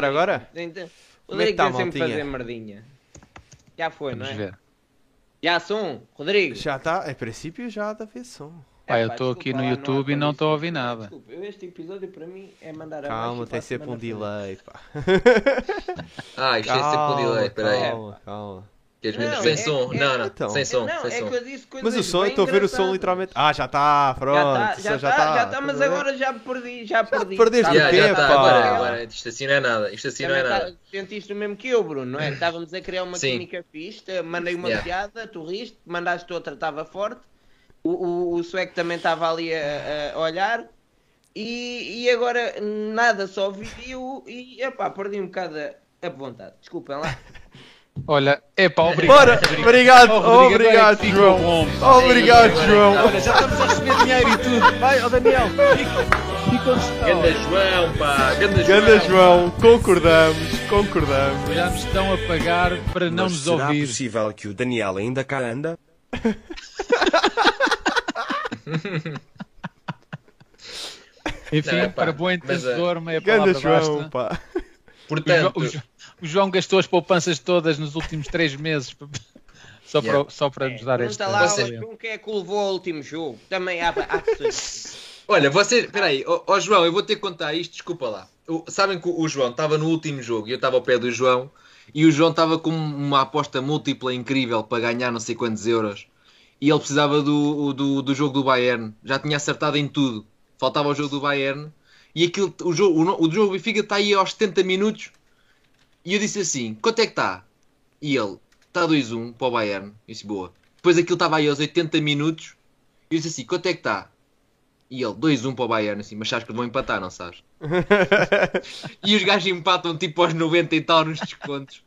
Rodrigo. agora? Então, O Como é Rodrigo tá, tem sempre fazer merdinha. Já foi, Vamos não é? ver. Já som, Rodrigo. Já está, em princípio já dá ver som. Pá, eu estou aqui no YouTube há e não estou a ouvir nada. Desculpa, este episódio para mim é mandar abaixo Calma, tem a sempre um delay, pá. Ah, isto é sempre um delay, peraí. Calma, calma. Queres Não, ver? Sem é- som? é- Não, não, então. sem som, Não, sem é som. que eu disse coisas Mas o som, eu estou a ver o som literalmente. Ah, já está, pronto. Já está, já está, já está, mas tá agora já perdi, já perdi. perdeste Tá, o Já, quê, já está, pá? agora, agora, isto assim não é nada, isto assim não é Também nada. tá- sentiste o mesmo que eu, Bruno, não é? Estávamos a criar uma Sim. química fixe, mandei uma Yeah. piada, tu riste, mandaste outra, estava forte, o, o, o sueco também estava ali a, a olhar, e, e agora nada, só viu e epá, perdi um bocado a, a vontade. Desculpem lá. Olha, é pá, obrigado. Bora, obrigado, é obrigado, ficou João. Obrigado, João. Olha, já estamos a receber dinheiro e tudo. Vai, ó Daniel, fica, fica onde está. Ganda João, pá, ganda João. Ganda João, concordamos, concordamos. Já nos estão a pagar para não Mas nos será ouvir. possível que o Daniel ainda cá anda? Enfim, Não, é para bom mas, entendedor, meia Ganda palavra João, basta. pá. O João, Portanto, o Jo- o João gastou as poupanças todas nos últimos três meses só para, Yeah. só para nos dar este. Pergunta lá Você- com quem é que o levou ao último jogo. Também há, há pessoas. olha, você, peraí, ó ó, João, eu vou ter que contar isto, desculpa lá. O- sabem que o, o João estava no último jogo e eu estava ao pé do João e o João estava com uma aposta múltipla incrível para ganhar não sei quantos euros e ele precisava do, do, do jogo do Bayern, já tinha acertado em tudo, faltava o jogo do Bayern e aquilo, o, jogo, o, o jogo do Benfica está aí aos 70 minutos e eu disse assim: quanto é que está? E ele: está 2-1 para o Bayern. Eu disse: boa. Depois aquilo estava aí aos 80 minutos e eu disse assim: quanto é que está? E ele: 2-1 para o Bayern. Assim, mas sabes que vão empatar, não sabes? e os gajos empatam tipo aos 90 e tal nos descontos.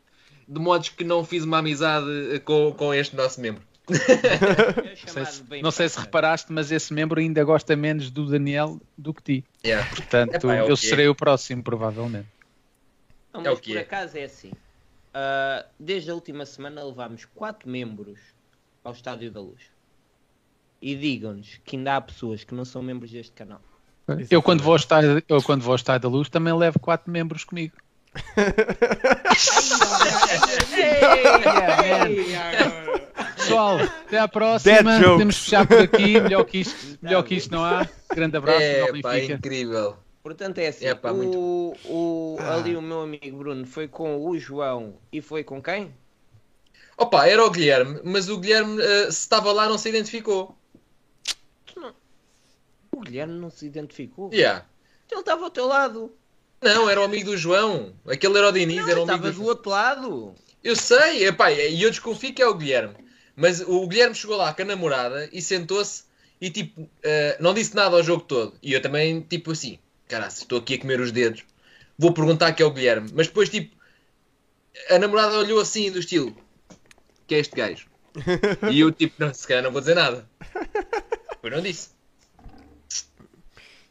De modos que não fiz uma amizade eh, com, com este nosso membro. Não sei, se, não sei se reparaste, mas esse membro ainda gosta menos do Daniel do que ti. Yeah. Portanto, Epá, é o eu é. serei o próximo, provavelmente. Não, É o mas que por é. acaso é assim. Ah, desde a última semana levámos quatro membros ao Estádio da Luz. E digam-nos que ainda há pessoas que não são membros deste canal. Eu quando, vou ao estádio, eu quando vou ao estádio da luz também levo quatro membros comigo. Pessoal, até à próxima. Podemos fechar por aqui. Melhor que isto, melhor que isto não há. Grande abraço. É, ao pá, incrível. Portanto, é assim. É, pá, o, o- Ah. Ali o meu amigo Bruno foi com o João e foi com quem? Opa, era o Guilherme, mas o Guilherme, eh, se estava lá, não se identificou. O Guilherme não se identificou. Yeah. Ele estava ao teu lado. Não, era o amigo do João. Aquele era o Diniz, Não, era o amigo estava do do outro lado. Eu sei, epá, e eu desconfio que é o Guilherme. Mas o Guilherme chegou lá com a namorada e sentou-se e tipo, eh, não disse nada ao jogo todo. E eu também, tipo assim, caralho, estou aqui a comer os dedos. Vou perguntar que é o Guilherme. Mas depois, tipo, a namorada olhou assim, do estilo, que é este gajo. E eu, tipo, não, se calhar não vou dizer nada. Eu não disse.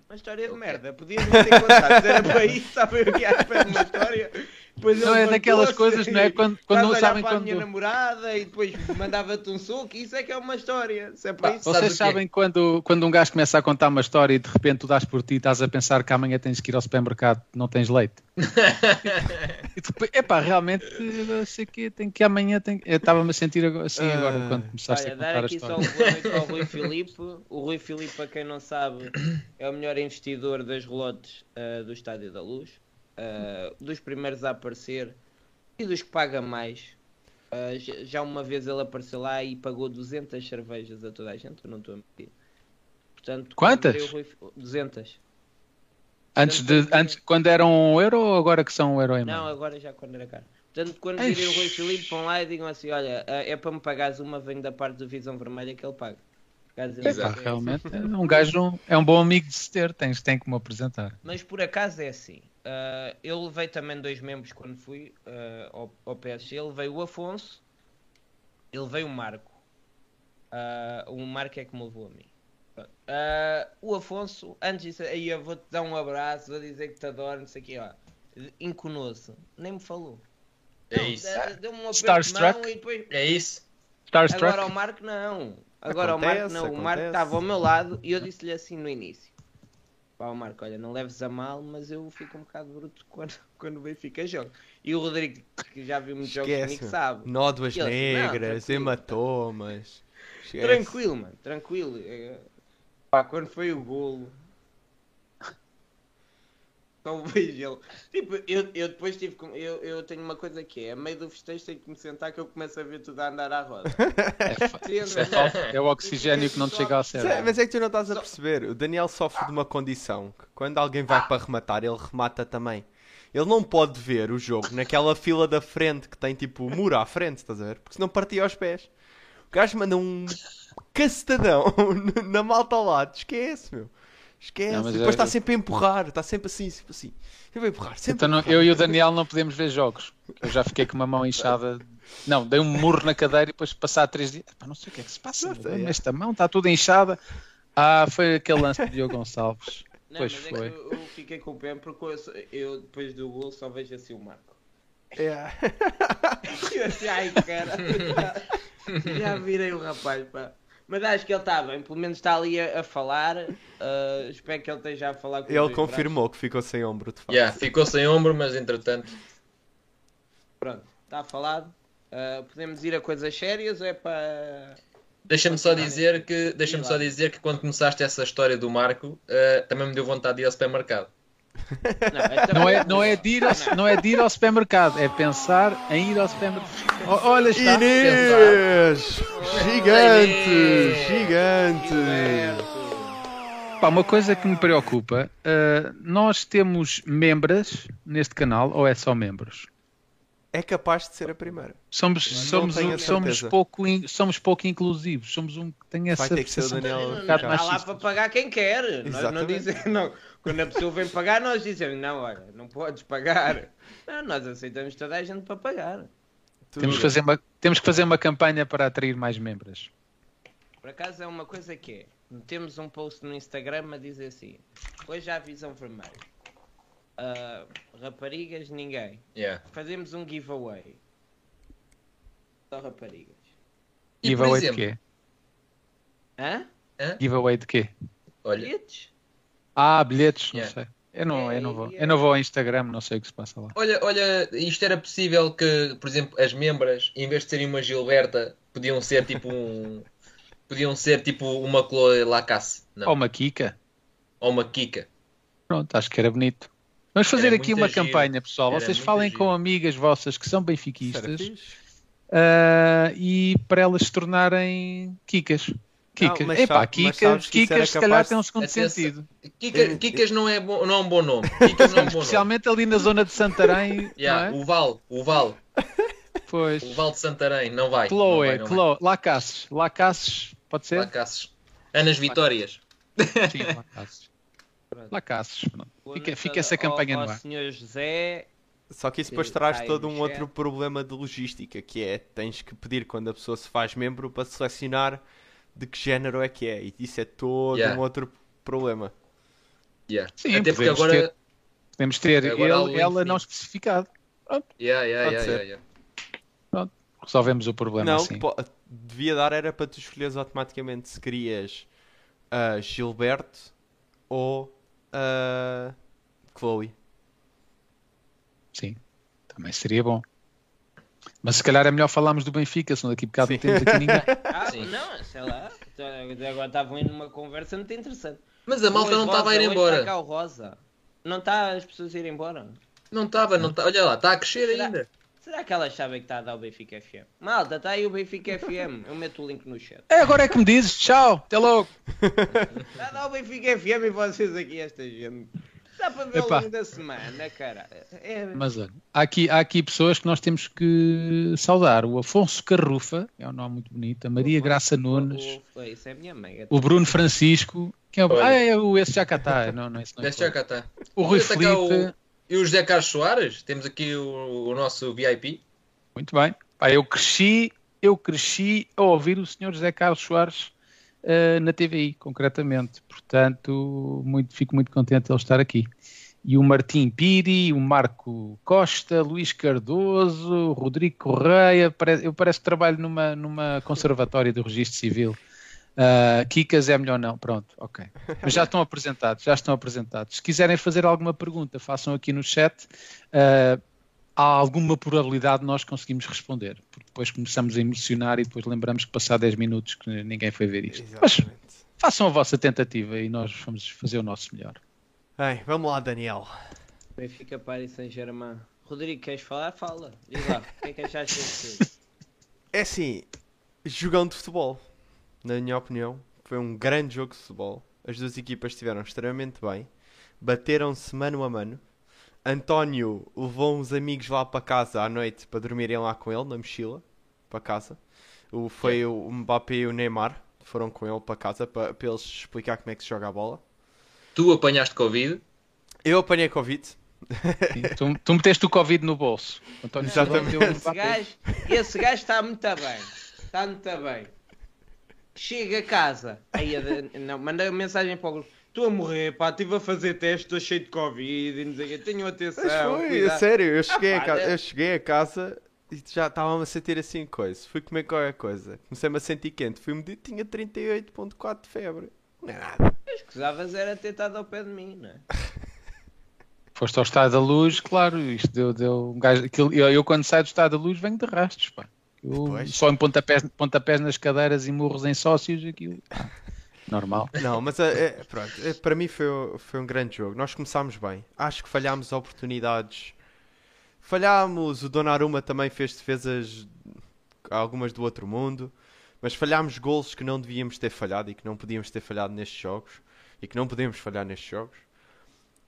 Uma história de merda. Podias não ter contado. Era para isso, estava eu aqui à espera de uma história. Depois Não é daquelas coisas, não é? Quando, quando não a sabem para a minha quando. namorada e depois mandava-te um soco. Isso é que é uma história. Se é para isso. Vocês sabem quando, quando um gajo começa a contar uma história e de repente tu dás por ti e estás a pensar que amanhã tens que ir ao supermercado não tens leite. e depois, epá, realmente, eu sei que tem que amanhã. Tem... Eu estava-me a sentir agora- assim agora quando começaste Olha, a dar contar a aqui só história. um boa ao Rui Filipe. O Rui Filipe, para quem não sabe, é o melhor investidor das relotes ah, do Estádio da Luz. Ah, dos primeiros a aparecer e dos que paga mais. Ah, já- uma vez ele apareceu lá e pagou 200 cervejas a toda a gente, eu não estou a mentir. Portanto, Quantas? Rui Fi- 200. Antes de, antes, quando eram um euro ou agora que são um euro e meio? Não, agora já quando era caro. Portanto, quando virem o Rui Filipe, vão lá e digam assim: Olha, ah, é para me pagares uma, venho da parte do Visão Vermelha que ele paga. Exato. Epá, seja- realmente, é um gajo é um bom amigo de se ter, tens, tem que me apresentar. Mas por acaso é assim. Ah, eu levei também dois membros quando fui ah, ao, ao PSG. Ele veio o Afonso, ele veio o Marco. Ah, o Marco é que me levou a mim. Ah, o Afonso, antes disso, aí eu vou-te dar um abraço, vou dizer que te adoro, não sei o que, ó. Enconou-se, nem me falou. É Não, isso. deu- Deu-me um de Starstruck? mão e depois. É isso. Starstruck? Agora ao Marco não. Agora ao Marco Acontece, não. O Marco acontece. estava ao meu lado e eu disse-lhe assim no início. Pá, o Marco, olha, não leves a mal, mas eu fico um bocado bruto quando, quando o Benfica joga. E o Rodrigo, que já viu muitos jogos comigo, sabe. Nódoas Ele negras, hematomas. Tranquilo, mano, tranquilo. É, Pá, quando foi o golo. Só vejo ele. Tipo, eu, eu depois tive. com- Eu, eu tenho uma coisa que é: a meio do festejo tenho que me sentar que eu começo a ver tudo a andar à roda. É, Sim, é é o oxigênio que não te chega ao cérebro. Mas é que tu não estás a perceber. O Daniel sofre de uma condição que quando alguém vai para rematar, ele remata também. Ele não pode ver o jogo naquela fila da frente que tem tipo o muro à frente, estás a ver? Porque senão partia aos pés. O gajo manda um cacetadão na malta ao lado. Esquece, meu. Esquece. Não, depois é- está sempre a empurrar. Está sempre assim, sempre assim. Sempre a empurrar. Sempre Então não- empurrar. eu e o Daniel não podemos ver jogos. Eu já fiquei com uma mão inchada. Não, dei um murro na cadeira e depois passar três dias. Epá, não sei o que é que se passa. É. Esta mão está toda inchada. Ah, foi aquele lance de Diogo Gonçalves. Não, Pois mas foi. é que eu, eu fiquei com o pé porque eu, eu, depois do golo só vejo assim o Marco. É. Eu assim, ai cara. Já virei o rapaz, pá. Mas acho que ele está bem, pelo menos está ali a, a falar. ah, espero que ele esteja a falar com Ele confirmou que ficou sem ombro, de facto. Yeah, ficou sem ombro, mas entretanto. braços. Pronto, está falado. Ah, podemos ir a coisas sérias ou é para. Deixa-me só dizer que deixa-me só dizer que quando começaste essa história do Marco, eh, também me deu vontade de ir ao supermercado. Não, Não é, não, é de ir ao, não é de ir ao supermercado, é pensar em ir ao supermercado. Olha, está. Inês! Gigante! Inês! Gigante! Pá, uma coisa que me preocupa, ah, nós temos membros neste canal ou é só membros? É capaz de ser a primeira. Somos, Não somos, um- somos, pouco, in- somos pouco inclusivos, somos um que tem essa Vai ter que ser o Daniel. um Não, está lá para pagar quem quer. Nós não Exatamente. dizemos, não. Quando a pessoa vem pagar, nós dizemos, não, olha, não podes pagar. Não, nós aceitamos toda a gente para pagar. Temos que, fazer uma, temos que fazer uma campanha para atrair mais membros. Por acaso é uma coisa que é. Temos um post no Instagram a dizer assim. Hoje há a visão vermelha. Ah, raparigas, ninguém. Yeah. Fazemos um giveaway. Só raparigas. E Giveaway de exemplo, quê? Hã? Giveaway de quê? olha, Bilhetes? Ah, bilhetes, não Yeah. sei. Eu não, eu, não vou, É, eu não vou ao Instagram, não sei o que se passa lá. olha, olha, isto era possível que, por exemplo, as membras, em vez de serem uma Gilberta, podiam ser tipo um. podiam ser tipo uma Chloe Lacasse. Não. Ou uma Kika. Ou uma Kika. Pronto, acho que era bonito. Vamos fazer Era aqui uma giro. campanha, pessoal. Era Vocês falem giro. com amigas vossas que são benfiquistas ah, e para elas se tornarem Kikas. Kikas. mas Epá, sabe- era Kikas se calhar de- tem um segundo Atenção. sentido. Kika, Kikas não é, bom, não é um bom nome. Kikas não é um bom nome. Especialmente ali na zona de Santarém. Yeah, não é? O Val, o Val, Pois. o Val de Santarém, não vai. não Chloe, vai, não vai. Chloe. Lacasses. Lacasses, pode ser? Lacasses. Anas Vitórias. Sim, Lacasses. Lacasses. Fica, fica essa campanha ao, no ar. senhor José. Só que isso depois traz todo um outro problema de logística, que é tens que pedir quando a pessoa se faz membro para selecionar de que género é que é. E isso é todo Yeah. um outro problema. Yeah. Sim, Até porque agora. ter. Podemos ter Agora ele, ela infinito. não especificado. Yeah, yeah, yeah, yeah. Resolvemos o problema não, assim. devia dar era para tu escolheres automaticamente se querias a Gilberto ou a Chloe. Sim, também seria bom. Mas se calhar é melhor falarmos do Benfica, senão daqui a bocado não Sim. temos aqui ninguém. Ah, Sim. não, sei lá. Agora estavam indo numa conversa muito interessante. Mas a malta Hoje, não estava a ir embora. Está cá o Rosa. Não está as pessoas a ir embora. Não estava, não está. Olha lá, está a crescer Será? ainda. Será que elas sabem que está a dar o Benfica FM? Malta, está aí o Benfica FM. Eu meto o link no chat. É, agora é que me dizes, tchau, até logo. Está a dar o Benfica FM e vocês aqui, esta gente. Dá para ver Epá. ao longo da semana, cara. É... Mas olha, há aqui, há aqui pessoas que nós temos que saudar. O Afonso Carrufa, que é um nome muito bonito, a Maria Graça Nunes, O- o- Isso é minha mãe. o Bruno Francisco, que é o... Ah, é o esse já cá está. Não, não, esse não é Deixa já cá está. O Rui tá Felipe, E o José Carlos Soares? Temos aqui o, o nosso VIP. muito bem. Pá, eu cresci, eu cresci a ouvir o senhor José Carlos Soares eh, na TVI, concretamente. Portanto, muito, fico muito contente de ele estar aqui. E o Martim Piri, o Marco Costa, Luís Cardoso, Rodrigo Correia, eu parece que trabalho numa, numa conservatória do Registro Civil. Ah, Kikas é melhor não, pronto, ok. Mas já estão apresentados, já estão apresentados. Se quiserem fazer alguma pergunta, façam aqui no chat. Ah, há alguma probabilidade de nós conseguimos responder, porque depois começamos a emocionar e depois lembramos que passar 10 minutos que ninguém foi ver isto. Mas Exatamente. façam a vossa tentativa e nós vamos fazer o nosso melhor. Bem, vamos lá, Daniel. Benfica, Paris Saint-Germain. Rodrigo, queres falar? Fala. Diz lá. O que é que achaste desse jogo? É assim, jogão de futebol. Na minha opinião, foi um grande jogo de futebol. As duas equipas estiveram extremamente bem. Bateram-se mano a mano. António levou uns amigos lá para casa à noite para dormirem lá com ele na mochila. Para casa. O, foi o Mbappé e o Neymar. Foram com ele para casa para, para eles explicar como é que se joga a bola. Tu apanhaste Covid. Eu apanhei Covid. E tu, tu meteste o Covid no bolso. António Exatamente. meteu o Esse gajo, esse gajo está muito bem. Está muito bem. Chega a casa. Aí, não, manda mensagem para o grupo. Estou a morrer, pá. Estive a fazer teste, estou cheio de Covid e não sei o quê. Tenham atenção. Mas foi, cuidado. a sério, eu cheguei, a pá, casa, né? eu cheguei a casa e já estava-me a sentir assim coisa. Fui comer qualquer coisa. Comecei-me a sentir quente. Fui medir, tinha 38.4 de febre. Não é nada. Escusavas era ter estado ao pé de mim, não é? Foste ao estado da luz, claro, isto deu, deu um gajo. aquilo- eu, eu quando saio do estado da luz venho de rastos, pá. Eu só em pontapés, pontapés nas cadeiras e murros em sócios, aquilo. normal. Não, mas é, pronto, é, para mim foi, foi um grande jogo. Nós começámos bem. Acho que falhámos oportunidades. Falhámos, o Donnarumma também fez defesas, algumas do outro mundo. Mas falhámos golos que não devíamos ter falhado e que não podíamos ter falhado nestes jogos. E que não podemos falhar nestes jogos.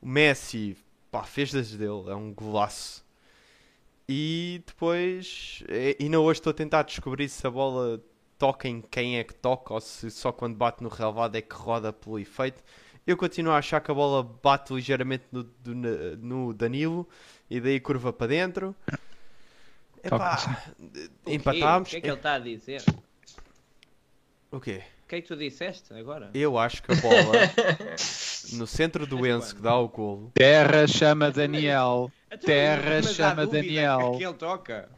O Messi, pá, fez das dele, é um golaço. E depois, e- ainda hoje estou a tentar descobrir se a bola toca em quem é que toca ou se só quando bate no relevado é que roda pelo efeito. Eu continuo a achar que a bola bate ligeiramente no, no Danilo e daí curva para dentro. Epá, empatámos. O que é que ele está a dizer? O quê? O que é que tu disseste agora? Eu acho que a bola no centro do Enzo que dá o golo. Terra chama Daniel. Então, Terra chama Daniel. Que ele toca.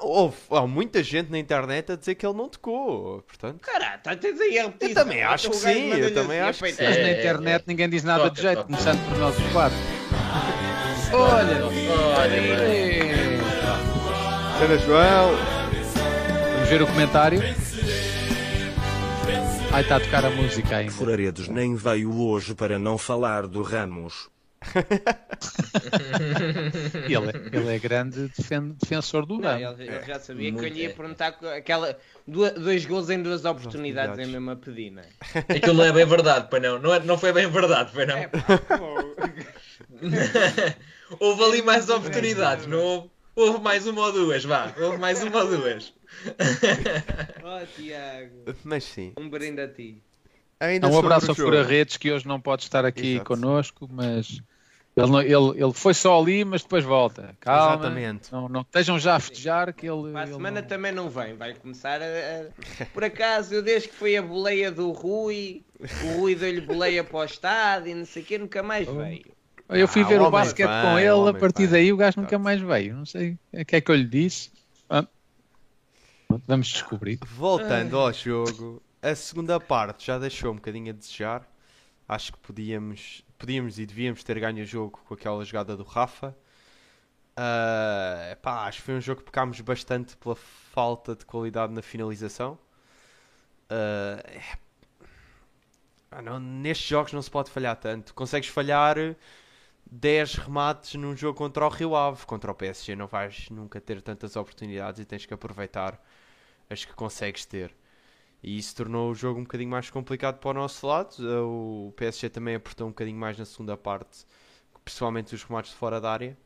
Houve, há muita gente na internet a dizer que ele não tocou. Portanto, Caralho, tá- tens aí a repetição. Eu também acho que sim, eu também assim, acho que "Epá, sim." Mas na internet ninguém diz nada de jeito, começando por nós os quatro. Olha, Olha. Cena João. vamos ver o comentário. Ai, está a tocar a música ainda. Floredos nem veio hoje para não falar do Ramos. Ele, é- ele é grande defen- defensor do Não, ele, ele já sabia que eu lhe ia é. perguntar aquela, duas, dois gols em duas oportunidades, em mesmo a pedir, não é? Aquilo não é bem verdade, pai não. Não, é, não foi bem verdade, pai não. É, pá, houve ali mais oportunidades, não houve? Houve mais uma ou duas, vá. Houve mais uma ou duas. Oh, Tiago. Mas sim. Um brinde a ti. Ainda Um sobre abraço ao. Fura Redes que hoje não pode estar aqui Exato. connosco, mas ele, não- ele, ele foi só ali, mas depois volta. Calma. Exatamente. Não, não estejam já a festejar que ele. Para a ele semana não- também não vem, vai começar a, a- Por acaso, eu desde que foi a boleia do Rui, o Rui deu-lhe boleia para o estádio e não sei o que, nunca mais veio. Eu fui Ah, ver o basquete com ele, a partir vem. daí o gajo nunca mais veio. Não sei o que é que eu lhe disse. Ah. Vamos descobrir. Voltando ao jogo, a segunda parte já deixou um bocadinho a desejar. Acho que podíamos, podíamos e devíamos ter ganho o jogo com aquela jogada do Rafa. Ah, pá, acho que foi um jogo que pecámos bastante pela falta de qualidade na finalização. Ah, não, nestes jogos não se pode falhar tanto. Consegues falhar 10 remates num jogo contra o Rio Ave. Contra o PSG não vais nunca ter tantas oportunidades e tens que aproveitar as que consegues ter. E isso tornou o jogo um bocadinho mais complicado para o nosso lado. O PSG também apertou um bocadinho mais na segunda parte, principalmente os remates de fora da área.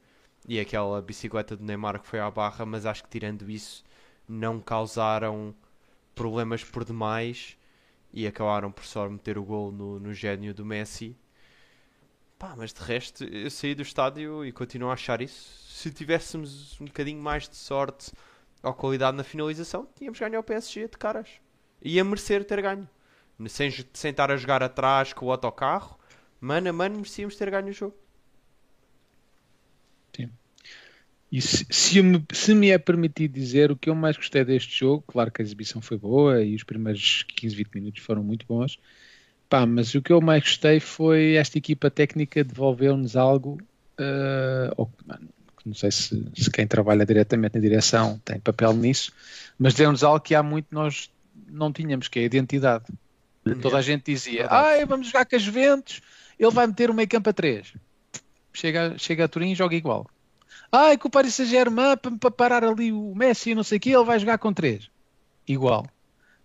E aquela bicicleta do Neymar que foi à barra, mas acho que tirando isso, não causaram problemas por demais e acabaram por só meter o gol no, no gênio do Messi. Pá, mas de resto, eu saí do estádio e continuo a achar isso. Se tivéssemos um bocadinho mais de sorte ou qualidade na finalização, tínhamos ganho ao PSG de caras. Ia merecer ter ganho. Sem, sem estar a jogar atrás com o autocarro, mano a mano, merecíamos ter ganho o jogo. E se, se me, se me é permitido dizer o que eu mais gostei deste jogo, claro que a exibição foi boa e os primeiros 15, 20 minutos foram muito bons, pá, mas o que eu mais gostei foi esta equipa técnica devolveu-nos algo, uh, ou, mano, não sei se, se, quem trabalha diretamente na direção tem papel nisso, mas deu-nos algo que há muito nós não tínhamos, que é a identidade. Toda a gente dizia, ah, vamos jogar com as Juventus, ele vai meter o meio campo a 3. Chega, chega a Turim e joga igual. Ai, que o Paris Saint-Germain para parar ali o Messi e não sei o que, ele vai jogar com 3. Igual.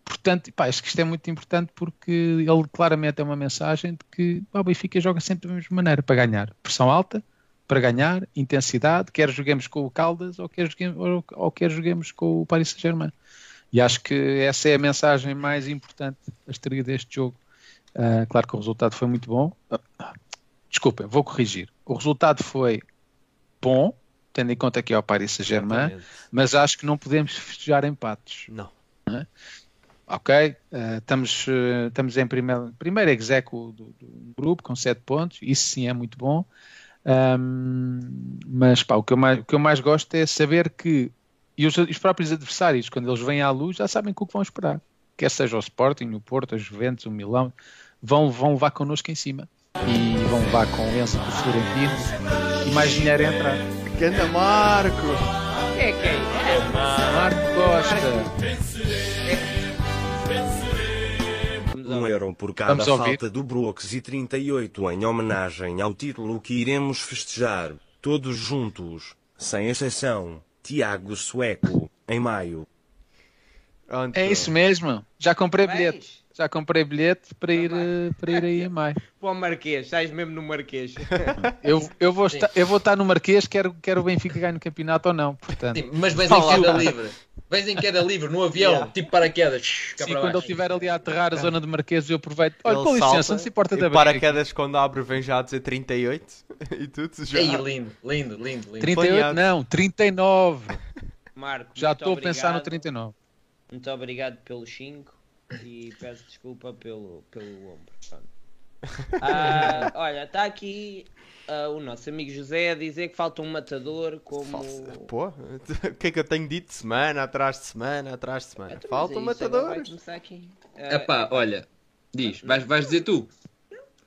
Portanto, pá, acho que isto é muito importante porque ele claramente é uma mensagem de que o Benfica joga sempre da mesma maneira para ganhar. Pressão alta, para ganhar, intensidade, quer joguemos com o Caldas ou quer joguemos, ou, ou quer joguemos com o Paris Saint-Germain. E acho que essa é a mensagem mais importante a extrair deste jogo. Uh, claro que o resultado foi muito bom. Desculpem, vou corrigir. O resultado foi bom, tendo em conta que é o Paris Saint-Germain, mas acho que não podemos festejar empates. Não. não é? Ok, uh, estamos, uh, estamos em primeiro, primeiro execo do, do, grupo com 7 pontos, isso sim é muito bom. Um, mas pá, o, que eu mais, o que eu mais gosto é saber que e os, os, próprios adversários, quando eles vêm à luz, já sabem o que vão esperar. Quer seja o Sporting, o Porto, a Juventus, o Milão, vão, vão levar connosco em cima. E vão levar com o Enzo do Florentino e mais dinheiro a entrar. Ganda Marco! É quem? É, é Marco Costa. Um euro por cada falta do Brooks e 38 em homenagem ao título que iremos festejar, todos juntos, sem exceção. Tiago Sueco, em maio. É isso mesmo. Já comprei bilhete. Já comprei bilhete para ir, eh, para ir aí em maio. Para o Marquês, estás mesmo no Marquês. eu, eu, vou estar, eu vou estar no Marquês, quero, quero o Benfica ganhar no campeonato ou não. Portanto. Sim, mas vens em queda livre. Vens em queda livre, no avião, yeah. tipo paraquedas. Sim, quando ele estiver ali a aterrar a zona de Marquês, eu aproveito. Olha, com licença, não se importa da paraquedas quando abre vem já a dizer 38 e tudo já. Ei, lindo, lindo, lindo, lindo. 38 não, 39. Marco, já estou a pensar no 39. Muito obrigado pelos 5 e peço desculpa pelo, pelo ombro. Ah, olha, está aqui uh, o nosso amigo José a dizer que falta um matador como. Pô, o que é que eu tenho dito semana atrás de semana atrás de semana? Então, falta um matador. Vai começar aqui. Uh, Epá, olha, diz, vais, vais dizer tu.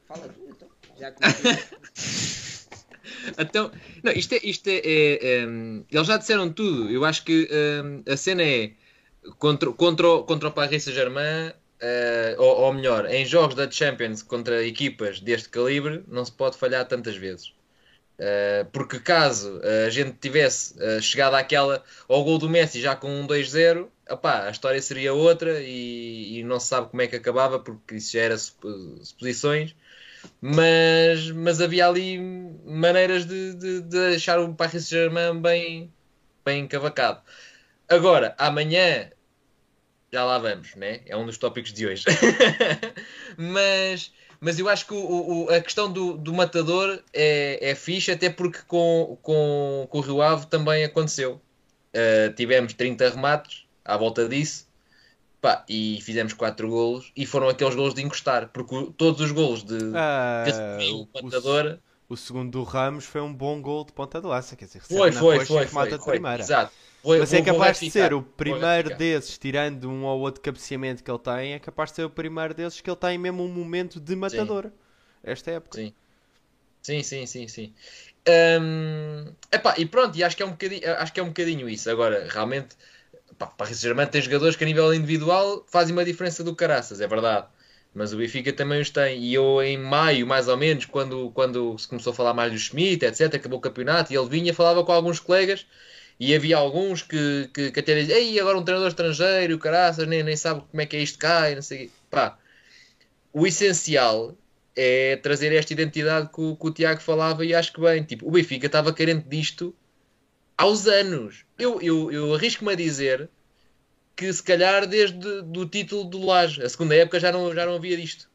Fala tu, então. Já então, não, isto é, isto é, é, é, eles já disseram tudo. Eu acho que um, a cena é contra, contra, contra o Paris Saint-Germain, uh, ou, ou, melhor, em jogos da Champions contra equipas deste calibre, não se pode falhar tantas vezes. Uh, porque caso a gente tivesse chegado àquela ao gol do Messi já com um 2-0, a história seria outra e, e, não se sabe como é que acabava, porque isso já era suposições. Mas, mas havia ali maneiras de, de, de deixar o Paris Saint-Germain bem, bem encavacado. Agora, amanhã já lá vamos, né? É um dos tópicos de hoje. mas, mas eu acho que o, o, a questão do, do matador é, é fixe, até porque com, com, com o Rio Ave também aconteceu. Uh, tivemos 30 remates à volta disso. Pá, e fizemos 4 golos e foram aqueles golos de encostar, porque todos os golos de, uh, de o matador. O, o segundo do Ramos foi um bom gol de ponta de lança, quer dizer, foi, foi, foi, foi, foi, exato. Vou, Mas é capaz de ser o primeiro desses, tirando um ou outro cabeceamento que ele tem, é capaz de ser o primeiro desses que ele tem mesmo um momento de matador. Sim. Esta época. Sim, sim, sim, sim. sim. Um, epá, e pronto, e acho que, é um bocadinho, acho que é um bocadinho isso. Agora, realmente, pá, Paris Saint-Germain tem jogadores que a nível individual fazem uma diferença do caraças, é verdade. Mas o Benfica também os tem. E eu, em maio, mais ou menos, quando, quando se começou a falar mais do Schmidt, etc., acabou o campeonato, e ele vinha, falava com alguns colegas e havia alguns que, que, que até diziam, ei, agora um treinador estrangeiro, caraças, nem, nem sabe como é que é isto cai, não sei Pá, o essencial é trazer esta identidade que o, que o Tiago falava e acho que bem, tipo, o Benfica estava carente disto aos anos. Eu, eu, eu arrisco-me a dizer que se calhar desde do título do Laje, a segunda época já não, já não havia disto.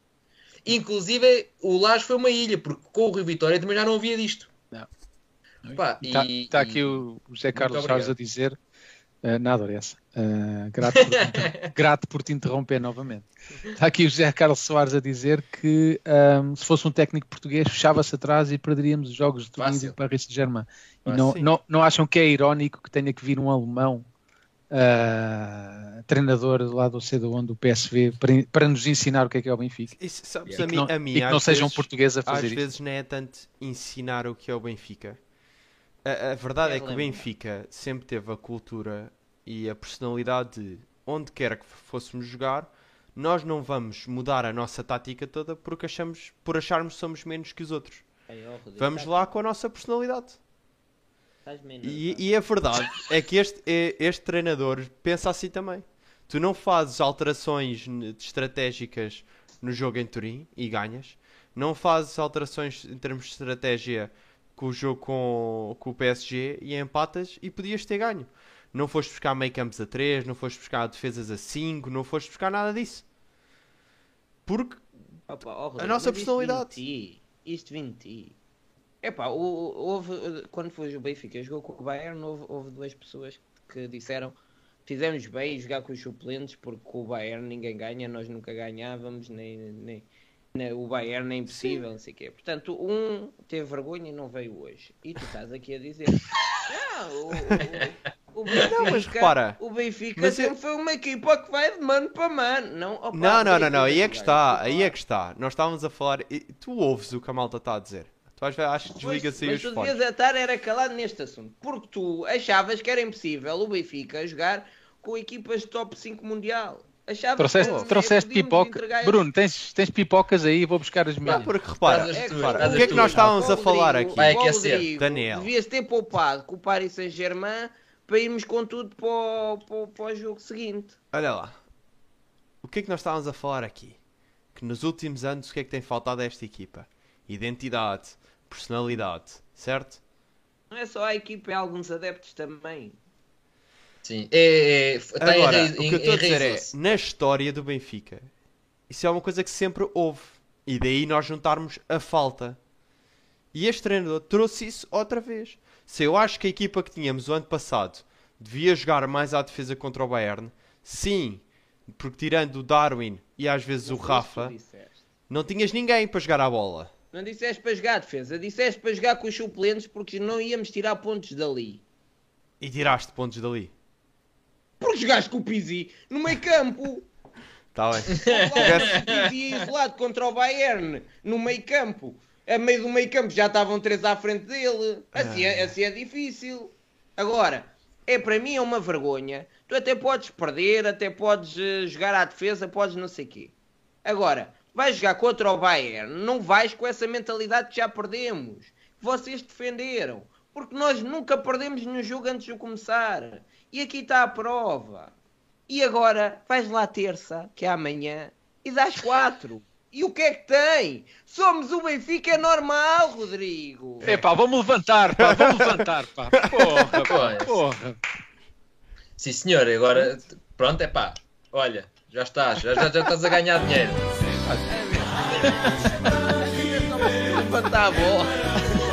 Inclusive o Laje foi uma ilha, porque com o Rio Vitória também já não havia disto. Está tá aqui o José Carlos Chaves a dizer Uh, nada, olha essa. Uh, grato, por te, grato, por te, interromper novamente. Está aqui o José Carlos Soares a dizer que um, se fosse um técnico português, fechava-se atrás e perderíamos os jogos de Turim e Paris Saint-Germain. E não, não, não, acham que é irónico que tenha que vir um alemão uh, treinador lá do cedo do PSV para, para, nos ensinar o que é que é o Benfica? Isso, sabes, yeah. a, mim, não, a mim, e que não seja um português a fazer Às vezes não é tanto ensinar o que é o Benfica a, a verdade é, é que o Benfica sempre teve a cultura e a personalidade de onde quer que fôssemos jogar, nós não vamos mudar a nossa tática toda porque achamos, por acharmos que somos menos que os outros. Vamos lá com a nossa personalidade. E, e a verdade é que este, este treinador pensa assim também. Tu não fazes alterações estratégicas no jogo em Turim e ganhas. Não fazes alterações em termos de estratégia com o jogo com, com o PSG e empatas e podias ter ganho. Não foste buscar meio campos a 3, não foste buscar defesas a 5, não foste buscar nada disso. Porque oh, Rodrigo, a nossa personalidade. Isto 20. Epá, houve, quando foi o Benfica jogou com o Bayern, houve, houve duas pessoas que disseram fizemos bem jogar com os suplentes porque com o Bayern ninguém ganha, nós nunca ganhávamos, nem, nem, o Bayern é impossível, não sei o quê. Portanto, um teve vergonha e não veio hoje. E tu estás aqui a dizer. Não, o, o, o Benfica, não, mas repara, o Benfica mas sempre eu... foi uma equipa que vai de mano para mano. Não, opa, não, não, não, não, aí é que está, aí é que está. Nós estávamos a falar. Tu ouves o que a malta está a dizer. Tu acho que desliga-se aí os Mas tu devias estar era calado neste assunto. Porque tu achavas que era impossível o Benfica jogar com equipas de top 5 mundial. Achava trouxeste, que trouxeste pipoca. Bruno, tens, tens pipocas aí? Vou buscar as minhas. Não, porque repara, é, repara o que é que nós estávamos a falar aqui? Vai aquecer. Daniel. Devias ter poupado com o Paris Saint-Germain para irmos com tudo para o, para, para o jogo seguinte. Olha lá. O que é que nós estávamos a falar aqui? Que nos últimos anos o que é que tem faltado a esta equipa? Identidade, personalidade, certo? Não é só a equipa, é alguns adeptos também. Sim, é, é, tá Agora, em, o que eu estou a dizer é, na história do Benfica, isso é uma coisa que sempre houve. E daí nós juntarmos a falta. E este treinador trouxe isso outra vez. Se eu acho que a equipa que tínhamos o ano passado devia jogar mais à defesa contra o Bayern, sim, porque tirando o Darwin e às vezes não o Rafa, não tinhas ninguém para jogar a bola. Não disseste para jogar a defesa, disseste para jogar com os suplentes porque não íamos tirar pontos dali. E tiraste pontos dali. Porque jogaste com o Pizzi no meio campo. Está bem. O Pizzi isolado contra o Bayern no meio campo. A meio do meio campo já estavam três à frente dele. Assim, é, assim é difícil. Agora, é para mim é uma vergonha. Tu até podes perder, até podes uh, jogar à defesa, podes não sei o quê. Agora, vais jogar contra o Bayern, não vais com essa mentalidade que já perdemos. Vocês defenderam. Porque nós nunca perdemos nenhum jogo antes de começar. E aqui está a prova. E agora vais lá terça, que é amanhã, e dás quatro. E o que é que tem? Somos o Benfica, é normal, Rodrigo. É pá, vamos levantar, pá, vamos levantar, pá. Porra, pá, porra. Sim, senhor, agora, pronto, é pá, olha, já estás, já, já, já estás a ganhar dinheiro. levantar a bola.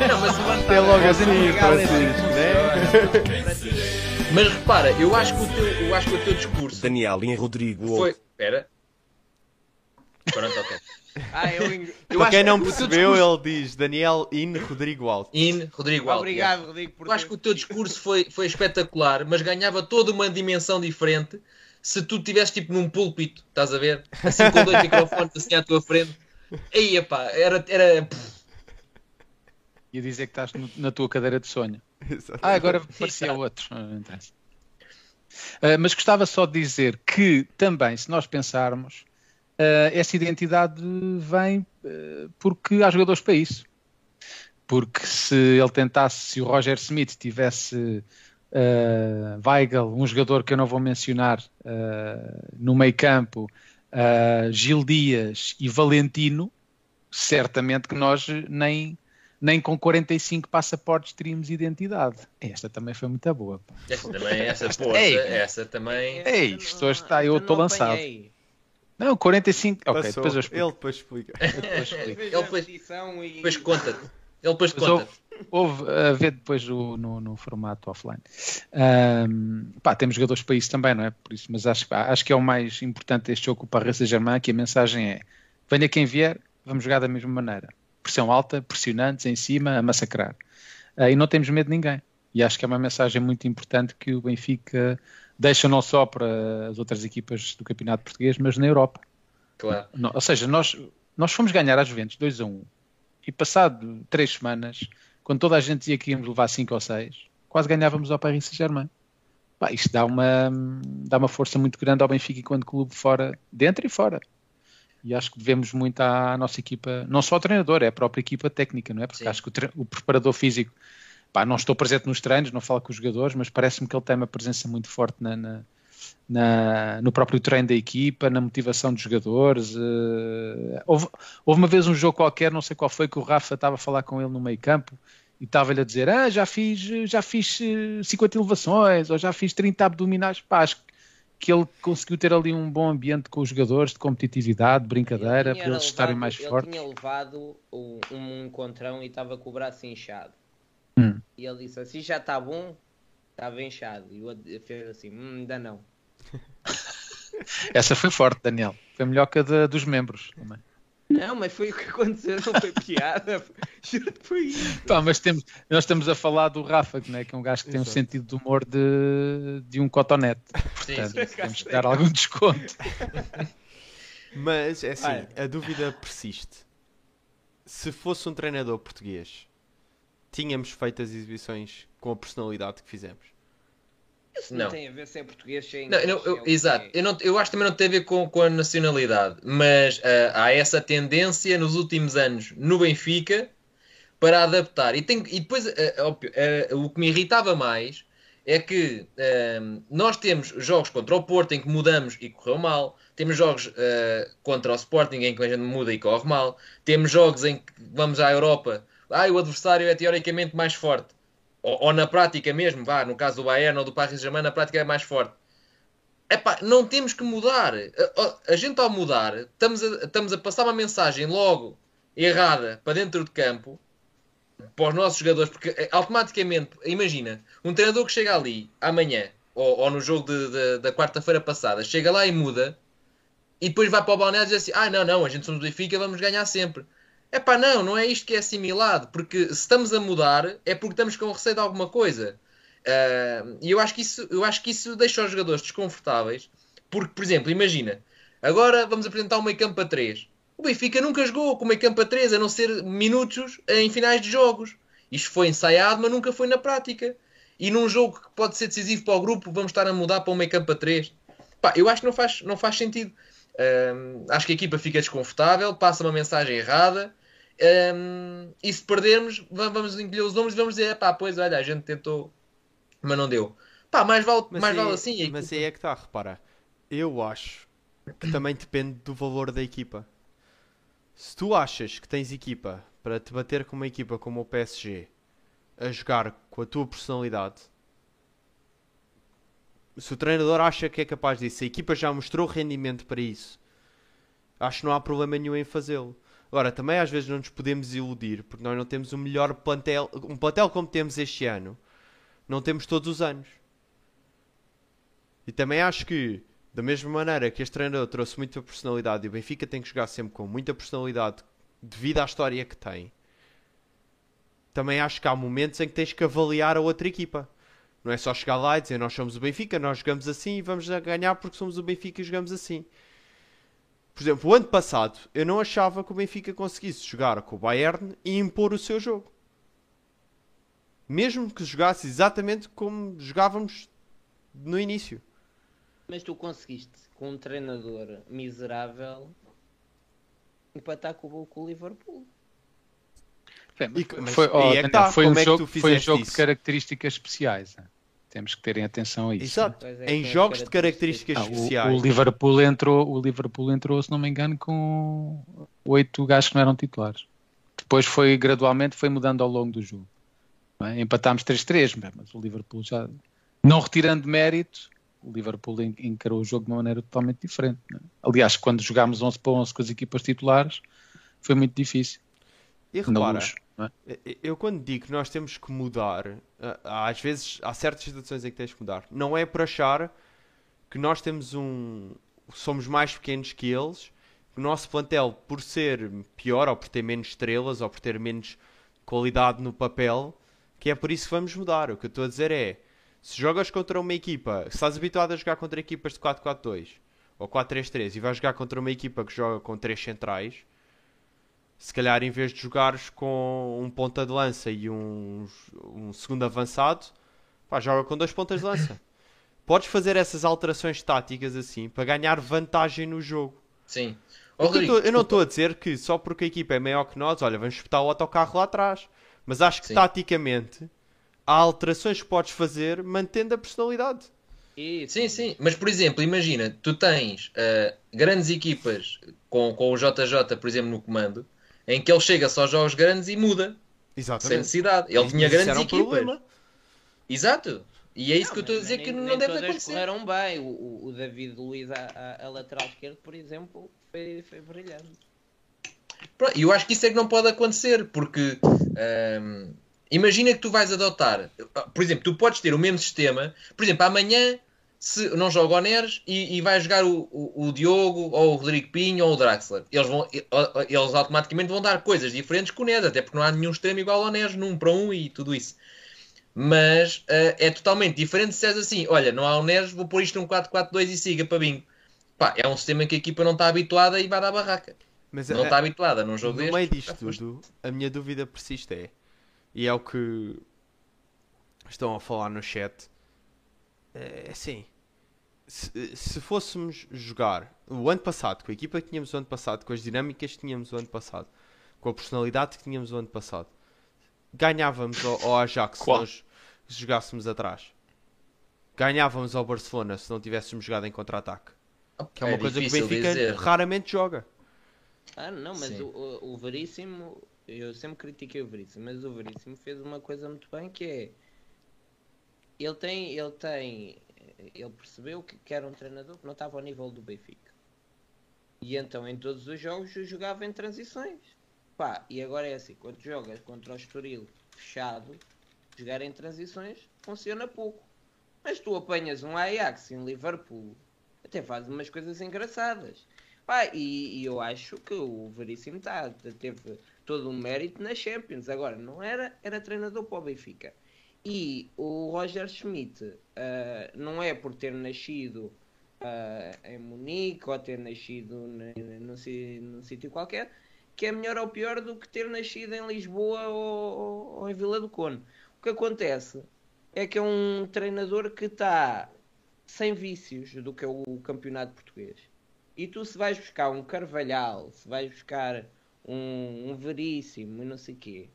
Não, mas levantar é logo assim, Francisco, né? Mas repara, eu acho que o teu, eu acho que o teu discurso. Daniel e Rodrigo. Foi. Espera. Pronto, ok. Ah, eu, eu Para quem não percebeu, discurso... ele diz Daniel in Rodrigo Alto. In Rodrigo Alto. Obrigado, Rodrigo. Por eu acho que o teu discurso foi, foi espetacular, mas ganhava toda uma dimensão diferente se tu estivesse tipo num púlpito, estás a ver? Assim com dois microfones assim à tua frente. Aí, pá, era. era Ia dizer que estás na tua cadeira de sonho. Ah, agora parecia outro. Uh, mas gostava só de dizer que também, se nós pensarmos, uh, essa identidade vem porque há jogadores para isso. Porque se ele tentasse, se o Roger Smith tivesse uh, Weigel, um jogador que eu não vou mencionar, no meio campo, Gil Dias e Valentino, certamente que nós nem nem com 45 passaportes teríamos identidade. Esta também foi muito boa. Pá. Esta também, essa, pô, Ei, essa também. Ei, isto hoje está, eu estou lançado. Apanhei. Não, 45. Ok, depois eu explico. Ele depois explica. Ele depois explica. Ele depois, depois conta-te. Ele depois conta. Houve, houve a ver depois o, no, no, formato offline. Um, pá, temos jogadores para isso também, não é? Por isso, mas acho, acho que é o mais importante deste jogo para a Paris Saint-Germain, que a mensagem é venha quem vier, vamos jogar da mesma maneira. Pressão alta, pressionantes, em cima, a massacrar. Uh, e não temos medo de ninguém. E acho que é uma mensagem muito importante que o Benfica deixa não só para as outras equipas do Campeonato Português, mas na Europa. Claro. ou seja, nós, nós fomos ganhar às Juventus 2 a 1 e passado três semanas, quando toda a gente dizia que íamos levar 5 ou 6, quase ganhávamos ao Paris Saint-Germain. isto dá uma, dá uma força muito grande ao Benfica enquanto clube fora, dentro e fora. E acho que devemos muito à nossa equipa, não só ao treinador, é a própria equipa técnica, não é? Porque Sim. acho que o, o preparador físico Pá, não estou presente nos treinos, não falo com os jogadores, mas parece-me que ele tem uma presença muito forte na, na, na, no próprio treino da equipa, na motivação dos jogadores. Uh, houve, houve, uma vez um jogo qualquer, não sei qual foi, que o Rafa estava a falar com ele no meio campo e estava-lhe a dizer: Ah, já fiz, já fiz 50 eh, elevações ou já fiz 30 abdominais. Pá, acho que ele conseguiu ter ali um bom ambiente com os jogadores de competitividade, de brincadeira, para eles levado, estarem mais ele fortes. Ele tinha levado um, um encontrão e estava com o braço inchado. Hum. E ele disse assim: já está bom, estava inchado. E o outro fez assim: hum, ainda não. Essa foi forte, Daniel. Foi melhor que a de, dos membros também. Não, mas foi o que aconteceu, não foi piada. foi isso. Pá, mas temos, nós estamos a falar do Rafa, que, é, que é um gajo que tem Exato. um sentido de humor de, de um cotonete. Portanto, sim, sim. temos que dar algum desconto. Mas, é assim, Ai. a dúvida persiste. Se fosse um treinador português tínhamos feito as exibições com a personalidade que fizemos. Isso não, não. tem a ver se é português, se é inglês, não, eu, é Exato, é. eu, não, eu acho que também não tem a ver com, com a nacionalidade, mas uh, há essa tendência nos últimos anos no Benfica para adaptar. E, tem, e depois uh, uh, o que me irritava mais é que nós temos jogos contra o Porto em que mudamos e correu mal, temos jogos contra o Sporting em que a gente muda e corre mal, temos jogos em que vamos à Europa ah, o adversário é teoricamente mais forte. Ou, ou, na prática mesmo, vá, no caso do Bayern ou do Paris Saint-Germain, na prática é mais forte. Epá, não temos que mudar. A, a, gente ao mudar, estamos a, estamos a passar uma mensagem logo errada para dentro de campo para os nossos jogadores, porque eh, automaticamente, imagina, um treinador que chega ali amanhã, ou, ou no jogo de, de, da quarta-feira passada, chega lá e muda, e depois vai para o balneário e diz assim: Ah, não, não, a gente somos do Benfica, vamos ganhar sempre. É pá, não, não é isto que é assimilado, porque se estamos a mudar é porque estamos com receio de alguma coisa. Uh, e eu acho, que isso, eu acho que isso deixa os jogadores desconfortáveis, porque, por exemplo, imagina, agora vamos apresentar um meio campo a 3. O Benfica nunca jogou com meio campo a 3, a não ser minutos em finais de jogos. Isto foi ensaiado, mas nunca foi na prática. E num jogo que pode ser decisivo para o grupo, vamos estar a mudar para um meio campo a 3. Pá, eu acho que não faz, não faz sentido. Um, acho que a equipa fica desconfortável, passa uma mensagem errada. Um, e se perdermos, vamos encolher os ombros e vamos dizer: pá, pois olha, a gente tentou, mas não deu. Pá, mais vale, mas mais vale assim. Mas aí é que está, repara. Eu acho que também depende do valor da equipa. Se tu achas que tens equipa para te bater com uma equipa como o PSG a jogar com a tua personalidade, se o treinador acha que é capaz disso, a equipa já mostrou rendimento para isso, acho que não há problema nenhum em fazê-lo. Agora, também às vezes não nos podemos iludir, porque nós não temos o melhor plantel, um plantel como temos este ano, não temos todos os anos. E também acho que, da mesma maneira que este treinador trouxe muita personalidade e o Benfica tem que jogar sempre com muita personalidade devido à história que tem, também acho que há momentos em que tens que avaliar a outra equipa. Não é só chegar lá e dizer nós somos o Benfica, nós jogamos assim e vamos ganhar porque somos o Benfica e jogamos assim. Por exemplo, o ano passado eu não achava que o Benfica conseguisse jogar com o Bayern e impor o seu jogo. Mesmo que jogasse exatamente como jogávamos no início. Mas tu conseguiste, com um treinador miserável, empatar com, com o Liverpool. Bem, foi, oh, é tá, foi, um é jogo, foi um jogo de características especiais. Né? Temos que terem atenção a isso. Exato. É, em jogos de características ah, especiais. O, o, Liverpool entrou, o Liverpool entrou, se não me engano, com oito gajos que não eram titulares. Depois foi gradualmente foi mudando ao longo do jogo. É? Empatámos 3-3, mas o Liverpool já não retirando mérito, o Liverpool encarou o jogo de uma maneira totalmente diferente. É? Aliás, quando jogámos 11 para 11 com as equipas titulares, foi muito difícil. E repara, É? Eu quando digo que nós temos que mudar, às vezes há certas situações em que tens que mudar. Não é por achar que nós temos um. somos mais pequenos que eles, que o nosso plantel, por ser pior, ou por ter menos estrelas, ou por ter menos qualidade no papel, que é por isso que vamos mudar. O que eu estou a dizer é. Se jogas contra uma equipa, se estás habituado a jogar contra equipas de 4-4-2 ou 4-3-3 e vais jogar contra uma equipa que joga com três centrais, se calhar em vez de jogares com um ponta de lança e um, um segundo avançado, pá, joga com dois pontas de lança. Podes fazer essas alterações táticas assim para ganhar vantagem no jogo. Sim. eu, tô, eu, não estou a dizer que só porque a equipa é maior que nós, olha, vamos espetar o autocarro lá atrás. Mas acho que Sim. taticamente há alterações que podes fazer mantendo a personalidade. Sim, sim. Mas, por exemplo, imagina, tu tens uh, grandes equipas com, com o JJ, por exemplo, no comando, em que ele chega só aos jogos grandes e muda. Exatamente. Sem necessidade. Ele tinha grandes equipas. Um Exato. E é isso não, que eu estou a dizer nem, que não nem deve todas acontecer. correram bem. O, o David Luiz, a, a, a, lateral esquerdo, por exemplo, foi, foi brilhante. E eu acho que isso é que não pode acontecer, porque um, imagina que tu vais adotar, por exemplo, tu podes ter o mesmo sistema, por exemplo, amanhã se não joga o Neres e, e vai jogar o, o, o, Diogo ou o Rodrigo Pinho ou o Draxler. Eles, vão, eles automaticamente vão dar coisas diferentes com o Neres, até porque não há nenhum extremo igual ao Neres num para um e tudo isso. Mas uh, é totalmente diferente se és assim: olha, não há o Neres, vou pôr isto num 4-4-2 e siga para bingo. Pá, é um sistema em que a equipa não está habituada e vai dar barraca. Mas, não está habituada num jogo no deste. No meio disto tudo, a minha dúvida persiste é, e é o que estão a falar no chat, é assim, se, se, fôssemos jogar o ano passado, com a equipa que tínhamos o ano passado, com as dinâmicas que tínhamos o ano passado, com a personalidade que tínhamos o ano passado, ganhávamos ao, ao Ajax se nós jogássemos atrás. Ganhávamos ao Barcelona se não tivéssemos jogado em contra-ataque. Que é uma é coisa que o Benfica dizer. raramente joga. Ah, não, mas o, o, Veríssimo, eu sempre critiquei o Veríssimo, mas o Veríssimo fez uma coisa muito bem que é ele tem, ele tem, ele percebeu que, que era um treinador que não estava ao nível do Benfica. E então em todos os jogos jogava em transições. Pá, e agora é assim, quando jogas contra o Estoril fechado, jogar em transições funciona pouco. Mas tu apanhas um Ajax em Liverpool, até faz umas coisas engraçadas. Pá, e, e, eu acho que o Veríssimo tá, teve todo o mérito na Champions. Agora, não era, era treinador para o Benfica. E o Roger Schmidt uh, não é por ter nascido uh, em Munique ou ter nascido num sítio qualquer que é melhor ou pior do que ter nascido em Lisboa ou, ou em Vila do Conde. O que acontece é que é um treinador que está sem vícios do que é o campeonato português. E tu se vais buscar um Carvalhal, se vais buscar um, um Veríssimo e não sei o quê,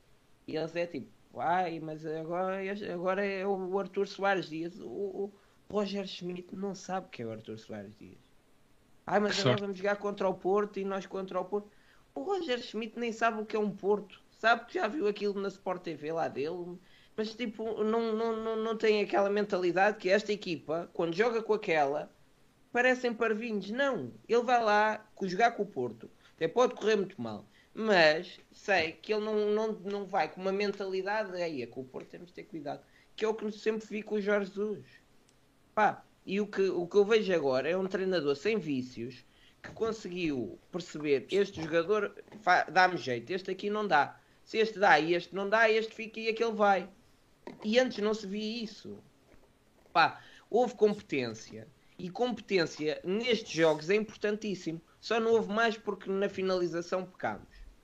e eles é tipo, ai, mas agora, agora é o Arthur Soares Dias. O, o Roger Schmidt não sabe que é o Arthur Soares Dias. Ai, mas agora vamos jogar contra o Porto e nós contra o Porto. O Roger Schmidt nem sabe o que é um Porto. Sabe que já viu aquilo na Sport TV lá dele, mas tipo, não, não, não, não tem aquela mentalidade que esta equipa, quando joga com aquela, parecem parvinhos. Não, ele vai lá jogar com o Porto. Até pode correr muito mal. Mas sei que ele não, não, não vai com uma mentalidade aí, é com o Porto temos de ter cuidado. Que é o que sempre vi com o Jorge Jesus. Pá, e o que, o que eu vejo agora é um treinador sem vícios que conseguiu perceber este jogador dá-me jeito, este aqui não dá. Se este dá e este não dá, este fica e aquele vai. E antes não se via isso. Pá, houve competência e competência nestes jogos é importantíssimo. Só não houve mais porque na finalização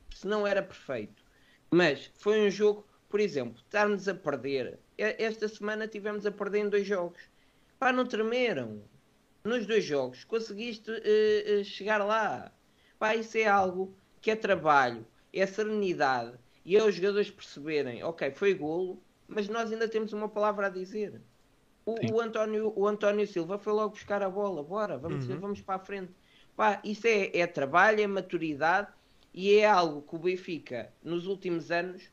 pecamos. Senão era perfeito. Mas foi um jogo, por exemplo, estarmos a perder. Esta semana tivemos a perder em dois jogos. Pá, não tremeram. Nos dois jogos conseguiste uh, uh, chegar lá. Pá, isso é algo que é trabalho, é serenidade. E é os jogadores perceberem, ok, foi golo, mas nós ainda temos uma palavra a dizer. O, o, António, o António Silva foi logo buscar a bola. Bora, vamos, uhum. vamos para a frente. Pá, isso é, é trabalho, é maturidade e é algo que o Benfica, nos últimos anos,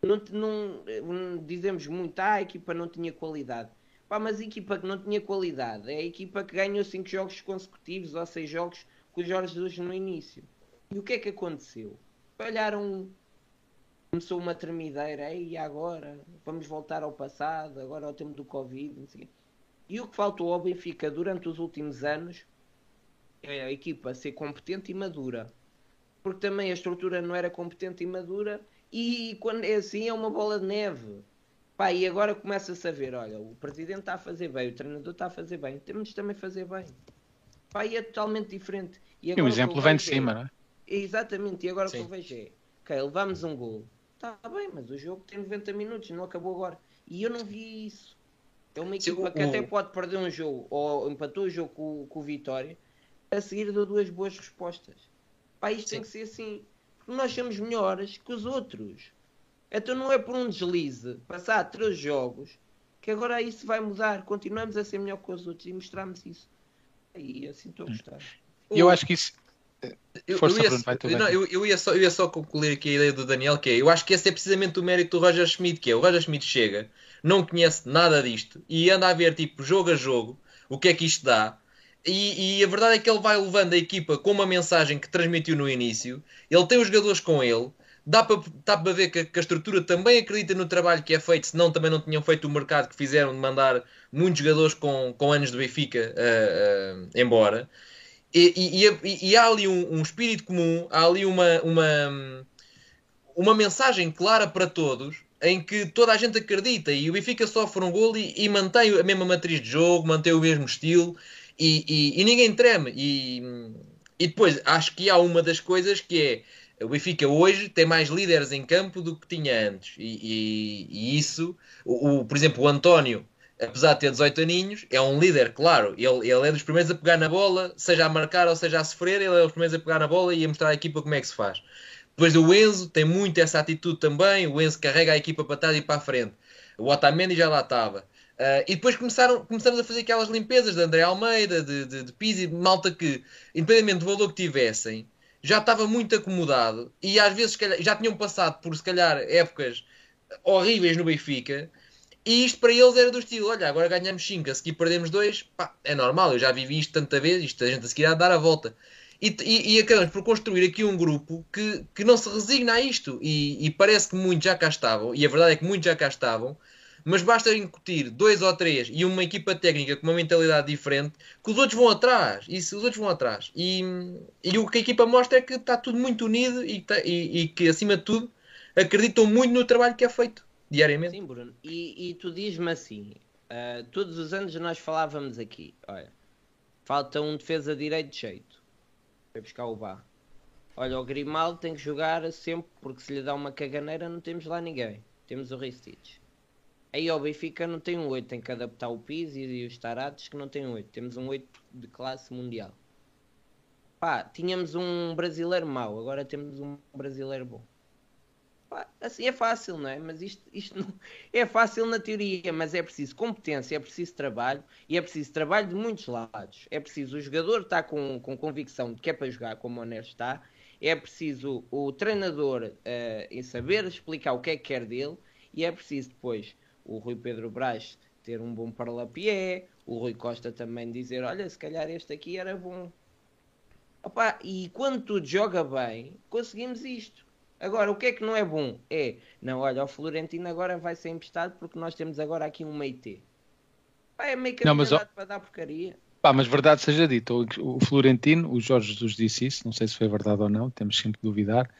não, não, dizemos muito, ah, a equipa não tinha qualidade. Pá, mas a equipa que não tinha qualidade é a equipa que ganhou 5 jogos consecutivos ou 6 jogos com o Jorge Jesus no início. E o que é que aconteceu? Falharam começou uma tremideira, e agora vamos voltar ao passado, agora ao tempo do Covid. E o que faltou ao Benfica durante os últimos anos é a equipa ser competente e madura. Porque também a estrutura não era competente e madura, e quando é assim é uma bola de neve. Pá, e agora começa-se a ver, olha, o presidente está a fazer bem, o treinador está a fazer bem, temos de também fazer bem. Pá, e é totalmente diferente. E, agora, e o exemplo vem de cima, não é? Exatamente, e agora o que eu vejo é, ok, levamos um gol, Está bem, mas o jogo tem 90 minutos, não acabou agora. E eu não vi isso. É uma equipa Sim, que o... até pode perder um jogo ou empatou o jogo com, com o Vitória, a seguir deu duas boas respostas. Pá, isto Sim. tem que ser assim. Porque nós somos melhores que os outros. Então não é por um deslize passar três jogos que agora isso vai mudar. Continuamos a ser melhor que os outros e mostramos isso. E assim estou a gostar. Eu acho que isso, eu, Força, eu, ia, Bruno, não, eu, eu, ia só, eu ia só concluir aqui a ideia do Daniel, que é, eu acho que esse é precisamente o mérito do Roger Schmidt, que é, o Roger Schmidt chega, não conhece nada disto, e anda a ver, tipo, jogo a jogo, o que é que isto dá, e, e a verdade é que ele vai levando a equipa com uma mensagem que transmitiu no início, ele tem os jogadores com ele, dá para, dá ver que, que, a estrutura também acredita no trabalho que é feito, senão também não tinham feito o mercado que fizeram de mandar muitos jogadores com, com anos de Benfica uh, uh, embora. E, e, e, há ali um, um, espírito comum, há ali uma, uma, uma mensagem clara para todos em que toda a gente acredita e o Benfica sofre um gol e, e mantém a mesma matriz de jogo, mantém o mesmo estilo e, e, ninguém treme. E, e depois acho que há uma das coisas que é o Benfica hoje tem mais líderes em campo do que tinha antes. E, e, e isso, o, o, por exemplo, o António apesar de ter 18 aninhos, é um líder, claro. Ele, ele é dos primeiros a pegar na bola, seja a marcar ou seja a sofrer, ele é dos primeiros a pegar na bola e a mostrar à equipa como é que se faz. Depois o Enzo tem muito essa atitude também. O Enzo carrega a equipa para trás e para a frente. O Otamendi já lá estava. Uh, e depois começaram, começamos a fazer aquelas limpezas de André Almeida, de, de, de Pizzi, de malta que, independentemente do valor que tivessem, já estava muito acomodado e às vezes calhar, já tinham passado por se calhar épocas horríveis no Benfica e isto para eles era do estilo: olha, agora ganhamos 5, a seguir perdemos 2, é normal, eu já vivi isto tanta vez, isto a gente a seguir a dar a volta. E, e, e, acabamos por construir aqui um grupo que, que não se resigna a isto. E, e, parece que muitos já cá estavam, e a verdade é que muitos já cá estavam, mas basta incutir dois ou três e uma equipa técnica com uma mentalidade diferente, que os outros vão atrás. E se os outros vão atrás. E, e o que a equipa mostra é que está tudo muito unido e, e, e que, acima de tudo, acreditam muito no trabalho que é feito diariamente. Sim, Bruno. E, e tu dizes-me assim: uh, todos os anos nós falávamos aqui, olha, falta um defesa direito de jeito. Vai buscar o Bá. Olha, o Grimaldo tem que jogar sempre, porque se lhe dá uma caganeira não temos lá ninguém. Temos o Ristich. Aí o Benfica não tem um 8, tem que adaptar o PIS e, e os Tarados que não tem um 8. Temos um 8 de classe mundial. Pá, tínhamos um brasileiro mau, agora temos um brasileiro bom assim é fácil, não é? Mas isto, isto não, é fácil na teoria, mas é preciso competência, é preciso trabalho e é preciso trabalho de muitos lados. É preciso o jogador estar com, com convicção de que é para jogar como o Honesto está, é preciso o treinador uh, saber explicar o que é que quer dele e é preciso depois o Rui Pedro Brás ter um bom parlapié, o Rui Costa também dizer, olha, se calhar este aqui era bom. Opa, e quando tudo joga bem, conseguimos isto. Agora, o que é que não é bom? É, não, olha, o Florentino agora vai ser emprestado porque nós temos agora aqui um meio T. Pá, é meio não, mas, para dar porcaria. Pá, mas verdade seja dito, o, o Florentino, o Jorge Jesus disse isso, não sei se foi verdade ou não, temos sempre de duvidar,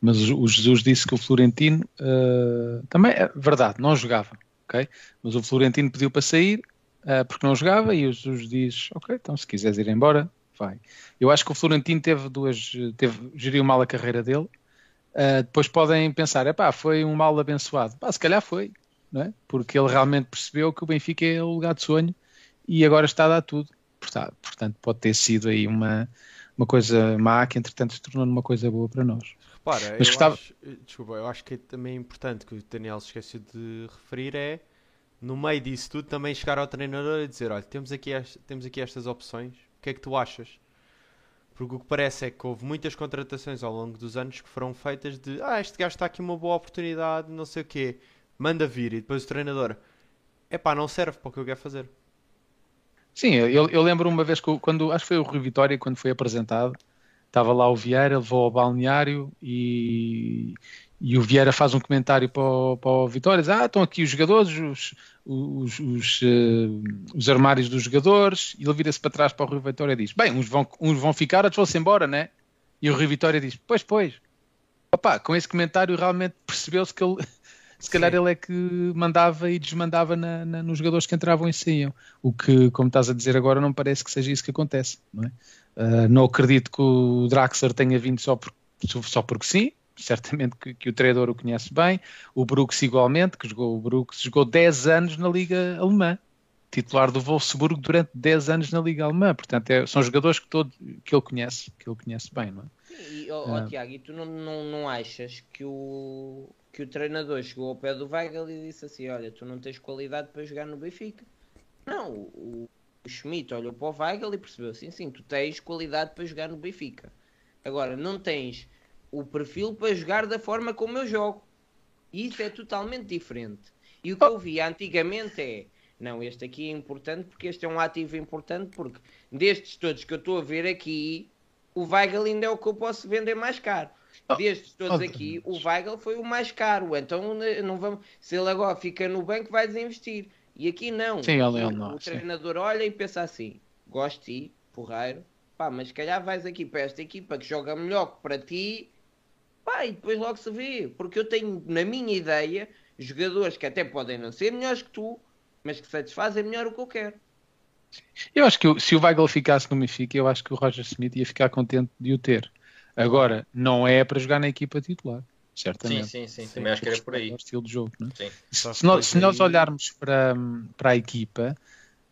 mas o, o Jesus disse que o Florentino uh, também é verdade, não jogava, ok? Mas o Florentino pediu para sair uh, porque não jogava e o Jesus diz, ok, então se quiseres ir embora, vai. Eu acho que o Florentino teve duas, teve, geriu mal a carreira dele, Uh, depois podem pensar, é pá, foi um mal abençoado. Pá, se calhar foi, não é? Porque ele realmente percebeu que o Benfica é o lugar de sonho e agora está a dar tudo. Portanto, pode ter sido aí uma, uma coisa má que entretanto se tornou numa coisa boa para nós. Repara, Mas eu gostava... acho, desculpa, eu acho que é também importante que o Daniel se esqueceu de referir é no meio disso tudo também chegar ao treinador e dizer, olha, temos aqui, temos aqui estas opções, o que é que tu achas? Porque o que parece é que houve muitas contratações ao longo dos anos que foram feitas de ah, este gajo está aqui uma boa oportunidade, não sei o quê, manda vir, e depois o treinador, é pá, não serve para o que eu quero fazer. Sim, eu, eu lembro uma vez que quando acho que foi o Rui Vitória quando foi apresentado, estava lá o Vieira, levou ao balneário e, e o Vieira faz um comentário para o, para o Vitória, diz, ah, estão aqui os jogadores, os, os, os, uh, os armários dos jogadores, e ele vira-se para trás para o Rio Vitória e diz, bem, uns vão, uns vão ficar, outros vão-se embora, né? E o Rio Vitória diz, pois, pois. Opa, com esse comentário realmente percebeu-se que ele, se calhar Sim. ele é que mandava e desmandava na, na, nos jogadores que entravam e saíam. O que, como estás a dizer agora, não parece que seja isso que acontece, não é? Uh, não acredito que o Draxler tenha vindo só, por, só porque sim, certamente que, que, o treinador o conhece bem, o Brooks igualmente, que jogou o Brooks, jogou 10 anos na Liga Alemã, titular do Wolfsburgo durante 10 anos na Liga Alemã, portanto é, são jogadores que, todo, que ele conhece, que ele conhece bem, não é? E, oh, oh, Tiago, e tu não, não, não achas que o, que o treinador chegou ao pé do Weigl e disse assim, olha, tu não tens qualidade para jogar no Benfica? Não, o, o Schmidt olhou para o Weigl e percebeu assim, sim, tu tens qualidade para jogar no Benfica. Agora, não tens o perfil para jogar da forma como eu jogo. E isso é totalmente diferente. E o que eu via antigamente é. Não, este aqui é importante porque este é um ativo importante porque destes todos que eu estou a ver aqui, o Weigl ainda é o que eu posso vender mais caro. Oh, destes todos aqui, o Weigl foi o mais caro. Então não vamos. Se ele agora fica no banco, vai desinvestir. E aqui não. Sim, o, não, o treinador olha e pensa assim: gosto de ti, porreiro, pá, mas se calhar vais aqui para esta equipa que joga melhor que para ti Pá, e depois logo se vê. Porque eu tenho, na minha ideia, jogadores que até podem não ser melhores que tu, mas que satisfazem melhor o que eu quero. Eu acho que se o Weigl ficasse no Benfica, eu acho que o Roger Smith ia ficar contente de o ter. Agora, não é para jogar na equipa titular, certamente. Sim, sim, sim. Também acho que era por aí. estilo de jogo, não é? Se, se, nós, se nós olharmos para, para a equipa,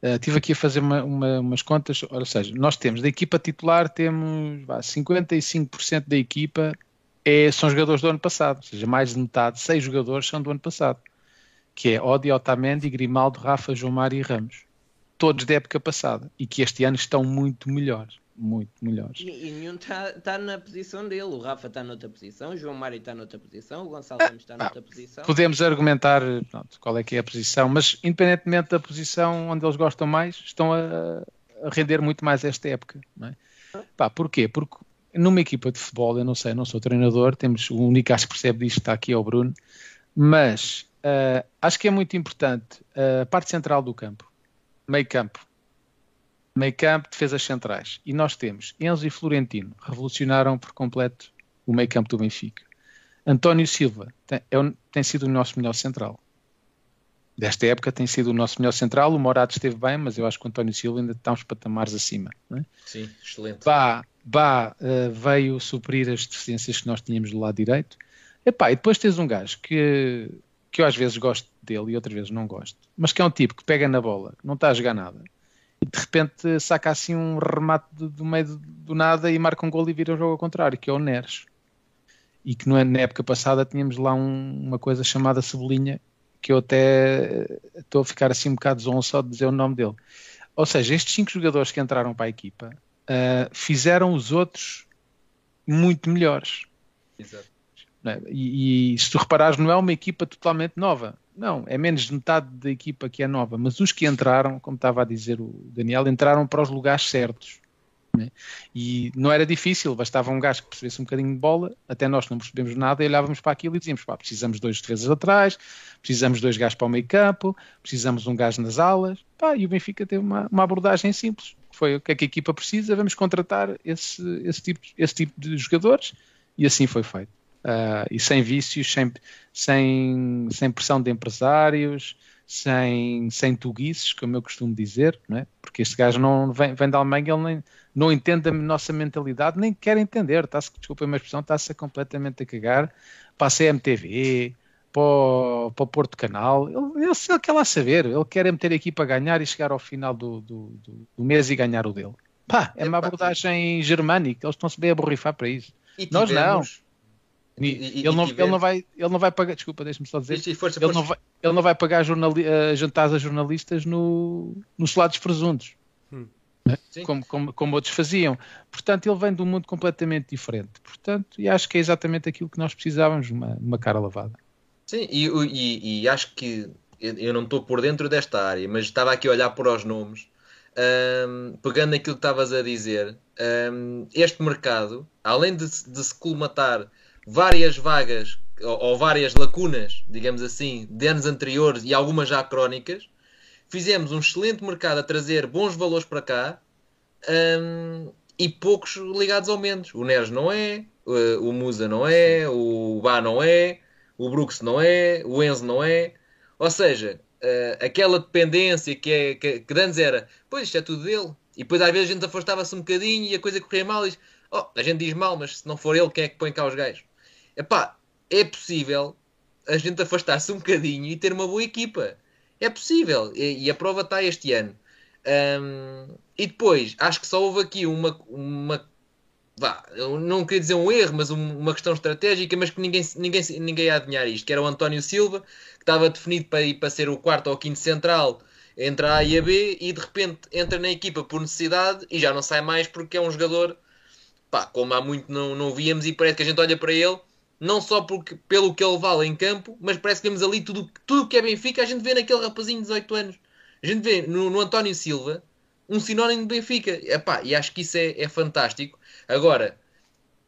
uh, estive aqui a fazer uma, uma, umas contas, ou seja, nós temos da equipa titular, temos vá, 55% da equipa é, são jogadores do ano passado, ou seja, mais de metade, seis jogadores são do ano passado, que é Odi, Otamendi, Grimaldo, Rafa, João Mário e Ramos. Todos da época passada e que este ano estão muito melhores. Muito melhores. E, e nenhum está tá na posição dele. O Rafa está noutra posição, o João Mário está noutra posição, o Gonçalo Ramos está noutra posição. Podemos argumentar pronto, qual é que é a posição, mas independentemente da posição onde eles gostam mais, estão a, a render muito mais esta época. Não é? Pá, porquê? Porque numa equipa de futebol, eu não sei, não sou treinador, temos o único que percebe disto está aqui é o Bruno, mas uh, acho que é muito importante a parte central do campo, meio campo, meio campo, defesas centrais. E nós temos Enzo e Florentino, revolucionaram por completo o meio campo do Benfica. António Silva tem, é, tem sido o nosso melhor central. Desta época tem sido o nosso melhor central. O Morato esteve bem, mas eu acho que o António Silva ainda está uns patamares acima. É? Sim, excelente. Bah, Bá uh, veio suprir as deficiências que nós tínhamos do lado direito. Epá, e depois tens um gajo que, que eu às vezes gosto dele e outras vezes não gosto, mas que é um tipo que pega na bola, não está a jogar nada, de repente saca assim um remate do, meio do, nada e marca um gol e vira o jogo ao contrário, que é o Neres. E que é, na época passada tínhamos lá um, uma coisa chamada Cebolinha, que eu até eh, estou a ficar assim um bocado zonzo só de dizer o nome dele. Ou seja, estes cinco jogadores que entraram para a equipa uh, fizeram os outros muito melhores. Exato. É? E, e, se tu reparares, não é uma equipa totalmente nova. Não, é menos de metade da equipa que é nova. Mas os que entraram, como estava a dizer o Daniel, entraram para os lugares certos. Né? E não era difícil, bastava um gajo que percebesse um bocadinho de bola, até nós não percebemos nada, e olhávamos para aquilo e dizíamos: pá, precisamos dois defesas atrás, precisamos dois gajos para o meio campo, precisamos um gajo nas alas. Pá, e o Benfica teve uma, uma abordagem simples foi o que é que a equipa precisa, vamos contratar esse, esse, tipo, esse tipo de jogadores e assim foi feito. Uh, e sem vícios, sem, sem, sem pressão de empresários, sem, sem tuguices, como eu costumo dizer, não é? porque este gajo não vem, vem da Alemanha, ele nem, não entende a nossa mentalidade, nem quer entender, está-se, desculpa a minha expressão, está-se completamente a cagar para a CMTV, para o, para o Porto Canal. Ele, ele, ele quer lá saber, ele quer é meter aqui para ganhar e chegar ao final do, do, do, do mês e ganhar o dele. Pá, é uma abordagem germânica, eles estão-se bem a borrifar para isso. Nós não. E, e, ele, não, ele, não vai, ele não vai pagar, desculpa, deixa-me só dizer, força, força. Ele, não vai, ele não vai pagar jornali, uh, jantares a jornalistas no, nos lados presuntos, hum. né? como, como, como outros faziam. Portanto, ele vem de um mundo completamente diferente. Portanto, e acho que é exatamente aquilo que nós precisávamos, uma, uma cara lavada. Sim, e, e, e acho que eu não estou por dentro desta área, mas estava aqui a olhar para os nomes, um, pegando aquilo que estavas a dizer, um, este mercado, além de, de se colmatar várias vagas ou, ou, várias lacunas, digamos assim, de anos anteriores e algumas já crónicas, fizemos um excelente mercado a trazer bons valores para cá um, e poucos ligados ao menos. O Neres não é, o Musa não é, o Bá não é, o Brooks não é, o Enzo não é. Ou seja, uh, aquela dependência que, é, que, que antes era, pois isto é tudo dele. E depois às vezes a gente afastava-se um bocadinho e a coisa corria mal e diz, oh, a gente diz mal, mas se não for ele, quem é que põe cá os gajos? Epá, é possível a gente afastar-se um bocadinho e ter uma boa equipa. É possível. E, e a prova está este ano. Um, e depois, acho que só houve aqui uma, uma vá, não queria dizer um erro, mas uma questão estratégica, mas que ninguém, ninguém, ninguém ia adivinhar isto, que era o António Silva, que estava definido para ir para ser o quarto ou quinto central entre a A e a B, e de repente entra na equipa por necessidade e já não sai mais porque é um jogador, pá, como há muito não, não víamos, e parece que a gente olha para ele, não só porque, pelo que ele vale em campo, mas parece que vemos ali tudo, tudo que é Benfica, a gente vê naquele rapazinho de 18 anos. A gente vê no, no António Silva um sinónimo de Benfica. Epá, e acho que isso é, é fantástico. Agora,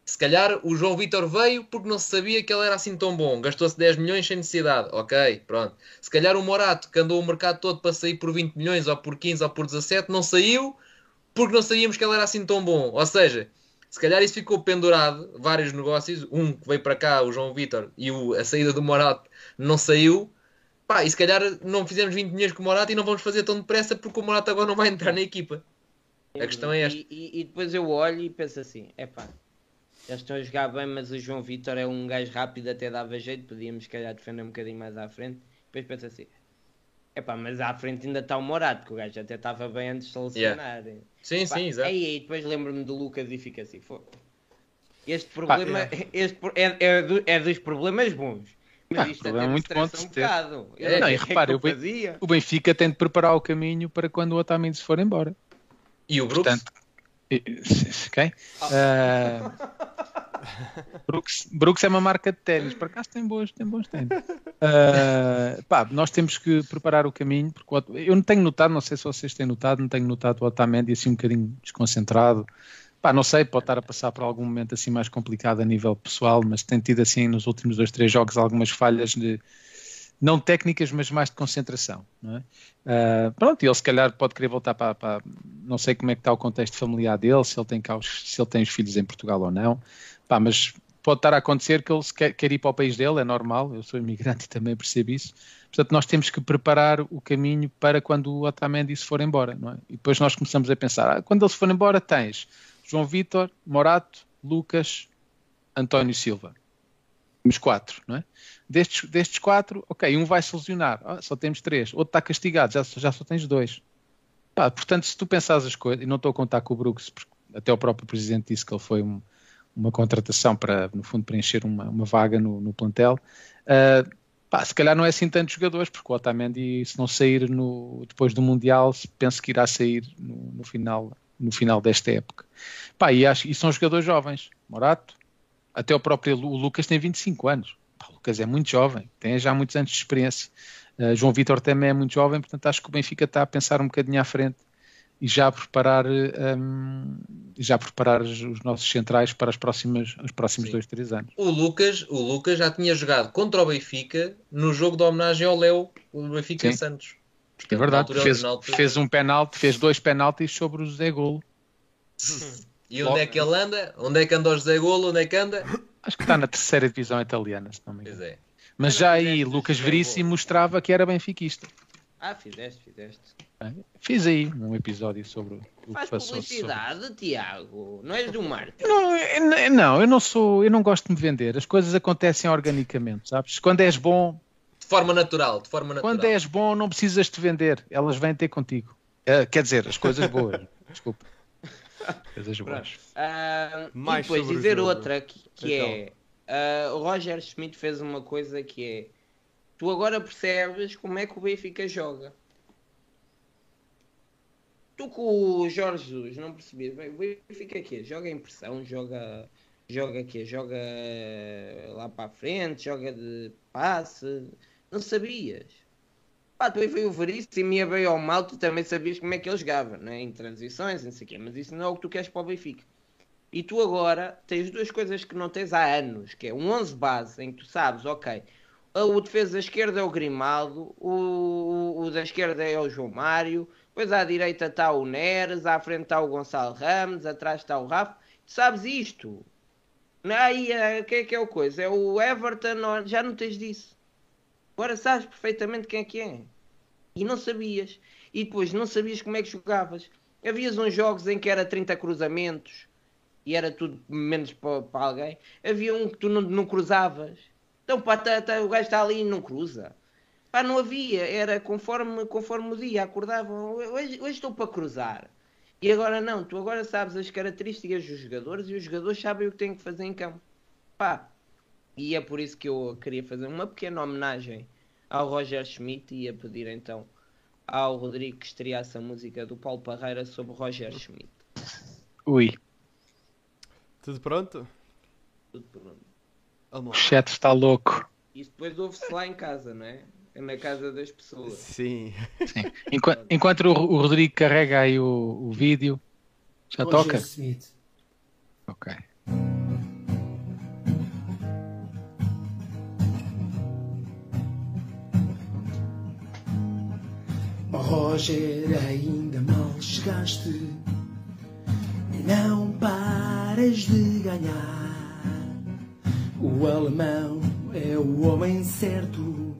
se calhar o João Vitor veio porque não se sabia que ele era assim tão bom. Gastou-se 10 milhões sem necessidade. Ok, pronto. Se calhar o Morato, que andou o mercado todo para sair por 20 milhões, ou por 15, ou por 17, não saiu porque não sabíamos que ele era assim tão bom. Ou seja, se calhar isso ficou pendurado, vários negócios. Um que veio para cá, o João Vitor, e o, a saída do Morato não saiu. Pá, e se calhar não fizemos 20 milhões com o Morato e não vamos fazer tão depressa porque o Morato agora não vai entrar na equipa. A questão é esta. E, e, e depois eu olho e penso assim: é pá, eles estão a jogar bem, mas o João Vitor é um gajo rápido, até dava jeito, podíamos, se calhar, defender um bocadinho mais à frente. Depois penso assim: é pá, mas à frente ainda está o Morato, que o gajo até estava bem antes de selecionar. Yeah. Sim, sim, exato. Aí, aí depois lembro-me do Lucas e fico assim: Pô, este problema Pá, é. Este, é, é, do, é, dos problemas bons. Mas isto é muito bom de um bocado. É, não, e repare, o, o Benfica tem de preparar o caminho para quando o Otamendi se for embora. E o Brooks? Portanto, quem? Uh, Brooks, Brooks é uma marca de ténis, por acaso tem, boas, tem bons ténis. Uh, pá, nós temos que preparar o caminho, porque eu não tenho notado, não sei se vocês têm notado, não tenho notado o Otamendi assim um bocadinho desconcentrado. Pá, não sei, pode estar a passar por algum momento assim mais complicado a nível pessoal, mas tem tido assim nos últimos dois, três jogos algumas falhas de não técnicas, mas mais de concentração. É? Uh, pronto, ele se calhar pode querer voltar para, para, Não sei como é que está o contexto familiar dele, se ele tem, se ele tem os filhos em Portugal ou não. Pá, mas pode estar a acontecer que ele quer, quer ir para o país dele, é normal, eu sou imigrante e também percebo isso. Portanto, nós temos que preparar o caminho para quando o Otamendi se for embora. Não é? E depois nós começamos a pensar, ah, quando ele se for embora tens João Vitor, Morato, Lucas, António Silva. Temos quatro, não é? Destes, destes quatro, ok, um vai se lesionar, ah, só temos três. Outro está castigado, já, já só tens dois. Pá, portanto, se tu pensares as coisas, e não estou a contar com o Brooks, porque até o próprio presidente disse que ele foi um, uma contratação para, no fundo, preencher uma, uma vaga no, no plantel. Uh, pá, se calhar não é assim tantos jogadores, porque o Otamendi, se não sair no, depois do Mundial, penso que irá sair no, no final, no final desta época. Pá, e, acho, e são jogadores jovens. Morato, até o próprio o Lucas tem 25 anos. Pá, o Lucas é muito jovem, tem já muitos anos de experiência. Uh, João Vitor também é muito jovem, portanto acho que o Benfica está a pensar um bocadinho à frente e já preparar, um, já preparar os nossos centrais para as próximas, os próximos Sim. dois, três anos. O Lucas, o Lucas já tinha jogado contra o Benfica no jogo de homenagem ao Léo, o Benfica Sim. Santos. Portanto, é verdade, fez, fez um penalti, fez dois penaltis sobre o José Golo. E onde é que ele anda? Onde é que anda o José Golo? Onde é que anda? Acho que está na terceira divisão italiana, se não me engano. É. Mas já aí Lucas Veríssimo mostrava que era benfiquista. Ah, fizeste, fizeste. Fiz aí um episódio sobre o Faz que passou. publicidade, sobre... Tiago. Não és do marketing. Não, eu, não, eu não sou, eu não gosto de me vender. As coisas acontecem organicamente, sabes? Quando és bom. De forma natural, de forma natural. Quando és bom, não precisas te vender. Elas vêm ter contigo. Uh, quer dizer, as coisas boas. Desculpa. Coisas boas. Uh, Mais e depois dizer outra que, que é. Uh, o Roger Schmidt fez uma coisa que é. Tu agora percebes como é que o Benfica joga. Tu com o Jorge Jesus não percebias. O Benfica aqui, joga em pressão, joga. Joga aqui, joga lá para a frente, joga de passe. Não sabias. Pá, depois veio o Veríssimo e veio ao mal, tu também sabias como é que ele jogava, né? em transições, não sei o quê, mas isso não é o que tu queres para o Benfica. E tu agora tens duas coisas que não tens há anos, que é um 11 base, em que tu sabes, ok, o defesa da esquerda é o Grimaldo, o, o, o da esquerda é o João Mário, depois à direita está o Neres, à frente está o Gonçalo Ramos, atrás está o Rafa. Tu sabes isto? Aí, o que é que é o coisa? É o Everton, já não tens disso. Agora sabes perfeitamente quem é que é. E não sabias. E depois não sabias como é que jogavas. Havias uns jogos em que era 30 cruzamentos e era tudo menos para, para alguém. Havia um que tu não, não cruzavas. Então pá, tá, tá, o gajo está ali e não cruza. Pá, não havia. Era conforme, conforme o dia. Acordavam. Hoje, hoje estou para cruzar. E agora não. Tu agora sabes as características dos jogadores e os jogadores sabem o que têm que fazer em campo. Pá. E é por isso que eu queria fazer uma pequena homenagem ao Roger Schmidt e ia pedir então ao Rodrigo que estreasse a música do Paulo Parreira sobre Roger Schmidt. Ui. Tudo pronto? Tudo pronto. O chat está louco. Isso depois ouve-se lá em casa, não é? É na casa das pessoas. Sim. Sim. Enquanto, enquanto o, o, Rodrigo carrega aí o, o vídeo, já Roger toca? Smith. Ok. Oh Roger, ainda mal chegaste e não paras de ganhar. O alemão é o homem certo,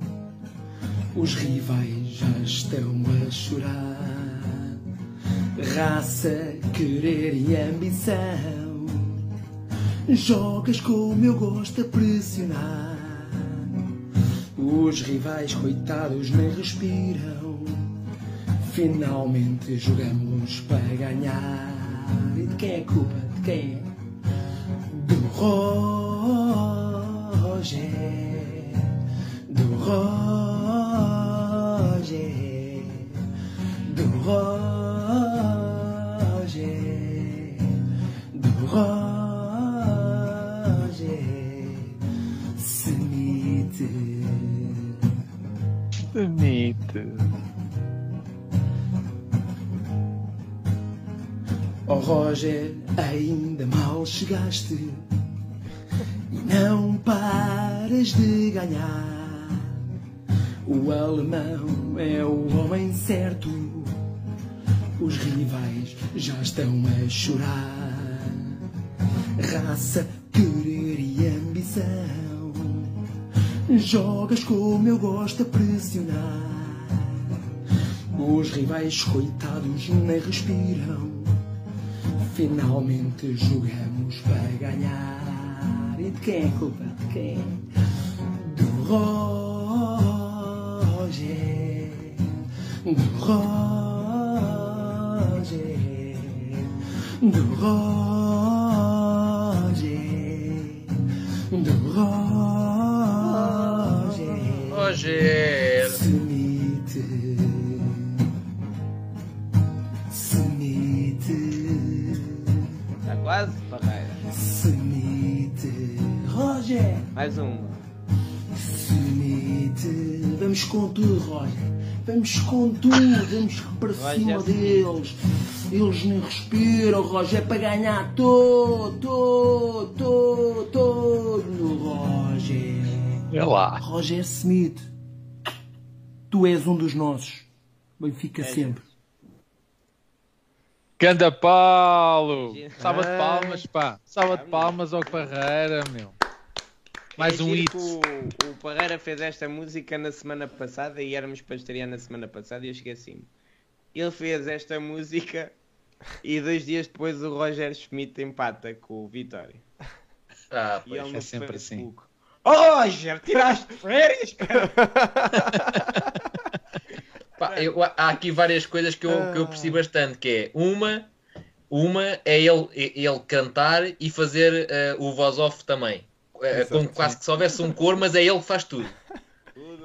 os rivais já estão a chorar. Raça, querer e ambição, jogas como eu gosto a pressionar. Os rivais, coitados, nem respiram Finalmente jogamos para ganhar. E de quem é a culpa? De quem é? Do Roger. Do Roger. Do Roger. Do Roger. Smith. Smith. Oh Roger, ainda mal chegaste não paras de ganhar. O alemão é o homem certo, os rivais já estão a chorar. Raça, querer e ambição, jogas como eu gosto a pressionar. Os rivais, coitados, nem respiram Finalmente jogamos para ganhar. E de quem é a culpa? De quem? Do Roger. Do Roger. Do Roger. Roger. Mais uma. Smith. Vamos com tudo, Roger. Vamos com tudo. Vamos para cima deles. Eles nem respiram, Roger. É para ganhar todo, todo, todo, todo, Roger. É lá. Roger Smith. Tu és um dos nossos. Benfica é, sempre. Ganda Paulo! Salva de palmas, pá. Salva de palmas ao Parreira, meu. Mais é um hit. O, o Parreira fez esta música na semana passada e éramos para estrear na semana passada e eu esqueci-me. Ele fez esta música e dois dias depois o Roger Schmidt empata com o Vitória. Ah, pois, é sempre assim. Oh, Roger, tiraste férias, cara! Pá, eu, há aqui várias coisas que eu, que eu percebi bastante, que é uma, uma é ele, ele cantar e fazer uh, o voz off também. Uh, como quase que se houvesse um cor, mas é ele que faz tudo.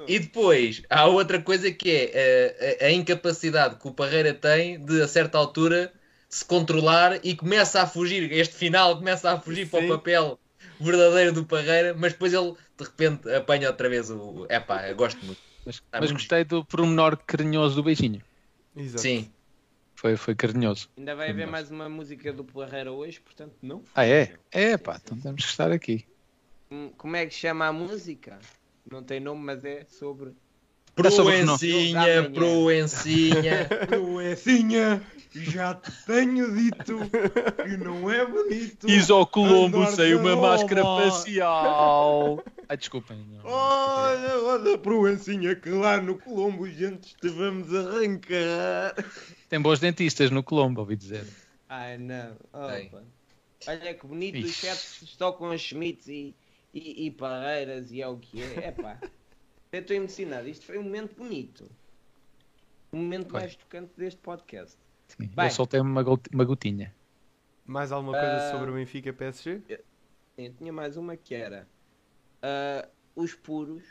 E depois há outra coisa que é a, a, incapacidade que o Parreira tem de a certa altura se controlar e começa a fugir. Este final começa a fugir Sim. para o papel verdadeiro do Parreira, mas depois ele de repente apanha outra vez o. É pá, eu gosto muito. Mas, mas gostei do pormenor carinhoso do beijinho. Exato. Sim. Foi, foi carinhoso. Ainda vai haver mais uma música do Parreira hoje, portanto não. Ah, é? É, pá, então temos que estar aqui. Hum, como é que chama a música? Não tem nome, mas é sobre. Proencinha, Proencinha. Proencinha, já te tenho dito que não é bonito. Diz ao Colombo sem uma máscara facial. Ai, desculpem. Olha, olha, Proencinha, que lá no Colombo os dentes te vamos arrancar. Tem bons dentistas no Colombo, ouvi dizer. Ai, não. Opa. Olha que bonito, os chefes estão com os Schmitz e, e, e Parreiras e é o que é. É pá. Eu estou emocionado. Isto foi um momento bonito. O momento foi. mais tocante deste podcast. Sim, Bem, eu soltei uma, uma gotinha. Mais alguma coisa uh, sobre o Benfica PSG? Sim, tinha mais uma que era uh, os puros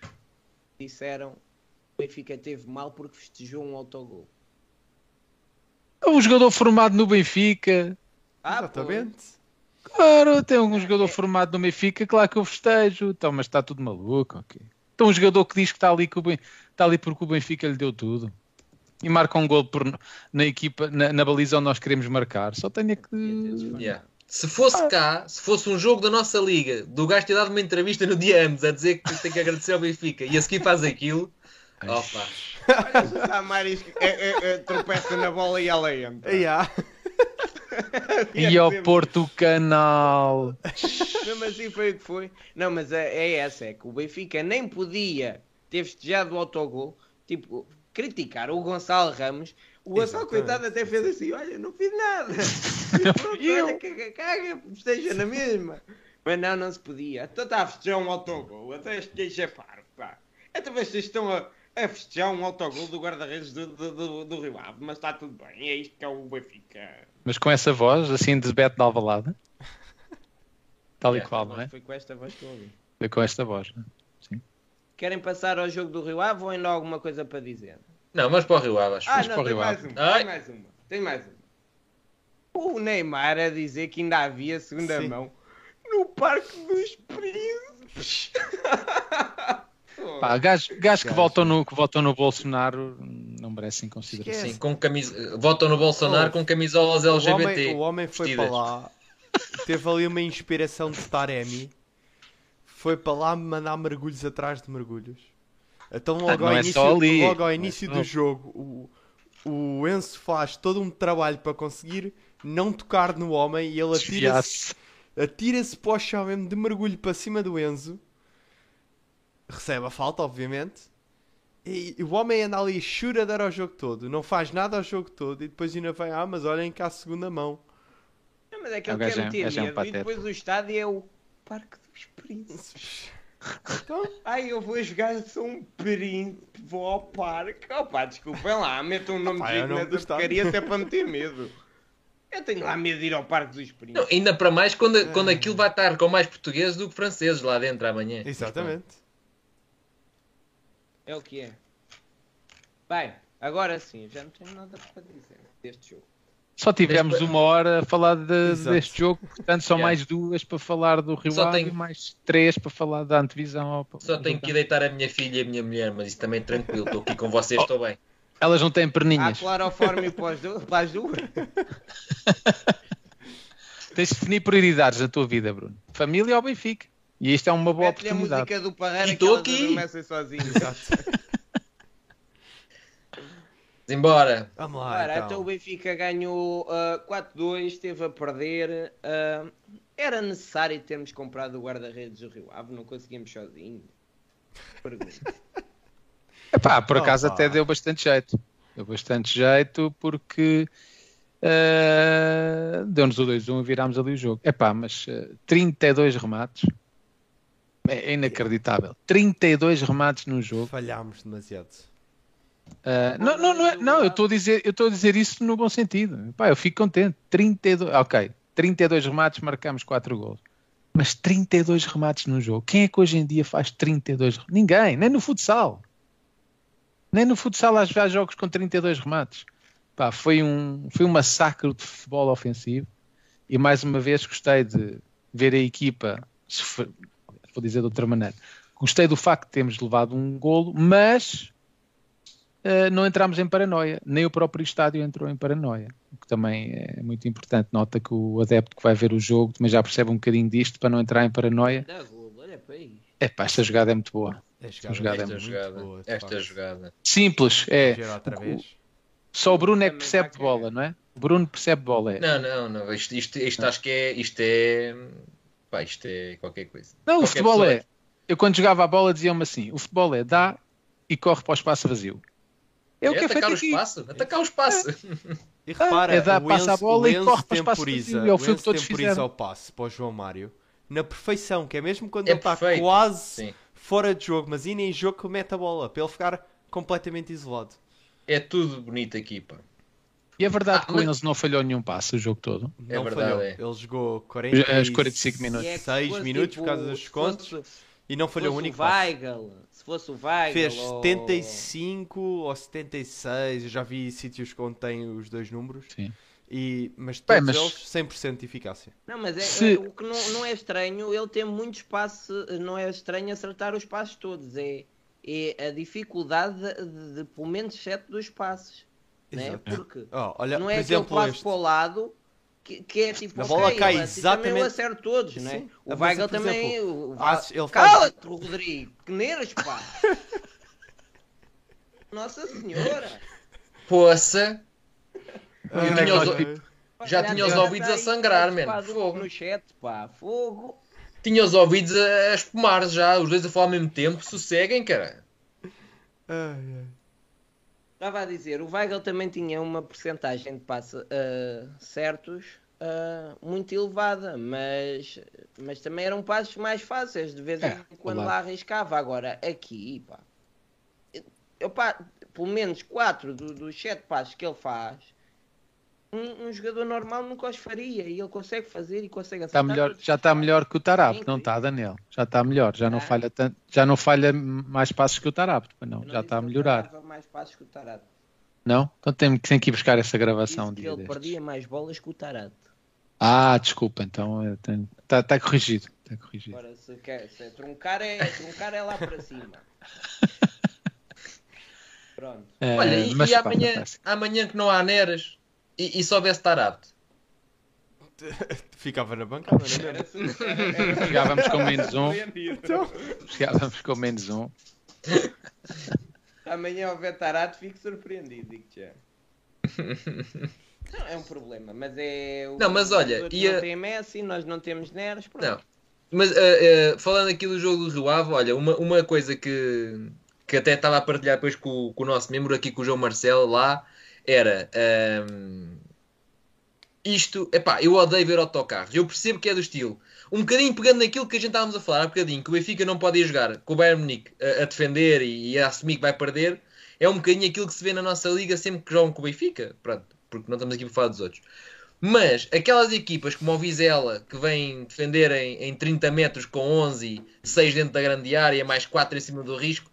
disseram que o Benfica teve mal porque festejou um autogol. Um jogador formado no Benfica. Ah, Exatamente. Claro, tem um jogador formado no Benfica, claro que eu festejo. Então, mas está tudo maluco, ok. Então um jogador que diz que está ali, que o ben... está ali porque o Benfica lhe deu tudo e marca um gol por... na equipa, na, na, baliza onde nós queremos marcar. Só tenho que. Yeah. Se fosse ah. cá, se fosse um jogo da nossa liga, do gajo ter dado uma entrevista no dia antes a dizer que tem que agradecer ao Benfica e a seguir faz aquilo. Opa! Olha se o Samaris é, é, é, tropeça na bola e ela entra. Yeah. e ao Porto Canal. Mesmo assim foi o que foi. Não, mas é, é essa, é que o Benfica nem podia ter festejado o autogol, tipo, criticar o Gonçalo Ramos. O Gonçalo, coitado, até fez assim: olha, não fiz nada. Pronto, olha, caga, caga, festeja na mesma. Mas não, não se podia. Então está a festejar um autogol. Até este queixa é paro, pá. Até vocês estão a, a festejar um autogol do guarda-redes do, do, do, do Rio Ave, mas está tudo bem. É isto que é o Benfica. Mas com essa voz, assim de Beto de Alvalade? Tal e qual, não é? Foi com esta voz que eu ouvi. Foi com esta voz, é? Sim. Querem passar ao jogo do Rio Ave ou ainda há alguma coisa para dizer? Não, mas para o Rio Ave, acho. Ah, não, tem mais, uma, tem mais uma. Tem mais uma. O Neymar a dizer que ainda havia segunda Sim. mão no Parque dos Príncipes. Pá, gajos, que, votam no, que votam no Bolsonaro não merecem consideração. Sim, com camisa... votam no Bolsonaro oh, com camisolas LGBT. O homem, o homem foi vestidas. para lá, teve ali uma inspiração de Taremi, foi para lá mandar mergulhos atrás de mergulhos. Então logo, ah, ao, é início, logo ao início do jogo, o, o Enzo faz todo um trabalho para conseguir não tocar no homem e ele atira-se atira para o chão mesmo de mergulho para cima do Enzo recebe a falta, obviamente. E, o homem anda ali dar ao jogo todo, não faz nada ao jogo todo e depois ainda vem, ah, mas olhem cá a segunda mão. Não, mas é que ele quer meter é medo e depois o estádio é o Parque dos Príncipes. Então, ai, eu vou jogar, sou um príncipe, vou ao parque. Opa, desculpem lá, metam um nome de digno nessa porcaria até para meter medo. Eu tenho lá medo de ir ao Parque dos Príncipes. Não, ainda para mais quando, é. quando aquilo vai estar com mais portugueses do que franceses lá dentro amanhã. Exatamente. É o que é. Bem, agora sim, já não tenho nada para dizer deste jogo. Só tivemos uma hora a falar de, deste jogo, portanto são yeah. mais duas para falar do Rio Ave tenho... e mais três para falar da antevisão. Ao... Só tenho que deitar a minha filha e a minha mulher, mas isso também é tranquilo, estou aqui com vocês, estou bem. Elas não têm perninhas. Há cloroforme para as duas? Tens de definir prioridades na tua vida, Bruno. Família ou Benfica? E isto é uma boa Mete oportunidade. a música do Parreira e estou aqui. sozinho. Embora. Vamos lá. Ora, então. então. o Benfica ganhou uh, 4-2, esteve a perder. Uh, era necessário termos comprado o guarda-redes do Rio Ave, não conseguimos sozinho. Epá, por acaso oh, até deu bastante jeito. Deu bastante jeito porque uh, deu-nos o 2-1 e virámos ali o jogo. Epá, mas uh, 32 remates é inacreditável. 32 remates no jogo. Falhámos demasiado. Uh, não, não, não, é, não, eu estou a dizer, eu estou a dizer isso no bom sentido. Pá, eu fico contente. 32, ok, 32 remates, marcamos 4 gols. Mas 32 remates no jogo. Quem é que hoje em dia faz 32? Ninguém, nem no futsal. Nem no futsal há jogos com 32 remates. Pá, foi um, foi um massacre de futebol ofensivo. E mais uma vez gostei de ver a equipa vou dizer de outra maneira. Gostei do facto de termos levado um golo, mas uh, não entramos em paranoia. Nem o próprio estádio entrou em paranoia. O que também é muito importante. Nota que o adepto que vai ver o jogo também já percebe um bocadinho disto para não entrar em paranoia. É pá, esta jogada é muito boa. Esta jogada, esta é jogada, boa, esta jogada. Simples, é. Só o Bruno é que percebe bola, não é? O Bruno percebe bola. É. Não, não, não. Isto, isto, isto não. acho que é. Isto é. Pá, isto é qualquer coisa. Não, qualquer o futebol é. Eu quando jogava a bola dizia-me assim: o futebol é dá e corre para o espaço vazio. É, é o que é atacar feito o espaço, aqui. atacar o espaço. É. E repara, é dar, o passa Enzo, a bola e corre para o espaço vazio. É o, o que todos fizeram. o passe para o João Mário na perfeição, que é mesmo quando é ele está quase Sim. fora de jogo, mas ainda em jogo que mete a bola, para ele ficar completamente isolado. É tudo bonito aqui, pá. E é verdade ah, que o Enzo não falhou nenhum passo o jogo todo. É não verdade, falhou. É. Ele jogou 40 As 45 minutos. É 6 minutos tipo, por causa dos descontos fosse, e não falhou um único Weigl, Se fosse o Weigl. Fez ou... 75 ou 76. Eu já vi sítios que contém os dois números. Sim. E, mas todos Bem, mas... eles 100% de eficácia. Não, mas é, Se... é, o que não, não é estranho, ele tem muito espaço, não é estranho acertar os passos todos. É, é a dificuldade de, de, de pelo menos 7 dos passos. Né? Porque oh, olha, não é exemplo, que eu passo este... para o lado que, que é tipo. A bola okay, cai exatamente. Também eu acerto todos, né? O Weigl também. Exemplo, o... Cala-te, faz... Rodrigo, que neras, pá! Nossa Senhora! Poça! Eu tinha os... Já tinha os ouvidos a sangrar, mano. Fogo. No chat, pá. Fogo. Tinha os ouvidos a espumar já, os dois a falar ao mesmo tempo. Sosseguem, cara. Ai, ai. Estava a dizer, o Weigl também tinha uma porcentagem de passos uh, certos uh, muito elevada, mas, mas também eram passos mais fáceis, de vez em é, quando lá arriscava. Agora, aqui, pá, eu, pá, pelo menos 4 do, dos 7 passos que ele faz, um, um, jogador normal nunca os faria e ele consegue fazer e consegue está melhor, Já está melhor que o Tarap, não está, Daniel? Já está melhor, já não, ah. falha tanto, já não falha mais passos que o Tarap, não, não já está a melhorar. mais passos que o Tarap. Não? Então tem, tem que ir buscar essa gravação. Disse que ele destes. perdia mais bolas que o Tarap. Ah, desculpa, então está tá corrigido. Está corrigido. Agora, se, quer, se é truncar, é, truncar é lá para cima. Pronto. É, Olha, e, e amanhã, amanhã que não há neras, e, e se houvesse estar apto? Ficava na bancada, não era? Chegávamos com menos um. Então... Chegávamos com menos um. Amanhã houver tarato, fico surpreendido, digo já. Não, é um problema, mas é. O não, mas olha. Ia... Não tem Messi, nós não temos Neres, pronto. Não. Mas uh, uh, falando aqui do jogo do Rio Ave, olha, uma, uma coisa que, que até estava a partilhar depois com, com o nosso membro aqui, com o João Marcelo, lá, era um, isto, epá, eu odeio ver autocarros, eu percebo que é do estilo. Um bocadinho pegando naquilo que a gente estávamos a falar há bocadinho, que o Benfica não pode ir jogar com o Bayern Munique a, a defender e, e, a assumir que vai perder, é um bocadinho aquilo que se vê na nossa liga sempre que jogam com o Benfica, pronto, porque não estamos aqui para falar dos outros. Mas aquelas equipas como o Vizela, que vem defender em, em 30 metros com 11, 6 dentro da grande área, mais 4 em cima do risco,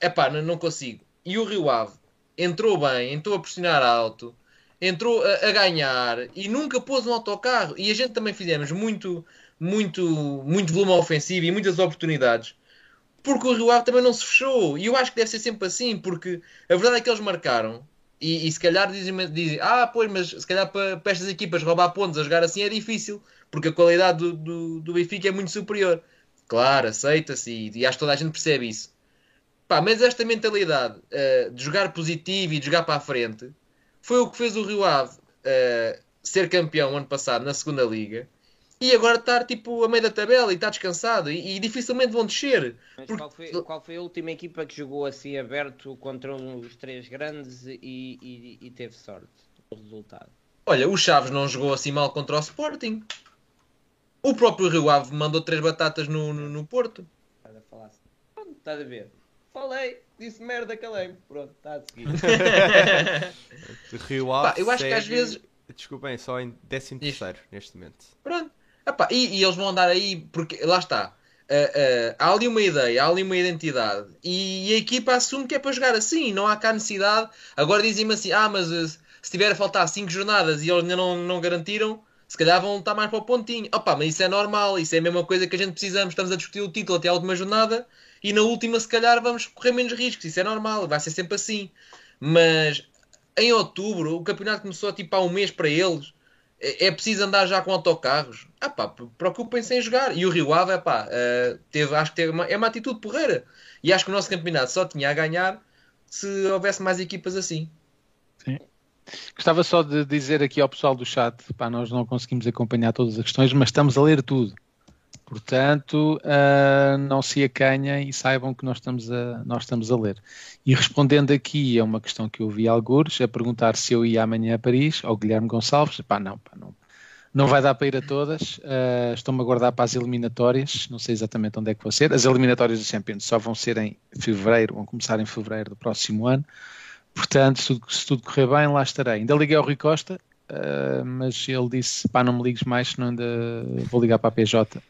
epá, não, não consigo. E o Rio Ave, entrou bem, entrou a pressionar alto, entrou a, a, ganhar e nunca pôs um autocarro. E a gente também fizemos muito, muito, muito volume ofensivo e muitas oportunidades. Porque o Rio Ave também não se fechou. E eu acho que deve ser sempre assim, porque a verdade é que eles marcaram. E, e se calhar dizem, dizem, ah, pois, mas se calhar para, para, estas equipas roubar pontos a jogar assim é difícil, porque a qualidade do, do, do Benfica é muito superior. Claro, aceita-se e, e acho que toda a gente percebe isso. Pá, mas esta mentalidade uh, de jogar positivo e de jogar para a frente foi o que fez o Rio Ave uh, ser campeão ano passado na segunda liga e agora estar tipo a meio da tabela e está descansado e, e dificilmente vão descer. Mas porque... qual, foi, qual, foi, a última equipa que jogou assim aberto contra os três grandes e, e, e teve sorte o resultado? Olha, o Chaves não jogou assim mal contra o Sporting. O próprio Rio Ave mandou três batatas no, no, no Porto. Estás a falar assim. Estás a ver? Falei, disse merda, calei-me. Pronto, está a seguir. Rio Ave. eu acho segue... que às vezes. Desculpem, só em 13 neste momento. Pronto. Epá, e, e, eles vão andar aí, porque lá está. Uh, uh, há ali uma ideia, há ali uma identidade e, a equipa assume que é para jogar assim, não há cá necessidade. Agora dizem-me assim: ah, mas uh, se tiver a faltar 5 jornadas e eles ainda não, não garantiram, se calhar vão estar mais para o pontinho. Opa, mas isso é normal, isso é a mesma coisa que a gente precisamos. Estamos a discutir o título até a última jornada e na última, se calhar, vamos correr menos riscos. Isso é normal, vai ser sempre assim. Mas em outubro, o campeonato começou tipo há um mês para eles. É, é preciso andar já com autocarros. Ah pá, preocupem-se em jogar. E o Rio Ave, pá, uh, teve, acho que teve uma, é uma atitude porreira. E acho que o nosso campeonato só tinha a ganhar se houvesse mais equipas assim. Sim. Gostava só de dizer aqui ao pessoal do chat, pá, nós não conseguimos acompanhar todas as questões, mas estamos a ler tudo. Portanto, uh, não se acanhem e saibam que nós estamos, a, nós estamos a ler. E respondendo aqui a uma questão que eu vi alguns, a perguntar se eu ia amanhã a Paris, ao Guilherme Gonçalves, pá, não, pá, não, não vai dar para ir a todas. Uh, Estou-me a guardar para as eliminatórias, não sei exatamente onde é que vão ser. As eliminatórias do Champions só vão ser em fevereiro, vão começar em fevereiro do próximo ano. Portanto, se, se tudo correr bem, lá estarei. Ainda liguei ao Rui Costa, uh, mas ele disse: pá, não me ligues mais, senão ainda vou ligar para a PJ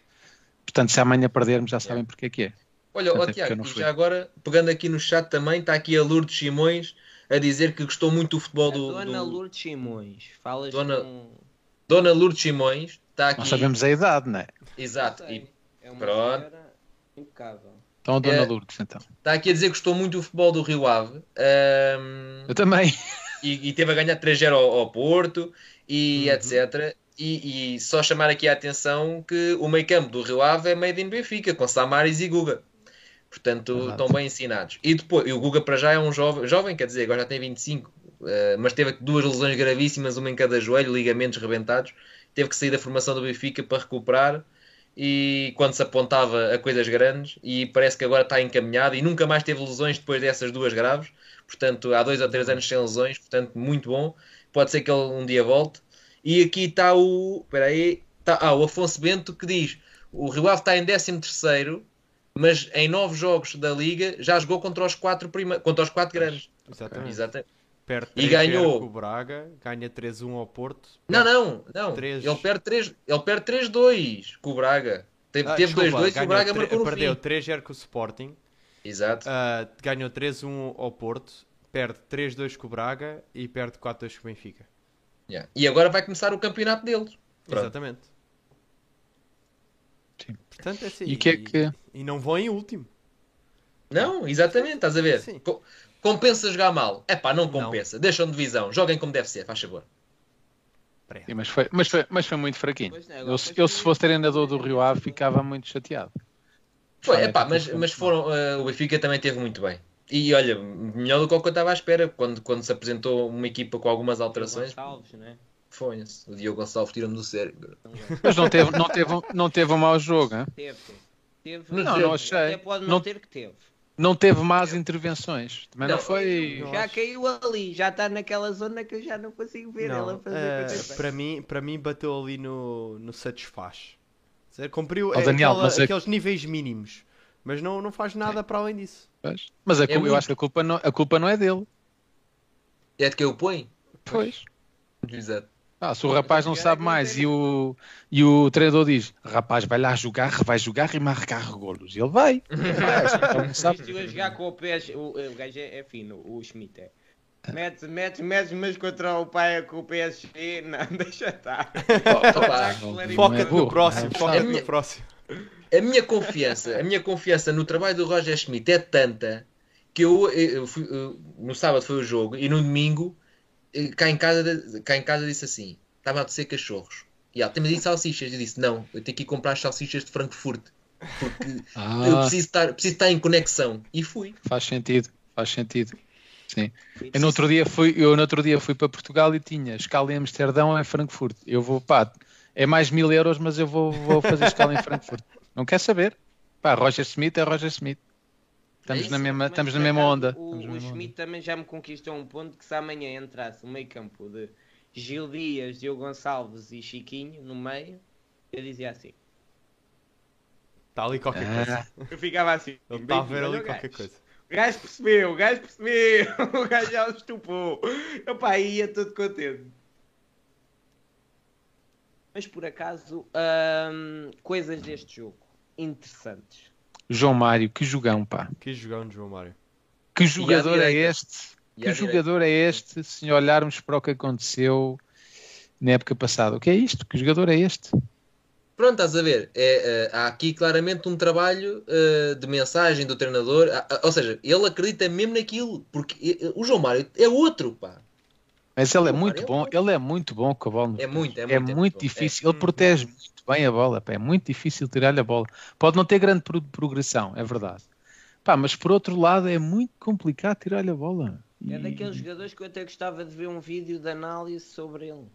Portanto, se amanhã perdermos, já sabem porque é que é. Olha, ó, Tiago, já agora, pegando aqui no chat também, está aqui a Lourdes Simões a dizer que gostou muito do futebol do. Dona do... Lourdes Simões, falas Dona, com... Dona Lourdes Simões está aqui. Nós sabemos a idade, não é? Exato. E... É uma Pronto. impecável. Então, a Dona é... Lourdes, então. Está aqui a dizer que gostou muito do futebol do Rio Ave. Um... Eu também. E, e teve a ganhar 3-0 ao, ao, Porto e uhum. etc. E, e, só chamar aqui a atenção que o meio campo do Rio Ave é made in Benfica, com Samaris e Guga. Portanto, estão bem ensinados. E depois, e o Guga para já é um jovem, jovem, quer dizer, agora já tem 25, uh, eh, mas teve duas lesões gravíssimas, uma em cada joelho, ligamentos rebentados. Teve que sair da formação do Benfica para recuperar. E quando se apontava a coisas grandes, e parece que agora está encaminhado e nunca mais teve lesões depois dessas duas graves. Portanto, há dois ou três anos sem lesões, portanto, muito bom. Pode ser que ele um dia volte. E aqui está o. Espera aí. Está, ah, o Afonso Bento que diz: o Rio Ave está em 13, mas em nove jogos da Liga já jogou contra os quatro, prima... contra os quatro grandes. Exatamente. Exatamente. Perde e ganhou o Braga, ganha 3-1 ao Porto. Não, não, não. 3... Ele perde 3, ele perde 3-2 com o Braga. Teve 2-2 ah, e o Braga marcou no Perdeu 3-0 com o Sporting. Exato. Uh, ganhou 3-1 ao Porto, perde 3-2 com o Braga e perde 4-2 com o Benfica. Yeah. E agora vai começar o campeonato deles. Pronto. Exatamente. Sim. Portanto, é assim, e, que é que... e não vão em último. Não, exatamente, estás a ver? Sim. Compensa jogar mal? É pá, não compensa. Não. Deixam de visão, joguem como deve ser, faz favor. Sim, mas, foi, mas, foi, mas foi muito fraquinho. É, eu, eu, se fosse treinador do Rio Ave, ficava muito chateado. Foi, é pá, mas, mas foram, uh, o Benfica também teve muito bem. E olha, melhor do que o que eu estava à espera quando, quando se apresentou uma equipa com algumas alterações. Gonçalves, né? Foi, o Diogo Gonçalves tira-me do cérebro. Mas não teve, não teve, não teve um mau jogo, hein? Teve, teve. Não, não achei. Pode não, não ter que teve. Não teve más intervenções. Também não, não foi. Já caiu ali, já está naquela zona que eu já não consigo ver não, ela fazer. Uh, para, mim, para mim, bateu ali no, no satisfaz. Cumpriu oh, Daniel, aquela, é aqueles níveis mínimos. Mas não, não faz nada para além disso. Mas, mas a, é eu acho que a culpa, não, a culpa não é dele. É de quem o põe? Pois. Exato. Ah, se o rapaz não sabe mais e o, e o treinador diz: rapaz, vai lá jogar, vai jogar e marcar golos. Ele vai. Se eu jogar com o PS, o, o gajo é, é fino, o Schmidt é. Metes, metes, metes, mas contra o pai com o PSG, não, deixa estar. Foca-te no próximo, foca-te no próximo a minha confiança, a minha confiança no trabalho do Roger Schmidt é tanta que eu, eu fui, no sábado foi o jogo e no domingo eh, cá em casa, cá em casa disse assim: estava a descer cachorros. E ah, temos aí salsichas. Eu disse: não, eu tenho que ir comprar as salsichas de Frankfurt porque ah. eu preciso estar, preciso estar em conexão. E fui. Faz sentido, faz sentido. Sim. Eu no outro dia fui, eu no outro dia fui para Portugal e tinha escala em Amsterdão em Frankfurt. Eu vou, pá, é mais mil euros, mas eu vou, vou fazer escala em Frankfurt. Não quer saber. Pá, Roger Smith é Roger Smith. Estamos, é na, mesma, estamos na mesma onda. O, o Smith onda. também já me conquistou um ponto que se amanhã entrasse o meio campo de Gil Dias, Diogo Gonçalves e Chiquinho no meio, eu dizia assim. Está ali qualquer ah. coisa. Eu ficava assim. Ele está a ver ali qualquer coisa. O gajo percebeu, o gajo percebeu, o gajo já o estupou. Opa, ia todo contente. Mas por acaso, hum, coisas deste jogo interessantes. João Mário, que jogão, pá. Que jogão de João Mário. Que jogador é este? Que jogador é este, se olharmos para o que aconteceu na época passada? O que é isto? Que jogador é este? Pronto, estás a ver. É, uh, há aqui claramente um trabalho uh, de mensagem do treinador. Uh, ou seja, ele acredita mesmo naquilo. Porque o João Mário é outro, pá. Mas ele é muito bom, ele é muito bom com a bola. É muito, é muito, é muito difícil. Ele protege muito bem a bola, pá. é muito difícil tirar-lhe a bola. Pode não ter grande progressão, é verdade. Pá, mas por outro lado é muito complicado tirar-lhe a bola. É daqueles jogadores que eu até gostava de ver um vídeo de análise sobre ele.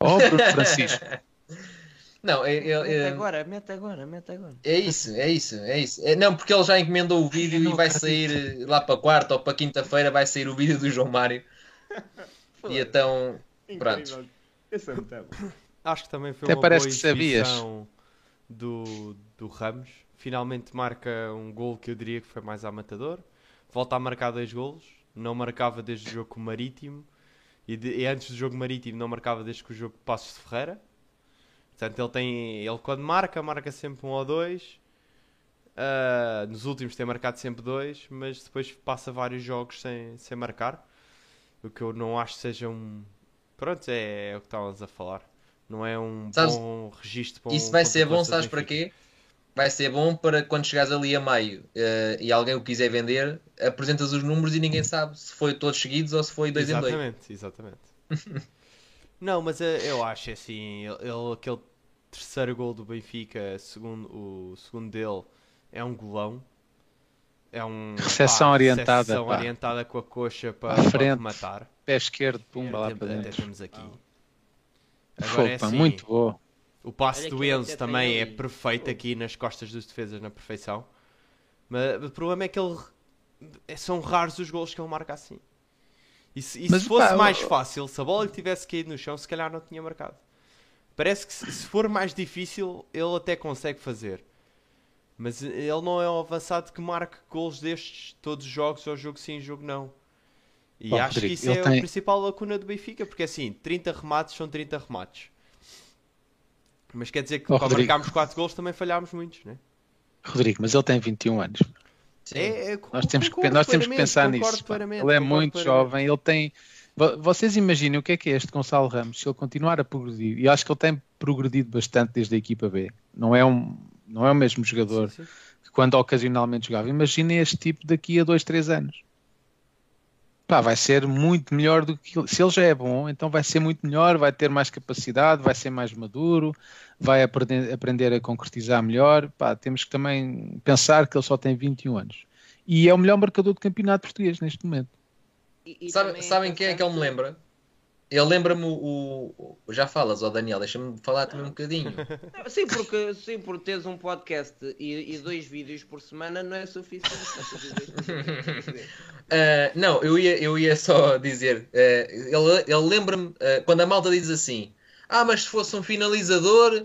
Oh, Bruno Francisco. Não, é, é, mete agora, mete agora, mete agora. É isso, é isso, é isso. É, não, porque ele já encomendou o vídeo e vai sair lá para quarta ou para quinta-feira vai sair o vídeo do João Mário. e então, pronto. Esse é Acho que também foi Até uma parece boa que sabias. Do, do Ramos. Finalmente marca um gol que eu diria que foi mais amatador. Volta a marcar dois golos. Não marcava desde o jogo com o Marítimo. E, de, e antes do jogo Marítimo não marcava desde que o jogo Passos de Ferreira. Portanto, ele tem. Ele quando marca, marca sempre um ou dois. Uh, nos últimos tem marcado sempre dois, mas depois passa vários jogos sem, sem marcar. O que eu não acho que seja um. Pronto, é, é o que estávamos a falar. Não é um sabes, bom registro para Isso vai ser bom, sabes para quê? Vai ser bom para quando chegares ali a meio uh, e alguém o quiser vender, apresentas os números e ninguém sabe se foi todos seguidos ou se foi dois exatamente, em dois. Exatamente, exatamente. não, mas eh, eu acho assim, ele, aquele terceiro gol do Benfica, segundo, o segundo dele, é um golão. É um. Recepção pá, orientada. Pá. orientada com a coxa para, para matar. Pé esquerdo, pumba é, lá para dentro. temos aqui. Agora é assim, muito boa. O passe do Enzo também é perfeito aqui nas costas dos defesas na perfeição. Mas o problema é que ele. São raros os gols que ele marca assim. E se, e se fosse pá, mais eu... fácil, se a bola lhe tivesse caído no chão, se calhar não tinha marcado. Parece que se for mais difícil, ele até consegue fazer. Mas ele não é um avançado que marque gols destes todos os jogos, ou jogo sim, jogo não. E Bom, acho Rodrigo, que isso é tem... a principal lacuna do Benfica, porque assim, 30 remates são 30 remates. Mas quer dizer que oh, para Rodrigo. marcarmos 4 gols também falhámos muitos, né? Rodrigo, mas ele tem 21 anos. É, é, nós temos que, nós temos que pensar nisso. Ele é muito jovem, ele tem vocês imaginem o que é que é este Gonçalo Ramos se ele continuar a progredir, e acho que ele tem progredido bastante desde a equipa B. Não é, um, não é o mesmo jogador sim, sim. que quando ocasionalmente jogava. Imaginem este tipo daqui a 2, 3 anos. Pá, vai ser muito melhor do que. Se ele já é bom, então vai ser muito melhor, vai ter mais capacidade, vai ser mais maduro, vai aprender, aprender a concretizar melhor. Pá, temos que também pensar que ele só tem 21 anos. E é o melhor marcador de campeonato português neste momento. E, Sabe, é sabem quem é que ele me lembra? Ele lembra-me o, o, Já falas, ó Daniel, deixa-me falar também um bocadinho. Sim, porque sim, por teres um podcast e, e dois vídeos por semana não é suficiente. uh, não, eu ia, eu ia só dizer. Uh, ele ele lembra-me uh, quando a malta diz assim: Ah, mas se fosse um finalizador.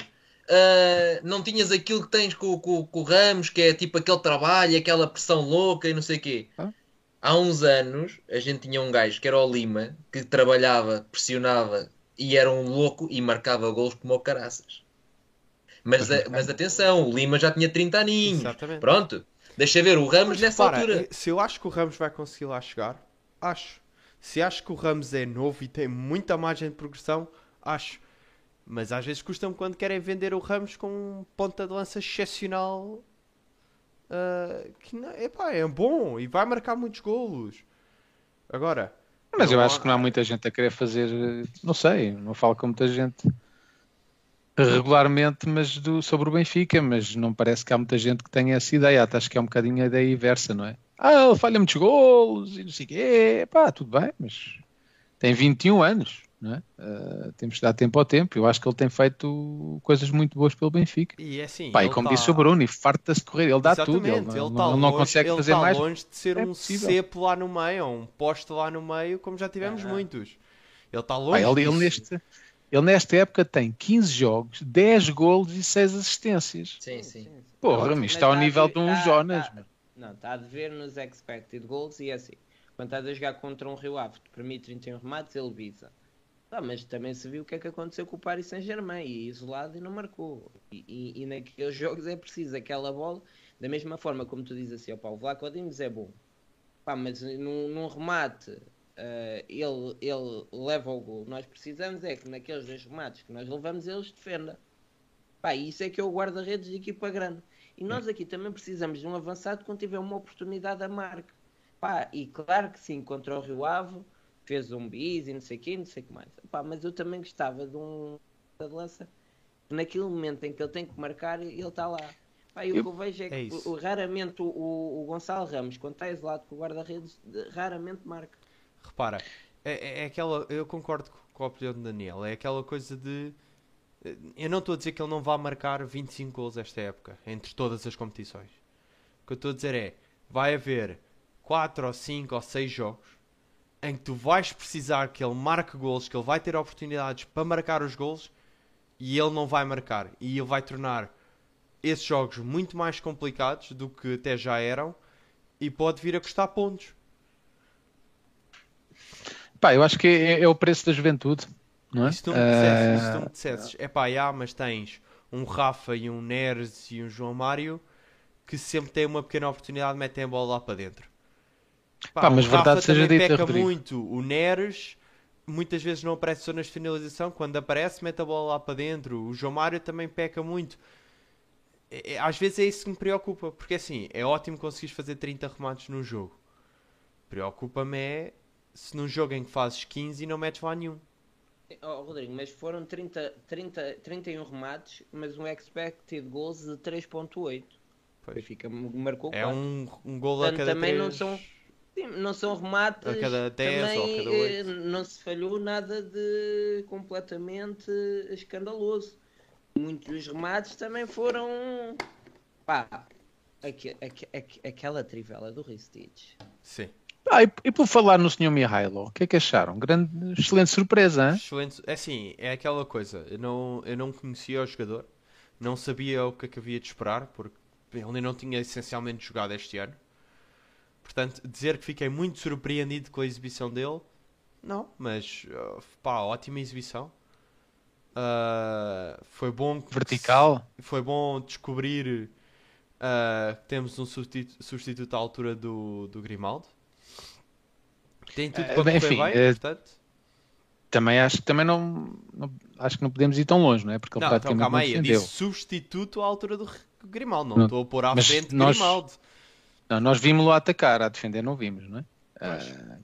não tinhas aquilo que tens com, com, com o Ramos, que é tipo aquele trabalho, aquela pressão louca e não sei o quê há uns anos a gente tinha um gajo que era o Lima que trabalhava, pressionava e era um louco e marcava gols como o caraças. Mas, a, mas atenção, o Lima já tinha 30 aninhos. Exatamente. Pronto, deixa ver o Ramos mas, nessa para, altura. Se eu acho que o Ramos vai conseguir lá chegar, acho. Se acho que o Ramos é novo e tem muita margem de progressão, acho. Mas às vezes custa-me quando querem vender o Ramos com um ponta de lança excepcional uh, que não, epá, é bom e vai marcar muitos golos. Agora. Mas eu acho que não há muita gente a querer fazer, não sei, não falo com muita gente regularmente mas do, sobre o Benfica, mas não parece que há muita gente que tenha essa ideia, até acho que é um bocadinho a ideia inversa, não é? Ah, ele falha muitos golos e não sei o quê, pá, tudo bem, mas tem 21 anos, é? Uh, temos que dar tempo ao tempo. Eu acho que ele tem feito coisas muito boas pelo Benfica. E é assim, Pá, e como tá... disse o Bruno, e farta-se correr, ele dá Exatamente, tudo. Ele, ele, não, tá longe, não consegue ele fazer tá mais. longe de ser é um possível. cepo lá no meio, ou um poste lá no meio, como já tivemos ah. muitos. Ele está longe. Pá, ele, ele, neste, ele nesta época tem 15 jogos, 10 golos e 6 assistências. Sim, sim. Porra, isto está ao nível de um tá, Jonas. Tá, não, está a dever nos expected goals e é assim. Quando estás a jogar contra um Rio Ave que permite 31 remates, ele visa. Ah, mas também se viu o que é que aconteceu com o Paris Saint-Germain e isolado e não marcou. E, e, e, naqueles jogos é preciso aquela bola, da mesma forma como tu dizes assim, opa, o Vlaco Dimos é bom. Pá, mas num, num remate uh, ele, ele leva o gol. Nós precisamos é que naqueles dois remates que nós levamos eles defenda. Pá, isso é que é o guarda-redes de equipa grande. E nós aqui também precisamos de um avançado quando tiver uma oportunidade a marca. Pá, e claro que sim, contra o Rio Ave, fez um bis e não sei o quê, não sei o que mais. Pá, mas eu também gostava de um de lança naquele momento em que ele tem que marcar, ele está lá. Pá, e o que eu vejo é que é raramente o, o, Gonçalo Ramos, quando está isolado com o guarda-redes, raramente marca. Repara, é, é, é, aquela. Eu concordo com a opinião de Daniel, é aquela coisa de. Eu não estou a dizer que ele não vá marcar 25 gols esta época, entre todas as competições. O que eu estou a dizer é: vai haver 4 ou 5 ou 6 jogos em que tu vais precisar que ele marque gols, que ele vai ter oportunidades para marcar os gols e ele não vai marcar. E ele vai tornar esses jogos muito mais complicados do que até já eram e pode vir a custar pontos. Pá, eu acho que é, é o preço da juventude, não é? Se tu me dissesses, uh... se tu me dissesses é pá, já, mas tens um Rafa e um Neres e um João Mário que sempre têm uma pequena oportunidade metem a bola lá para dentro. Pá, Pá mas o verdade Rafa seja também dita, peca Rodrigo. muito. O Neres muitas vezes não aparece zonas de finalização. Quando aparece, mete a bola lá para dentro. O João Mário também peca muito. É, é, às vezes é isso que me preocupa. Porque assim, é ótimo conseguires fazer 30 remates num jogo. Preocupa-me é se num jogo em que fazes 15 e não metes lá nenhum. Oh, Rodrigo, mas foram 30, 30, 31 remates, mas um expected goals de 3.8. Fica, marcou É um, um gol a cada também 3... não são Sim, não são remates. A cada 10 também, ou cada 8. Eh, não se falhou nada de completamente escandaloso. Muitos dos remates também foram. Pá, aqu aqu aqu aquela trivela do Ristich. Sim. Ah, e, e, por falar no Sr. Mihailo, o que é que acharam? Grande, excelente surpresa, hein? Excelente. É assim, é aquela coisa. Eu não, eu não conhecia o jogador, não sabia o que, é que havia de esperar, porque ele não tinha essencialmente jogado este ano. Portanto, dizer que fiquei muito surpreendido com a exibição dele, não, mas uh, pá, ótima exibição. Uh, foi bom vertical. Foi bom descobrir uh, que temos um substituto, substituto à altura do, do Grimaldo. Tem tudo para uh, enfim, bem, uh, portanto. Também acho que também não, não, acho que não podemos ir tão longe, não é? Porque ele não, praticamente então, calma aí, eu disse substituto à altura do Grimaldo, não, não estou a pôr à frente nós, Grimaldo. Não, nós vimos-lo atacar, a defender não vimos, não é? Uh,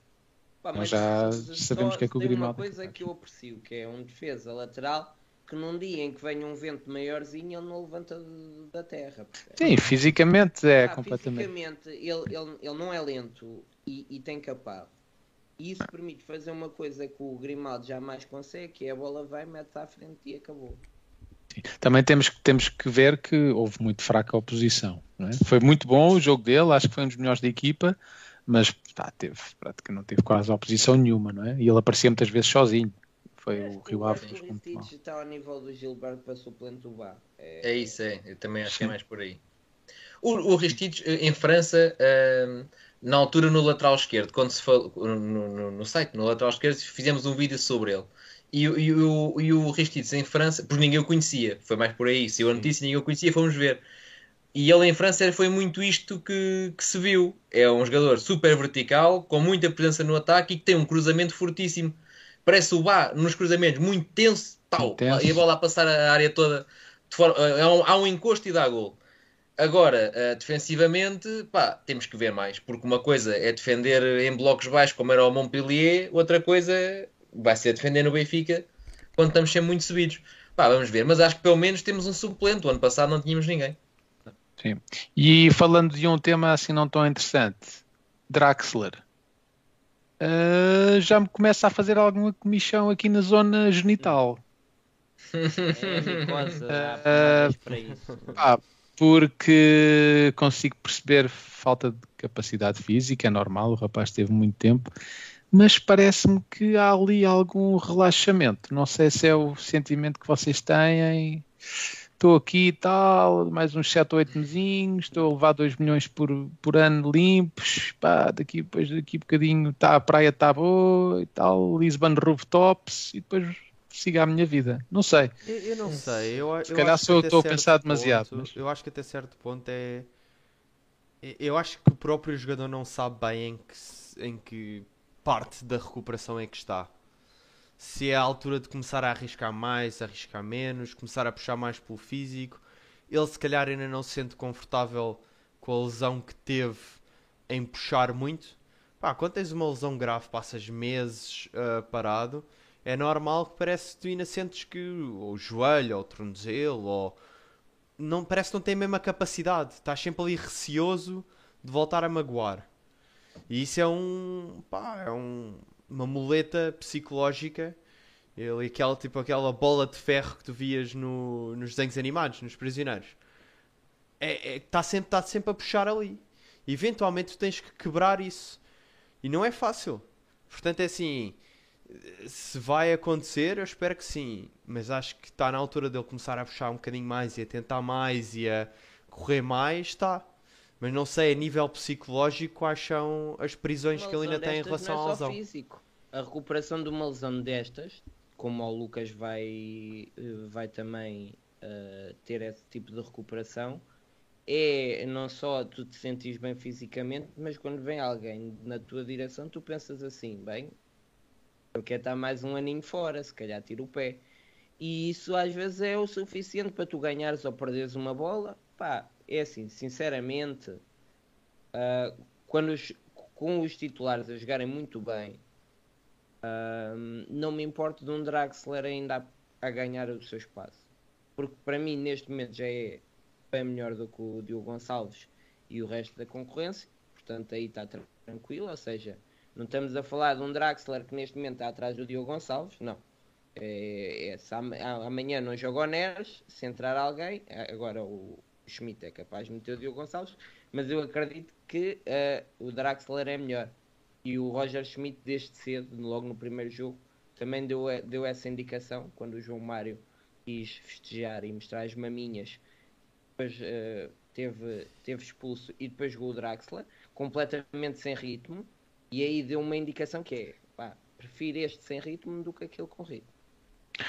Pá, nós já sabemos que é que o Grimaldo. Tem uma coisa que eu aprecio, que é um defesa lateral que num dia em que venha um vento maiorzinho ele não levanta da terra. Sim, fisicamente é ah, completamente. Fisicamente ele, ele, ele não é lento e, e tem capaz. E isso permite fazer uma coisa que o Grimaldo jamais consegue, que é a bola vai, mete à frente e acabou. Também temos, temos que ver que houve muito fraca oposição. É? Foi muito bom o jogo dele, acho que foi um dos melhores da equipa, mas pá, teve, prática, não teve quase oposição nenhuma, não é? E ele aparecia muitas vezes sozinho. Foi o Rio Ave. O está ao nível do Gilberto para suplente do Bar. É... é isso, é. Eu também acho Sim. que é mais por aí. O, o Ristich, em França, uh, na altura no lateral esquerdo, quando se falou no, no, no, site, no lateral esquerdo, fizemos um vídeo sobre ele. E, e, o, e o em França, porque ninguém o conhecia, foi mais por aí. Se eu a notícia ninguém o conhecia, fomos ver. E ele em França foi muito isto que, que, se viu. É um jogador super vertical, com muita presença no ataque e que tem um cruzamento fortíssimo. Parece o Bá nos cruzamentos, muito tenso, tal, e a bola a passar a área toda. Forma, é um, há um encosto e dá gol. Agora, uh, defensivamente, pá, temos que ver mais, porque uma coisa é defender em blocos baixos, como era o Montpellier, outra coisa vai ser defender no Benfica quando estamos sempre muito subidos. Pá, vamos ver, mas acho que pelo menos temos um suplente. O ano passado não tínhamos ninguém. Sim. E falando de um tema assim não tão interessante, Draxler. Uh, já me começa a fazer alguma comissão aqui na zona genital. É, uh, porque consigo perceber falta de capacidade física, é normal, o rapaz teve muito tempo, mas parece-me que há ali algum relaxamento. Não sei se é o sentimento que vocês têm. Estou aqui e tal, mais uns 7 ou 8 mesinhos, estou a levar 2 milhões por, por ano limpos, pá, daqui, depois daqui um bocadinho tá, a praia está boa e tal, Lisbon rooftops, e depois siga a minha vida. Não sei. Eu, eu não sei. Eu, Se calhar eu estou a pensar demasiado. mas... Eu acho que até certo ponto é. Eu acho que o próprio jogador não sabe bem em que, em que parte da recuperação é que está. se é a altura de começar a arriscar mais, arriscar menos, começar a puxar mais pelo físico. Ele se calhar ainda não se sente confortável com a lesão que teve em puxar muito. Pá, quando tens uma lesão grave, passas meses uh, parado, é normal que parece que tu ainda sentes que o joelho, ou o tornozelo, ou não, parece que não tem a mesma capacidade. Estás sempre ali receoso de voltar a magoar. E isso é um. Pá, é um, uma muleta psicológica. Ele, aquela, tipo aquela bola de ferro que tu vias no, nos desenhos animados, nos prisioneiros. É, é, tá sempre, tá sempre a puxar ali. Eventualmente tu tens que quebrar isso. E não é fácil. Portanto, é assim se vai acontecer, eu espero que sim. Mas acho que está na altura dele começar a puxar um bocadinho mais e a tentar mais e a correr mais, está. Mas não sei a nível psicológico quais são as prisões que ele ainda tem em relação não é à lesão. Físico. A recuperação de uma lesão destas, como o Lucas vai, eh, vai também uh, ter esse tipo de recuperação, é não só tu te sentires bem fisicamente, mas quando vem alguém na tua direção, tu pensas assim, bem, eu quero estar mais um aninho fora, se calhar tiro o pé. E isso às vezes é o suficiente para tu ganhares ou perderes uma bola. Pá, é assim, sinceramente, uh, quando os, com os titulares a jogarem muito bem, uh, não me importo de um Draxler ainda a, a, ganhar o seu espaço. Porque para mim, neste momento, já é bem melhor do que o Diogo Gonçalves e o resto da concorrência. Portanto, aí está tranquilo. Ou seja, não estamos a falar de um Draxler que neste momento está atrás do Diogo Gonçalves, não. É, é, amanhã não joga o Neres, se entrar alguém, agora o Schmidt é capaz de meter o Diogo Gonçalves, mas eu acredito que uh, o Draxler é melhor. E o Roger Schmidt, desde cedo, logo no primeiro jogo, também deu, deu essa indicação quando o João Mário quis festejar e mostrar as maminhas. Depois uh, teve, teve expulso e depois jogou o Draxler, completamente sem ritmo e aí deu uma indicação que é, pá, prefiro este sem ritmo do que aquele com ritmo.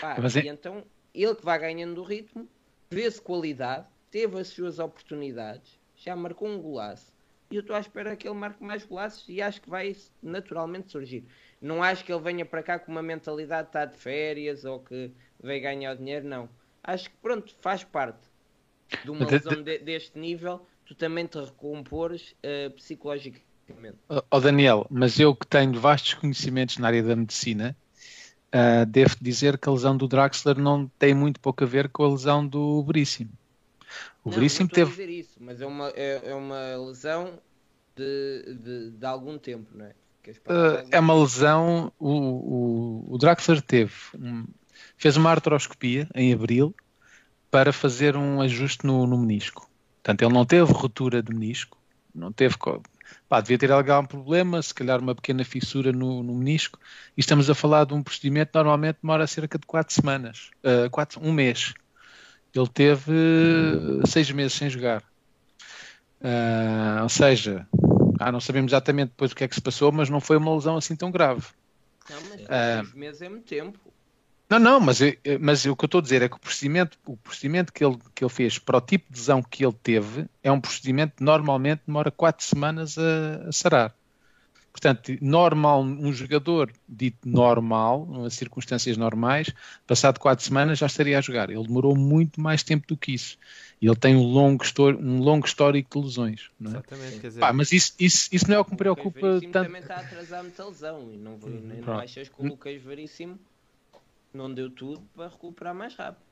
Pá, Mas e é... então, ele que vai ganhando o ritmo, vê-se qualidade, teve as suas oportunidades, já marcou um golaço. E eu estou à espera que ele marque mais golaços e acho que vai naturalmente surgir. Não acho que ele venha para cá com uma mentalidade de estar de férias ou que veio ganhar dinheiro, não. Acho que pronto, faz parte de uma lesão de, deste nível, tu também te recompores uh, psicologicamente Ó oh, Daniel, mas eu que tenho vastos conhecimentos na área da medicina, uh, devo dizer que a lesão do Draxler não tem muito pouco a ver com a lesão do Veríssimo. O não, Veríssimo teve. dizer isso, mas é uma, é, é uma lesão de, de, de, algum tempo, não é? Uh, é uma lesão. O, o, o Draxler teve. Um, fez uma artroscopia em abril para fazer um ajuste no, no menisco. Portanto, ele não teve ruptura de menisco, não teve pá, devia ter algum problema, se calhar uma pequena fissura no, no menisco, e estamos a falar de um procedimento que normalmente demora cerca de 4 semanas, uh, quatro, um mês. Ele teve uh, seis meses sem jogar. Uh, ou seja, ah, não sabemos exatamente depois o que é que se passou, mas não foi uma lesão assim tão grave. Não, mas uh, seis meses é muito tempo. Não, não, mas, mas o que eu estou a dizer é que o procedimento, o procedimento que, ele, que ele fez para o tipo de lesão que ele teve é um procedimento que normalmente demora 4 semanas a, a sarar. Portanto, normal, um jogador dito normal, em circunstâncias normais, passado 4 semanas já estaria a jogar. Ele demorou muito mais tempo do que isso. E ele tem um longo, um longo histórico de lesões. Não é? Exatamente, quer dizer... Pá, mas isso, isso, isso não é o que me preocupa o tanto. também está a atrasar muita lesão. E não, não, não achas que o Lucas Veríssimo não deu tudo para recuperar mais rápido.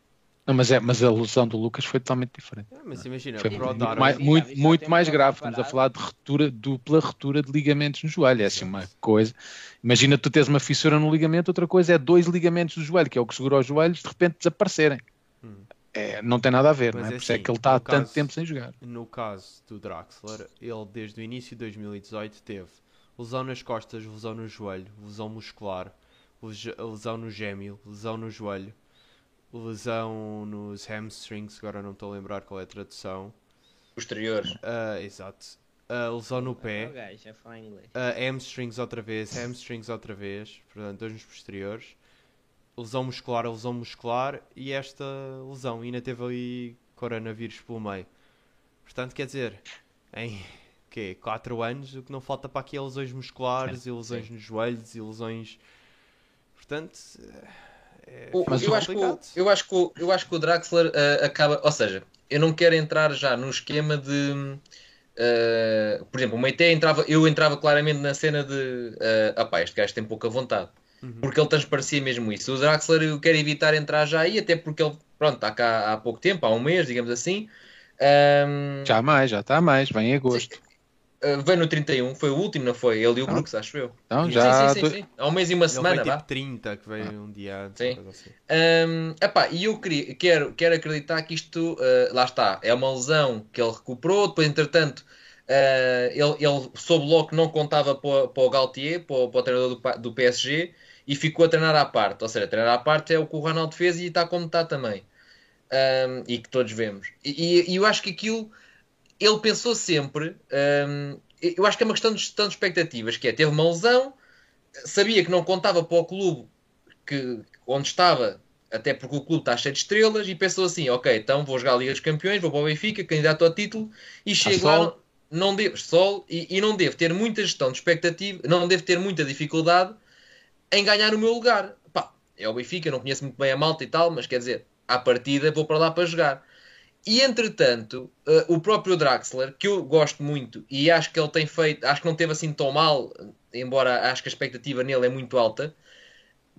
Não, mas, é, mas a lesão do Lucas foi totalmente diferente. É, mas imagina, foi muito, mais, muito, muito mais grave. Estamos a falar de retura, dupla retura de ligamentos no joelho. É assim uma coisa. Imagina tu tens uma fissura no ligamento, outra coisa é dois ligamentos do joelho, que é o que segura os joelhos, de repente desaparecerem. Hum. É, não tem nada a ver, mas não é? é Por isso é assim, que ele está há caso, tanto tempo sem jogar. No caso do Draxler, ele desde o início de 2018 teve lesão nas costas, lesão no joelho, lesão muscular, lesão no gêmeo, lesão no joelho, lesão nos hamstrings, agora não estou a lembrar qual é a tradução. Posterior. Uh, exato. Uh, lesão no pé. Uh, hamstrings outra vez, hamstrings outra vez, portanto, dois nos posteriores. Lesão muscular, lesão muscular e esta lesão. ainda teve ali coronavírus pelo meio. Portanto, quer dizer, em quê? 4 anos, o que não falta para aqui é lesões musculares e lesões sim. nos joelhos e lesões Portanto, é, o, eu, acho o, eu, acho que o, eu acho que o Draxler uh, acaba. Ou seja, eu não quero entrar já no esquema de. Uh, por exemplo, o Meite entrava, eu entrava claramente na cena de uh, opá, este gajo tem pouca vontade. Uhum. Porque ele transparecia mesmo isso. O Draxler eu quero evitar entrar já aí, até porque ele pronto, está cá há pouco tempo, há um mês, digamos assim. Um... Já mais, já está mais, vem em agosto. Uh, veio no 31, foi o último, não foi? Ele e o não. Brooks, acho eu. Não, já. Sim, sim, sim, sim. Há um mês e uma Ele semana, vá. Tipo 30, que veio ah. um dia antes. Sim. Assim. Um, epá, e eu queria, quero, quero acreditar que isto, uh, lá está, é uma lesão que ele recuperou, depois, entretanto, uh, ele, ele soube logo que não contava para, para o Galtier, para, para o treinador do, do PSG, e ficou a treinar à parte. Ou seja, treinar à parte é o que o Ronaldo fez e está como está também. Um, e que todos vemos. E, e, eu acho que aquilo ele pensou sempre. Um, eu acho que é uma questão de gestão de expectativas, que é teve uma lesão, sabia que não contava para o clube que, onde estava, até porque o clube está cheio de estrelas, e pensou assim: ok, então vou jogar a Liga dos Campeões, vou para o Benfica, candidato ao título, e chego lá, não devo, sol, e, e não devo ter muita gestão de expectativa, não devo ter muita dificuldade em ganhar o meu lugar. Pá, é o Benfica, não conheço muito bem a malta e tal, mas quer dizer, à partida vou para lá para jogar. E entretanto, uh, o próprio Draxler, que eu gosto muito e acho que ele tem feito, acho que não teve assim tão mal, embora acho que a expectativa nele é muito alta,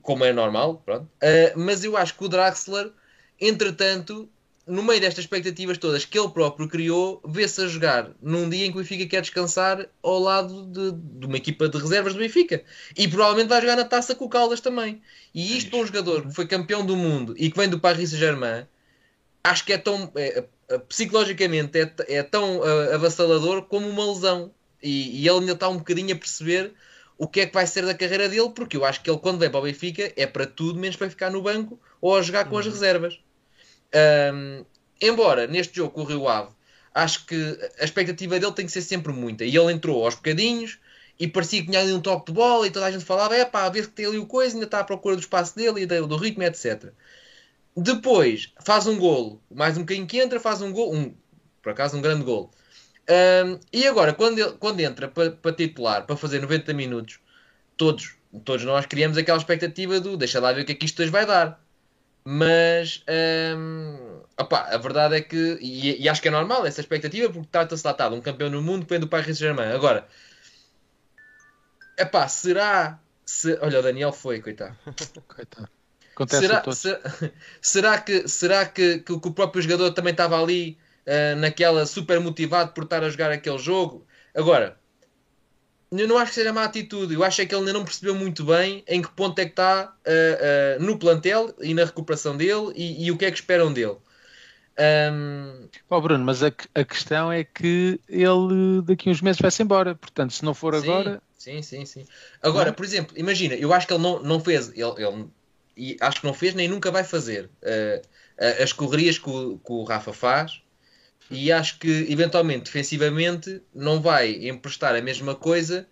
como é normal, pronto. Uh, mas eu acho que o Draxler, entretanto, no meio destas expectativas todas que ele próprio criou, vê-se a jogar num dia em que o Benfica quer descansar ao lado de, de, uma equipa de reservas do Benfica. E provavelmente vai jogar na taça com o Caldas também. E isto para um jogador que foi campeão do mundo e que vem do Paris Saint-Germain acho que é tão. É, é, psicologicamente é, é tão uh, avassalador como uma lesão. E, e, ele ainda está um bocadinho a perceber o que é que vai ser da carreira dele, porque eu acho que ele, quando vem para o Benfica, é para tudo menos para ficar no banco ou a jogar com uhum. as reservas. Um, embora neste jogo com o Rio Ave, acho que a expectativa dele tem que ser sempre muita. E ele entrou aos bocadinhos e parecia que tinha ali um toque de bola e toda a gente falava: é pá, a ver que tem ali o coisa, ainda está à procura do espaço dele e do ritmo, etc. Depois faz um golo, mais um bocadinho que entra, faz um golo, um, por acaso um grande golo. Um, e agora, quando, ele, quando entra para, para titular, para fazer 90 minutos, todos, todos nós criamos aquela expectativa do deixa lá ver o que é que isto hoje vai dar. Mas um, opa, a verdade é que, e, e, acho que é normal essa expectativa, porque trata-se lá de um campeão no mundo vem do Paris Saint-Germain. Agora, epá, será. Se, olha, o Daniel foi, coitado. coitado. Acontece será, será, será, que, será que, que, o próprio jogador também estava ali uh, naquela super motivado por estar a jogar aquele jogo? Agora, eu não acho que seja má atitude. Eu acho é que ele ainda não percebeu muito bem em que ponto é que está uh, uh, no plantel e na recuperação dele e, e, o que é que esperam dele. Um... Oh, Bruno, mas a, a, questão é que ele daqui a uns meses vai-se embora. Portanto, se não for sim, agora. Sim, sim, sim. Agora, não? por exemplo, imagina, eu acho que ele não, não fez. Ele, ele e acho que não fez nem nunca vai fazer uh, as correrias que o, que o, Rafa faz e acho que eventualmente defensivamente não vai emprestar a mesma coisa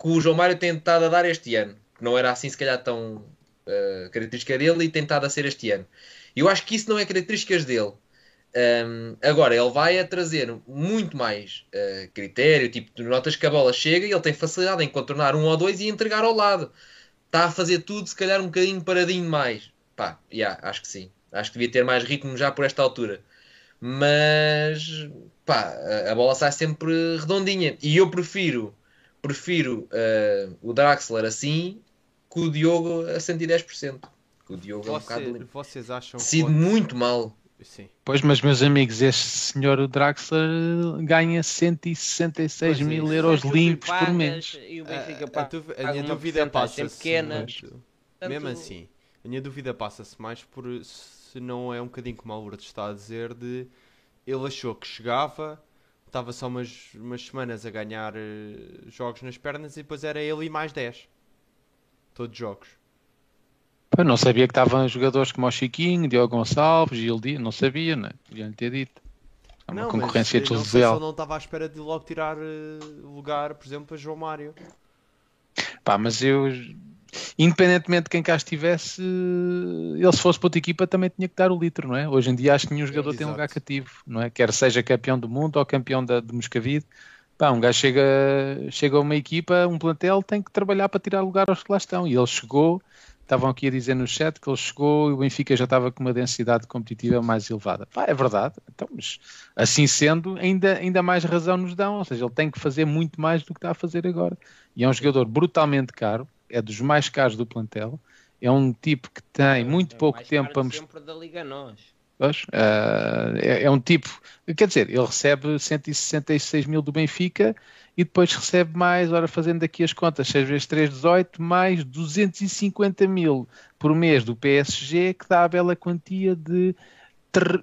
que o João Mário tem tentado a dar este ano que não era assim se calhar tão uh, característica dele e tentado a ser este ano. Eu acho que isso não é características dele. Um, agora ele vai a trazer muito mais uh, critério tipo notas que a bola chega e ele tem facilidade em contornar um ou dois e entregar ao lado está a fazer tudo, se calhar um bocadinho paradinho mais. Pá, yeah, acho que sim. Acho que devia ter mais ritmo já por esta altura. Mas, pá, a, bola sai sempre redondinha. E eu prefiro, prefiro uh, o Draxler assim que o Diogo a 110%. Que o Diogo é um bocado... Vocês acham pode... muito mal. Sim. Pois, mas meus amigos, este senhor Draxler ganha 166 pois mil é. euros limpos por mês. E o Benfica a, a, a, minha dúvida passa-se. Pequena. Mesmo assim, a minha dúvida passa-se mais por se não é um bocadinho como a Lourdes está a dizer de ele achou que chegava, estava só umas, umas semanas a ganhar uh, jogos nas pernas e depois era ele e mais 10. Todos jogos. Eu não sabia que estavam jogadores como o Chiquinho, Diogo Gonçalves, Gil Dias, não sabia, né? Podia-lhe ter dito. É uma não, concorrência mas, desleal. Não, não estava à espera de logo tirar uh, lugar, por exemplo, a João Mário. Pá, mas eu, independentemente de quem cá estivesse, ele se fosse para outra equipa também tinha que dar o litro, não é? Hoje em dia acho que nenhum jogador é, tem um lugar cativo, não é? Quer seja campeão do mundo ou campeão da, de Moscavide. Pá, um gajo chega, chega a uma equipa, um plantel, tem que trabalhar para tirar lugar aos que lá estão. E ele chegou estavam aqui a dizer no chat que ele chegou e o Benfica já estava com uma densidade competitiva mais elevada. Pá, é verdade. Então, mas assim sendo, ainda, ainda mais razão nos dão. Ou seja, ele tem que fazer muito mais do que está a fazer agora. E é um jogador brutalmente caro, é dos mais caros do plantel. É um tipo que tem muito é pouco tempo para mostrar. da Liga Nós. Pois, uh, é, é, um tipo, quer dizer, ele recebe 166 mil do Benfica e depois recebe mais, ora fazendo aqui as contas, 6 vezes 3, 18, mais 250 mil por mês do PSG, que dá a bela quantia de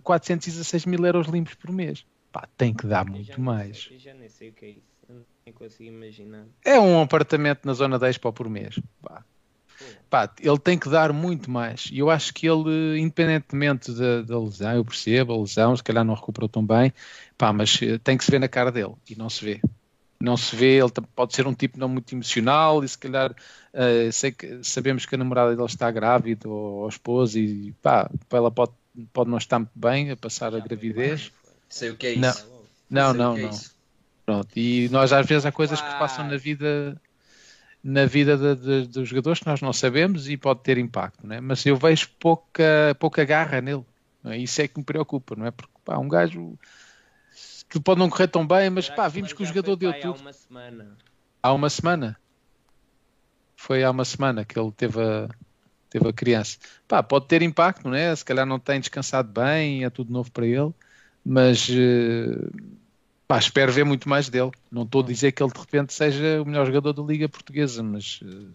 416 mil euros limpos por mês. Pá, tem que dar muito mais. Sei, já nem sei o que é isso, nem consigo imaginar. É um apartamento na zona 10 para por mês. Pá. Pá, ele tem que dar muito mais. E eu acho que ele, independentemente da, da, lesão, eu percebo, a lesão, se calhar não recuperou tão bem, pá, mas eh, tem que se ver na cara dele. E não se vê. Não se vê, ele pode ser um tipo não muito emocional e se calhar uh, sei que, sabemos que a namorada dele está grávida ou, ou esposa e pá, ela pode, pode não estar muito bem a passar a gravidez. Sei o que é isso. Não, não, não. É não. Pronto, e nós às vezes há coisas que passam na vida na vida de, de, dos jogadores que nós não sabemos e pode ter impacto, né? mas eu vejo pouca, pouca garra nele. É? Isso é que me preocupa, não é? Porque pá, um gajo que pode não correr tão bem, mas pá, vimos que o jogador deu tudo. Há uma semana. Há uma semana. Foi há uma semana que ele teve a, teve a criança. Pá, pode ter impacto, não é? Se calhar não tem descansado bem, é tudo novo para ele, mas uh, Pá, espero ver muito mais dele. Não estou a dizer que ele de repente seja o melhor jogador da Liga Portuguesa, mas uh,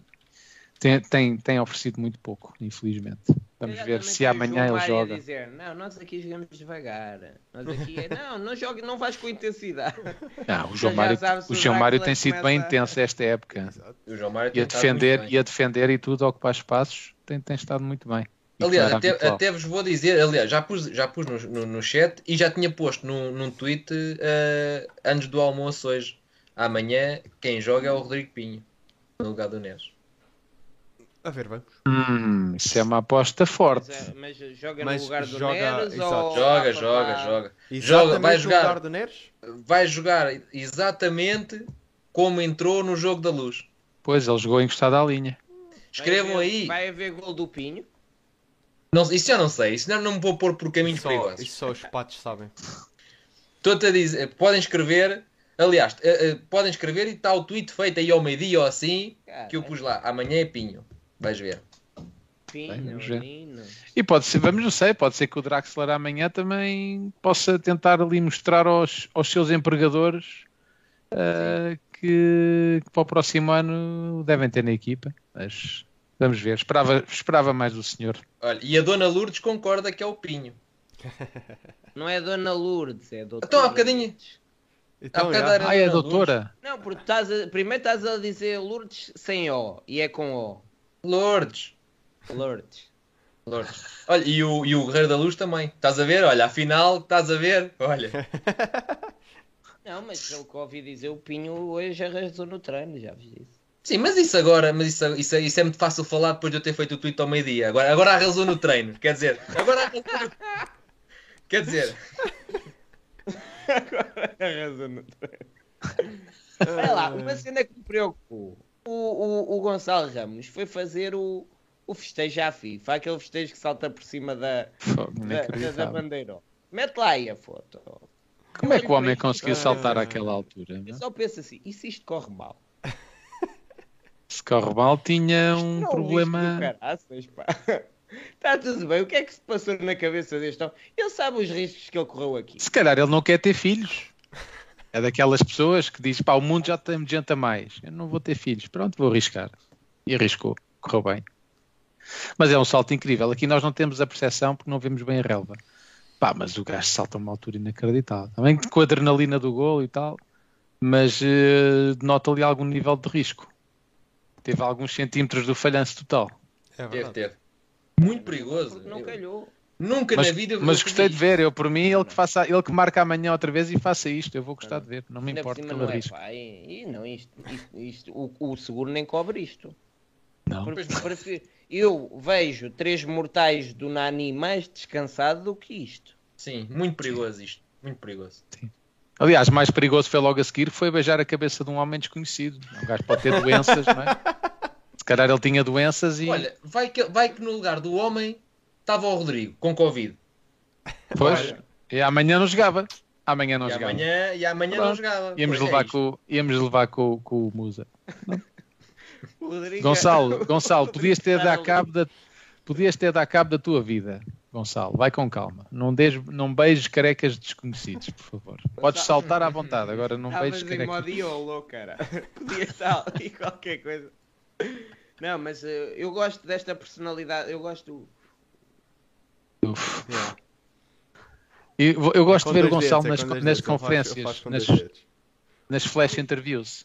tem, tem, tem oferecido muito pouco, infelizmente. Vamos ver se amanhã ele joga. Dizer, não, nós aqui jogamos devagar. Nós aqui, é, não, não, joga, não vais com intensidade. Não, o João Mário, o João Mário tem sido bem intenso esta época. O João Mário e a defender, e a defender e tudo, ocupar espaços, tem, tem estado muito bem. Aliás, até, até, vos vou dizer, aliás, já pus, já pus no, no, no chat e já tinha posto no, num tweet uh, antes do almoço hoje. Amanhã, quem joga é o Rodrigo Pinho, no lugar do Neres. A ver, vamos. Hum, isso é uma aposta forte. Mas, mas joga mas no lugar do joga, Neres ou... Joga, joga, joga. joga vai jogar, lugar do Neres? Vai jogar exatamente como entrou no jogo da luz. Pois, ele jogou encostado à linha. Escrevam vai haver, aí. Vai haver gol do Pinho? Não, isso já não sei, isso não, não me vou pôr por caminhos isso perigosos. Isso só os patos sabem. Estou-te a dizer, podem escrever, aliás, uh, uh, podem escrever e está o tweet feito aí ao meio-dia ou assim, Cara, que eu pus lá, amanhã é Pinho, vais ver. Pinho, Bem, E pode ser, vamos não sei, pode ser que o Draxler amanhã também possa tentar ali mostrar aos, aos seus empregadores uh, que, que, para o próximo ano devem ter na equipa, mas Vamos ver. Esperava, esperava mais do senhor. Olha, e a Dona Lourdes concorda que é o Pinho. Não é Dona Lourdes, é a Doutora. Então há bocadinho. Então, é. Ah, é a doutora? Lourdes. Não, porque estás a... primeiro estás a dizer Lourdes sem O e é com O. Lourdes. Lourdes. Lourdes. Olha, e o, e o Guerreiro da Luz também. Estás a ver? Olha, afinal, estás a ver? Olha. Não, mas pelo que ouvi dizer, o Pinho hoje arrasou no treino, já vos disse. Sim, mas isso agora, mas isso, isso, isso é muito fácil falar depois de eu ter feito o tweet ao meio-dia. Agora, agora arrasou no treino. Quer dizer, agora arrasou no... Quer dizer. agora arrasou no treino. Olha lá, uma cena que me preocupou. O, o, o Gonçalo Ramos foi fazer o, o festejo à FIFA, aquele festejo que salta por cima da, da, da, da bandeira. Mete lá aí a foto. Como é que o homem conseguiu saltar àquela altura? Eu só penso assim, e se isto corre mal? Se corre mal, tinha um não, problema. Está tudo bem. O que é que se passou na cabeça deste homem? Ele sabe os riscos que ele correu aqui. Se calhar ele não quer ter filhos. É daquelas pessoas que diz: pá, o mundo já tem gente a mais. Eu não vou ter filhos. Pronto, vou arriscar. E arriscou. Correu bem. Mas é um salto incrível. Aqui nós não temos a percepção porque não vemos bem a relva. Pá, mas o gajo salta a uma altura inacreditável. Também com a adrenalina do gol e tal. Mas uh, nota ali algum nível de risco. Teve alguns centímetros do falhanço total. É teve, teve. Muito perigoso. Porque não calhou. Nunca mas, na vida Mas gostei de ver, eu por mim, ele que, faça, ele que marca amanhã outra vez e faça isto, eu vou gostar de ver, não me importa pelo é, risco. Pá, e, e, não, isto, isto, isto o, o, seguro nem cobre isto. Não. eu vejo três mortais do Nani mais descansado do que isto. Sim, muito perigoso isto, muito perigoso. Sim. Aliás, mais perigoso foi logo a seguir, foi beijar a cabeça de um homem desconhecido. Um gajo pode ter doenças, não é? Se calhar ele tinha doenças e. Olha, vai que, vai que no lugar do homem estava o Rodrigo com Covid. Pois. E amanhã não jogava. Amanhã não e jogava. amanhã, e amanhã não jogava. Íamos Pois é levar, isto. com, íamos levar com, com o Musa. Rodrigo- Gonçalo, Gonçalo, podias ter Está dado cabo da, podias ter dado cabo da tua vida. Gonçalo, vai com calma. Não, des, não beijes carecas desconhecidos, por favor. Podes saltar à vontade, agora não Estavas beijes em carecas. modo YOLO, cara. Podia estar ali qualquer coisa. Não, mas eh, eu gosto desta personalidade. Eu gosto. Uf. Yeah. E vou- eu gosto Com de ver o Gonçalo dedos, é nas, dois nas conferências, faz com nas, nas flash interviews.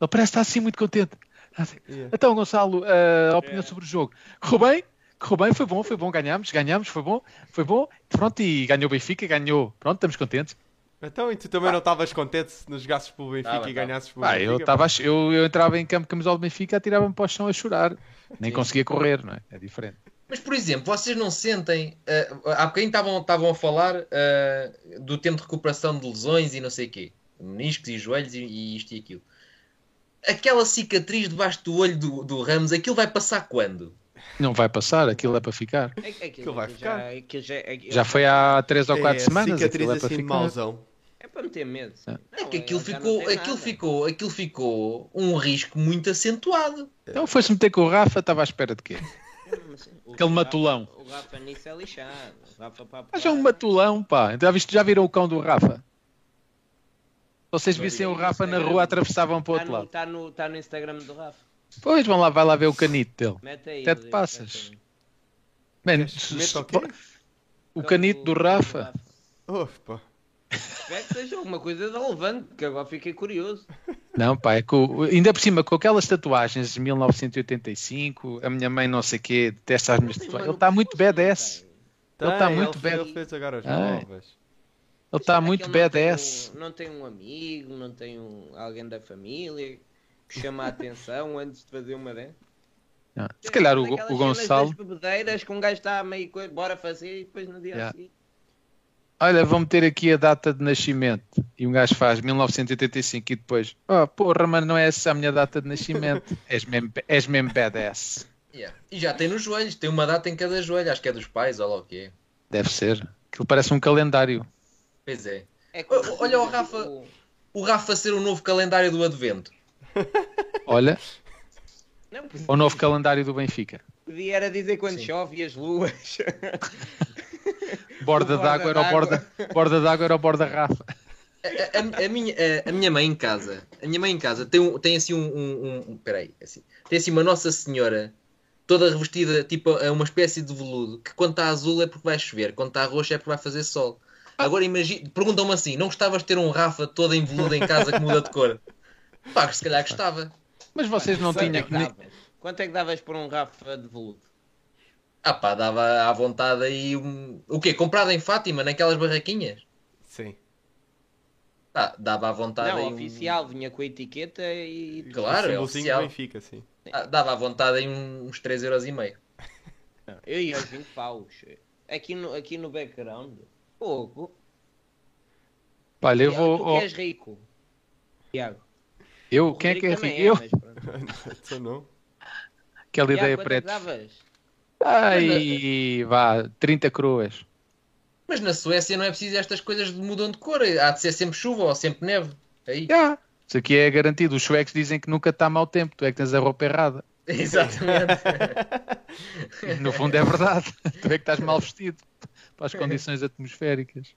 Ele parece estar assim muito contente. Assim, Yeah. Então, Gonçalo, uh, a opinião É. sobre o jogo. Correu bem? Correu bem, foi bom, foi bom, ganhámos, ganhámos, foi bom, foi bom. Pronto, e ganhou o Benfica, ganhou. Pronto, estamos contentes. Então, e tu também não estavas contente se nos jogasses pelo Benfica Tava, e tava. ganhasses pelo eu, Benfica? tava, a ch- eu, eu entrava em campo camisola do Benfica, atirava-me para o chão a chorar. Nem Sim. conseguia correr, não é? É diferente. Mas, por exemplo, vocês não sentem. Uh, há bocadinho estavam, estavam a falar uh, do tempo de recuperação de lesões e não sei o quê. Meniscos e joelhos e, e isto e aquilo. Aquela cicatriz debaixo do olho do, do Ramos, aquilo vai passar quando? Não vai passar, aquilo é para ficar. É, é, Aquilo vai já, ficar. aquilo já, é, Já foi há 3 ou 4 é, semanas. cicatriz aquilo é para assim, ficar. mauzão. é para meter medo. sim. É. Não, É que aquilo já ficou, aquilo, nada. ficou, aquilo ficou um risco muito acentuado. Então foi-se meter com o Rafa, estava à espera de quê? É. O Aquele Rafa- matulão. O Rafa nisso é lixado. O Rafa para Mas é um matulão, pá. Já, viste, já viram o cão do Rafa? Se vocês vissem o Rafa na rua, atravessavam para o Está outro lado. tá no, tá no Instagram do Rafa. Pois, vão lá, vai lá ver o canito dele. Mete aí. Até te passas. Man, se- o o canito do Rafa. Opa. Espero que seja alguma coisa de relevante, que agora fiquei curioso. Não, pá, é que o- ainda por cima com aquelas tatuagens de 1985, a minha mãe não sei o quê, detesta as minhas tatuagens. Ele está muito badass. Ele tá Tem, muito ele, bad- ele fez agora as novas. Ele está muito Aquele não tem badass. um- Não tem um amigo, não tem um, alguém da família que chama a atenção antes de fazer uma dessas. Não. Se calhar o, o Gonçalo. das bebedeiras que um gajo está meio coisa, bora fazer e depois no dia Yeah. a seguir. Olha, vão meter aqui a data de nascimento. E um gajo faz 1985 e depois, oh, porra, mano, não é essa a minha data de nascimento. és, mesmo, és mesmo badass. Yeah. E já tem nos joelhos, tem uma data em cada joelho, acho que é dos pais, lá o quê. Deve ser. Aquilo parece um calendário. Pois é. É que olha o Rafa. o- O Rafa ser o novo calendário do Advento. Olha, Não, podia, o novo calendário do Benfica. podia era dizer quando Sim. chove e as luas. Borda O d'água era o borda borda, d'água era o borda Rafa. A, a- a minha, a, a minha mãe em casa, a minha mãe em casa tem, um, tem assim um, um, um- peraí, assim, tem assim uma Nossa Senhora toda revestida tipo a uma espécie de veludo que quando está azul é porque vai chover, quando está roxo é porque vai fazer sol. Agora imagina, perguntam-me assim, não gostavas de ter um Rafa todo em veludo em casa que muda de cor? Pá, se calhar gostava. Mas vocês não é tinham. que davas? Quanto é que davas por um Rafa de veludo? Ah pá, dava à vontade aí um... O quê? Comprado em Fátima, naquelas barraquinhas? Sim. Ah, dava à vontade Não, aí um- oficial, vinha com a etiqueta e. Claro, o é oficial. Benfica, sim. Ah, dava à vontade aí uns 3,5€. Eu ia aos 20 paus. Aqui no, aqui no background. Pouco. Olha, eu vou. Tu oh, és rico. Tiago. Eu, O quem é que é rico? também Eu? mas não. Aquela Tiago, ideia é preta. Ai, vá, 30 cruas. Mas na Suécia não é preciso estas coisas de mudam de cor. Há de ser sempre chuva ou sempre neve. Aí. Já. Isso aqui é garantido. Os suecos dizem que nunca está mau tempo. Tu é que tens a roupa errada. Exatamente. No fundo é verdade. tu é que estás mal vestido para as condições atmosféricas.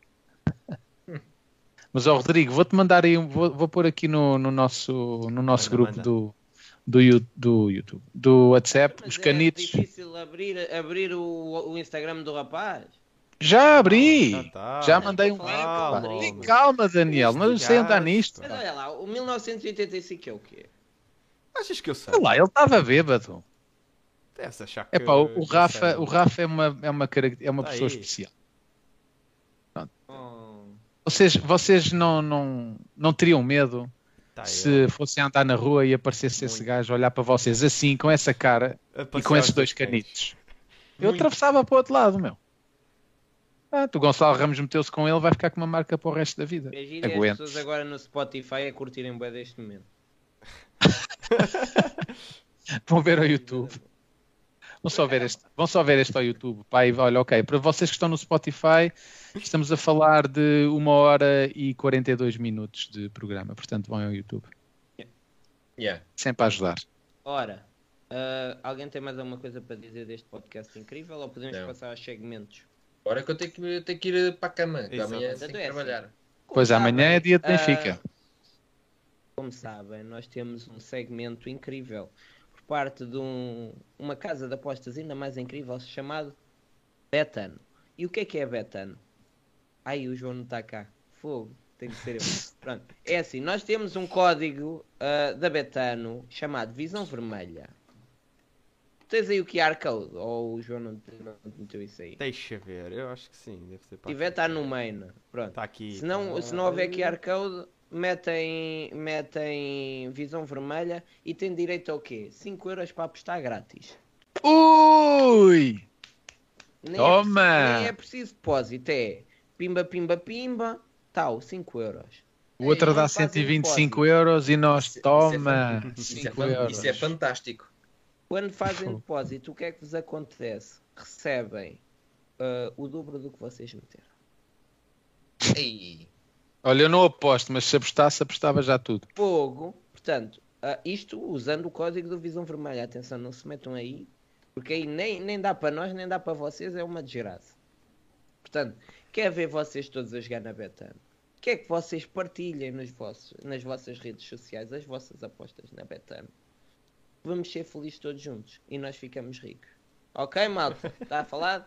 Mas, ó Rodrigo, vou-te mandar aí, um- vou, vou pôr aqui no, no nosso, no nosso Manda, grupo manda. do, do, do YouTube, do WhatsApp, Mas os é canitos. difícil abrir, abrir o, o Instagram do rapaz. Já abri! Já tá. Já mandei um link. Calma, Daniel, mas eu sei andar nisto. Mas olha lá, o 1985 é o quê? Achas que eu sei? Olha lá, ele estava bêbado. Deves achar que É pá, o, o Rafa, sei. o Rafa é uma, é uma, é uma Tá pessoa aí. especial. Vocês, vocês não, não, não teriam medo Tá se fossem andar na rua e aparecesse esse Muito. gajo olhar para vocês assim, com essa cara e com esses dois canitos? Eu Muito. atravessava para o outro lado, meu. Ah, tu Gonçalo Ramos meteu-se com ele, vai ficar com uma marca para o resto da vida. Imagina as pessoas agora no Spotify a curtirem bem deste momento. Vão ver ao YouTube. Vão só ver este, vão só ver este ao YouTube. Pai, olha, ok. Para vocês que estão no Spotify, estamos a falar de uma hora e 42 minutos de programa. Portanto, vão ao YouTube. Yeah. Sempre a ajudar. Ora, uh, alguém tem mais alguma coisa para dizer deste podcast incrível ou podemos Não. passar aos segmentos? Agora que eu tenho que, tenho que ir para a cama. que Exato. Amanhã Então tenho que é assim. trabalhar. Pois amanhã é dia de Benfica. como sabem, nós temos um segmento incrível parte de um- uma casa de apostas ainda mais incrível chamado Betano. E o que é que é Betano? Ai, o João não está cá. Fogo, tem que ser eu. Pronto. É assim, nós temos um código ah, da Betano chamado Visão Vermelha. Tens aí o QR Code? Ou o João não não te meteu isso aí? Deixa ver, eu acho que sim, deve ser Se para tiver, está no main. Pronto. Está aqui. Se não, se não houver QR Code, metem, metem visão vermelha e tem direito ao quê? 5 euros para apostar grátis. Ui! Nem Toma! É, nem é preciso depósito, é pimba, pimba, pimba, tal, 5 euros. O outro Ei, dá não fazem 125 depósito. euros e nós, Isso- isso é toma, Isso é, 5 fan- euros. isso é fantástico. Quando fazem depósito, o que é que vos acontece? Recebem ah, o dobro do que vocês meteram. Ei. Olha, eu não aposto, mas se apostasse, apostava já tudo. Fogo, portanto, ah, isto usando o código do Visão Vermelha. Atenção, não se metam aí, porque aí nem, nem dá para nós, nem dá para vocês, é uma desgraça. Portanto, quer ver vocês todos a jogar na Betano? Quer que vocês partilhem nos vossos, nas vossas redes sociais as vossas apostas na Betano? Vamos ser felizes todos juntos e nós ficamos ricos. Ok, malta? Está falado?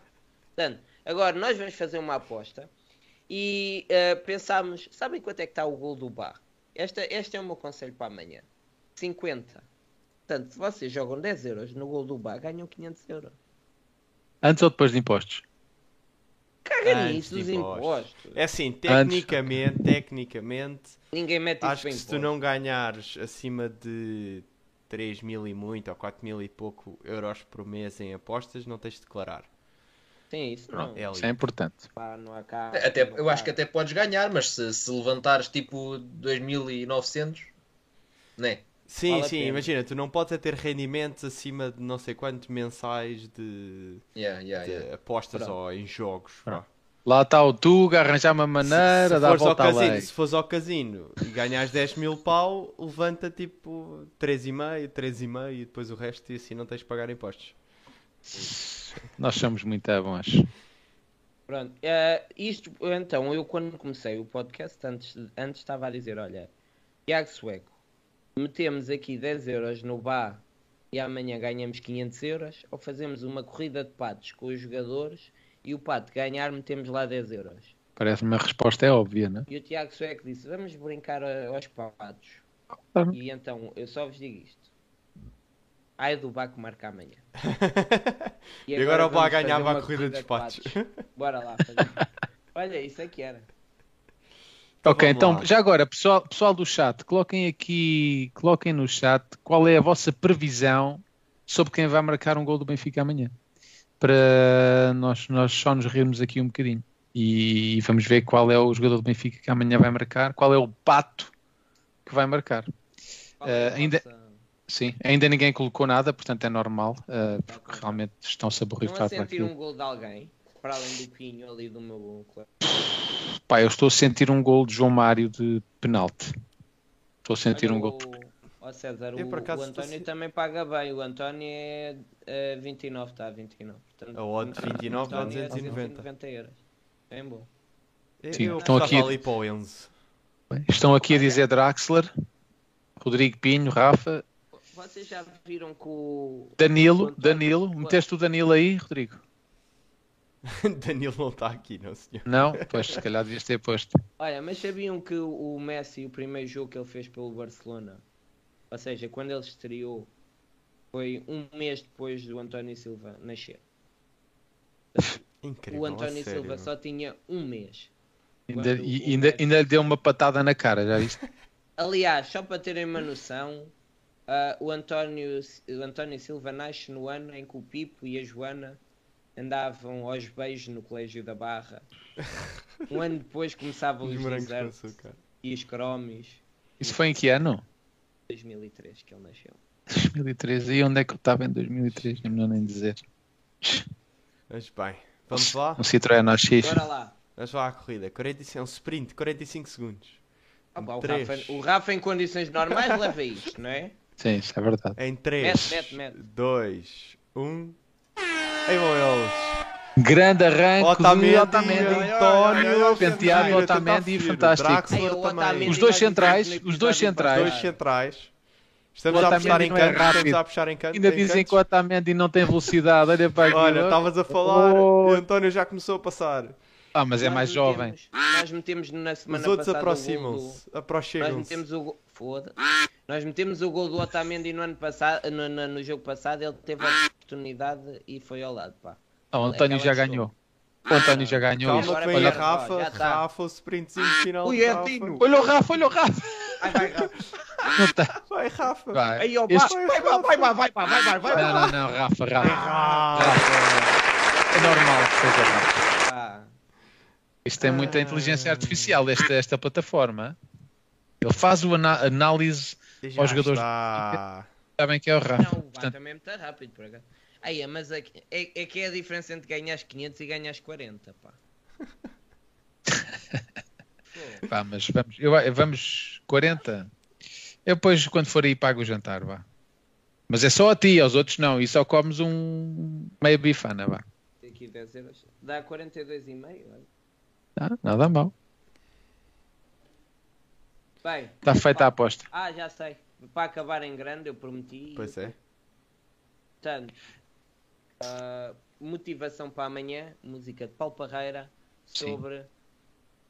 Portanto, agora nós vamos fazer uma aposta e eh, pensámos, sabem quanto é que está o gol do Bar? Esta, este é o meu conselho para amanhã. 50. Portanto, se vocês jogam 10 euros no gol do Bar, ganham 500 euros. Antes ou depois de impostos? Caga Antes nisso dos impostos. impostos. É assim, tecnicamente, tecnicamente, Ninguém mete acho que se tu não ganhares acima de 3 mil e muito ou 4 mil e pouco euros por mês em apostas, não tens de declarar. Sim, isso não. É. Isso é importante. Pá, não há cá, Até, não eu acho que até podes ganhar, mas se, se levantares tipo 2900, né? Sim, Vale sim, imagina, tu não podes é ter rendimentos acima de não sei quantos mensais de, Yeah, yeah, de yeah. apostas Pronto. ou em jogos. Lá está o Tuga, arranjar uma Se, maneira, se, dar a fores ao casino, lei. se fores ao casino e ganhas 10 mil pau, levanta tipo 3,5, 3,5 e depois o resto e assim não tens de pagar impostos. Nós somos muito bons. Pronto, eh, isto, então, eu quando comecei o podcast, antes, antes estava a dizer, olha, Tiago Sueco, metemos aqui 10 euros no bar e amanhã ganhamos 500 euros, ou fazemos uma corrida de patos com os jogadores e o pato ganhar metemos lá 10 euros. Parece-me uma resposta é óbvia, né? E o Tiago Sueco disse, vamos brincar a- aos patos. Claro. E então, eu só vos digo isto. Ai do Baco marca amanhã. E agora o Bá vamos fazer ganhava a uma corrida dos de patos. Bora lá fazer. Olha, isso é que era. Então ok, vamos então, lá. já agora, pessoal, pessoal do chat, coloquem aqui, coloquem no chat qual é a vossa previsão sobre quem vai marcar um gol do Benfica amanhã. Para nós, nós só nos rirmos aqui um bocadinho. E vamos ver qual é o jogador do Benfica que amanhã vai marcar, qual é o pato que vai marcar. Eh, ainda- Sim, ainda ninguém colocou nada, portanto é normal, eh, porque realmente estão-se a a borrifar para sentir aquilo. um gol de alguém, para além do Pinho ali do meu clube. Pá, eu estou a sentir um gol de João Mário de penalti. Estou a sentir Olha, um gol. o- César, Eu, o, o António a se- também paga bem. O António é, é 29, está a 29. Portanto, A odd de 29 dá António é 290. 190 euros. Bem bom. Eu, Sim, eu estão aqui- ali para o Enzo. Estão aqui a dizer Draxler, Rodrigo Pinho, Rafa, Vocês já viram que o. Danilo, Danilo. Meteste o Danilo aí, Rodrigo? Danilo não está aqui, não senhor. Não? Pois, se calhar devias ter posto. Olha, mas sabiam que o Messi, o primeiro jogo que ele fez pelo Barcelona, ou seja, quando ele estreou, foi um mês depois do António Silva nascer. Incrível, O António sério, Silva so tinha um mês. Ainda, e ainda, Messi- ainda lhe deu uma patada na cara, já viste? Aliás, só para terem uma noção, ah, o, António, o António Silva nasce no ano em que o Pipo e a Joana andavam aos beijos no Colégio da Barra. Um ano depois começavam Os os desertos açúcar. e os cromes. Isso foi em que ano? 2003 que ele nasceu. 2003. E onde é que eu estava em 2003? Nem melhor nem dizer. Mas bem, vamos lá? Um Citroën AX. Bora lá. Vamos lá à corrida. 45, é um sprint, 45 segundos. Opa, o. Rafa, o Rafa em condições normais leva isto, não é? Sim, isso é verdade. Em Mete, 3, mete, mete. 2, 1. Aí vão eles. Grande arranque Otamendi, do Otamendi. António, Penteado Otamendi, fantástico. Os dois centrais, os dois centrais. Dois centrais. Estamos a Otamendi em não é canto, estamos a apostar em canto. Ainda em dizem que o Otamendi não tem velocidade. Olha para aqui. Olha, estavas a falar Oh. e o António já começou a passar. Ah, mas é mais jovem. metemos- Nós metemos na semana Os outros aproximam-se, do- Nós aproximam-se. metemos o gol. Foda. Nós metemos o gol do Otamendi no ano passado, no, no- no jogo passado, ele teve a oportunidade e foi ao lado, pá. Ah, o António já ganhou. O António já ganhou. Calma isto. Agora que vai vem a a Rafa, já tá. Rafa, o sprintzinho final. Ui, é Rafa. Tino. Olha o Rafa, olha o Rafa. Ai, vai, Rafa. Não tá. Vai, Rafa. Vai. Aí, ó, Este- vai, vai, vai, vai, vai, vai, vai, vai, vai, Não, não, não, Rafa, Rafa. Rafa. É normal que seja Rafa. Ah, Isto é muita inteligência artificial, esta, esta plataforma. Ele faz o análise, Já Aos jogadores- está. sabem que é o Rafa. Não, o Portanto, também é muito rápido, por acaso. Aí, mas é, que- é, é que é a diferença entre ganhas 500 e ganhas 40, pá. Pá, mas vamos, eu, vamos 40. Eu depois, quando for aí, pago o jantar, vá. Mas é só a ti, aos outros não. E só comes um meia bifana, vá. aqui 10 euros. Dá 42,5, olha. Ah, nada mal. Bem, Está feita a aposta. ah, já sei. Para acabar em grande, eu prometi. Pois é. Portanto, ah, motivação para amanhã, música de Paulo Parreira sobre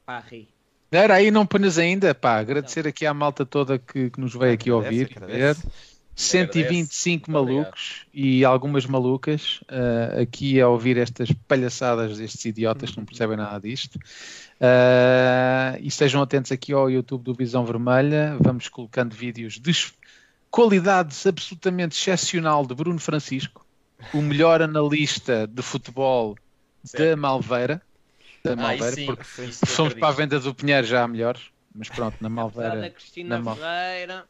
Paris. Era aí, não ponhas ainda, pá. Agradecer aqui à malta toda que, que nos veio aqui ouvir. Agradece, agradece. Ver. 125 Muito obrigado. malucos e algumas malucas ah, aqui a ouvir estas palhaçadas destes idiotas que não percebem nada disto. Ah, e estejam atentos aqui ao YouTube do Visão Vermelha. Vamos colocando vídeos de qualidades absolutamente excepcional de Bruno Francisco, o melhor analista de futebol da Certo. Malveira. Da Malveira, sim. porque fomos para a venda do Pinheiro já há melhores. Mas pronto, na da Malveira. Na Mal- Ferreira.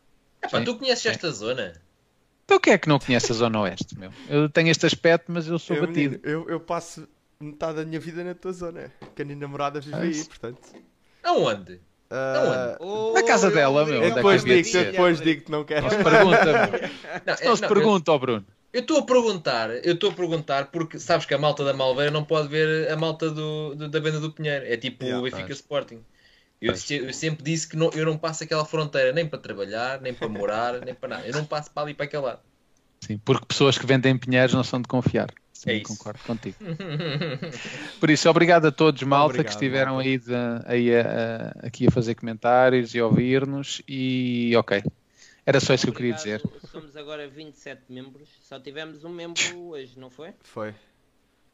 Epá, Sim. tu conheces esta zona? Então quem é que não conhece a Zona Oeste, meu? Eu tenho este aspecto, mas eu sou Eu, batido. menino, eu, eu passo metade da minha vida na tua zona. Que a minha namorada vive aí, isso. portanto. Aonde? Ah, Oh, Na casa dela, meu, eu é depois que havia de digo, ser? depois digo que não quero. Não se pergunta, meu. Não, é- Não se não, pergunta ao Bruno. Eu estou a perguntar, eu estou a perguntar porque sabes que a malta da Malveira não pode ver a malta do, do- da venda do Pinheiro. É tipo Yeah, o Benfica. Sporting. Eu, eu sempre disse que não- eu não passo aquela fronteira nem para trabalhar, nem para morar, nem para nada. Eu não passo para ali para aquele lado. Sim, porque pessoas que vendem pinheiros não são de confiar. Sim, É isso. concordo contigo. Por isso, obrigado a todos, malta, Obrigado, que estiveram aí, de- aí a- a- aqui a fazer comentários e a ouvir-nos. E ok, era só isso que eu queria dizer. Somos agora 27 membros. Só tivemos um membro hoje, não foi? Foi.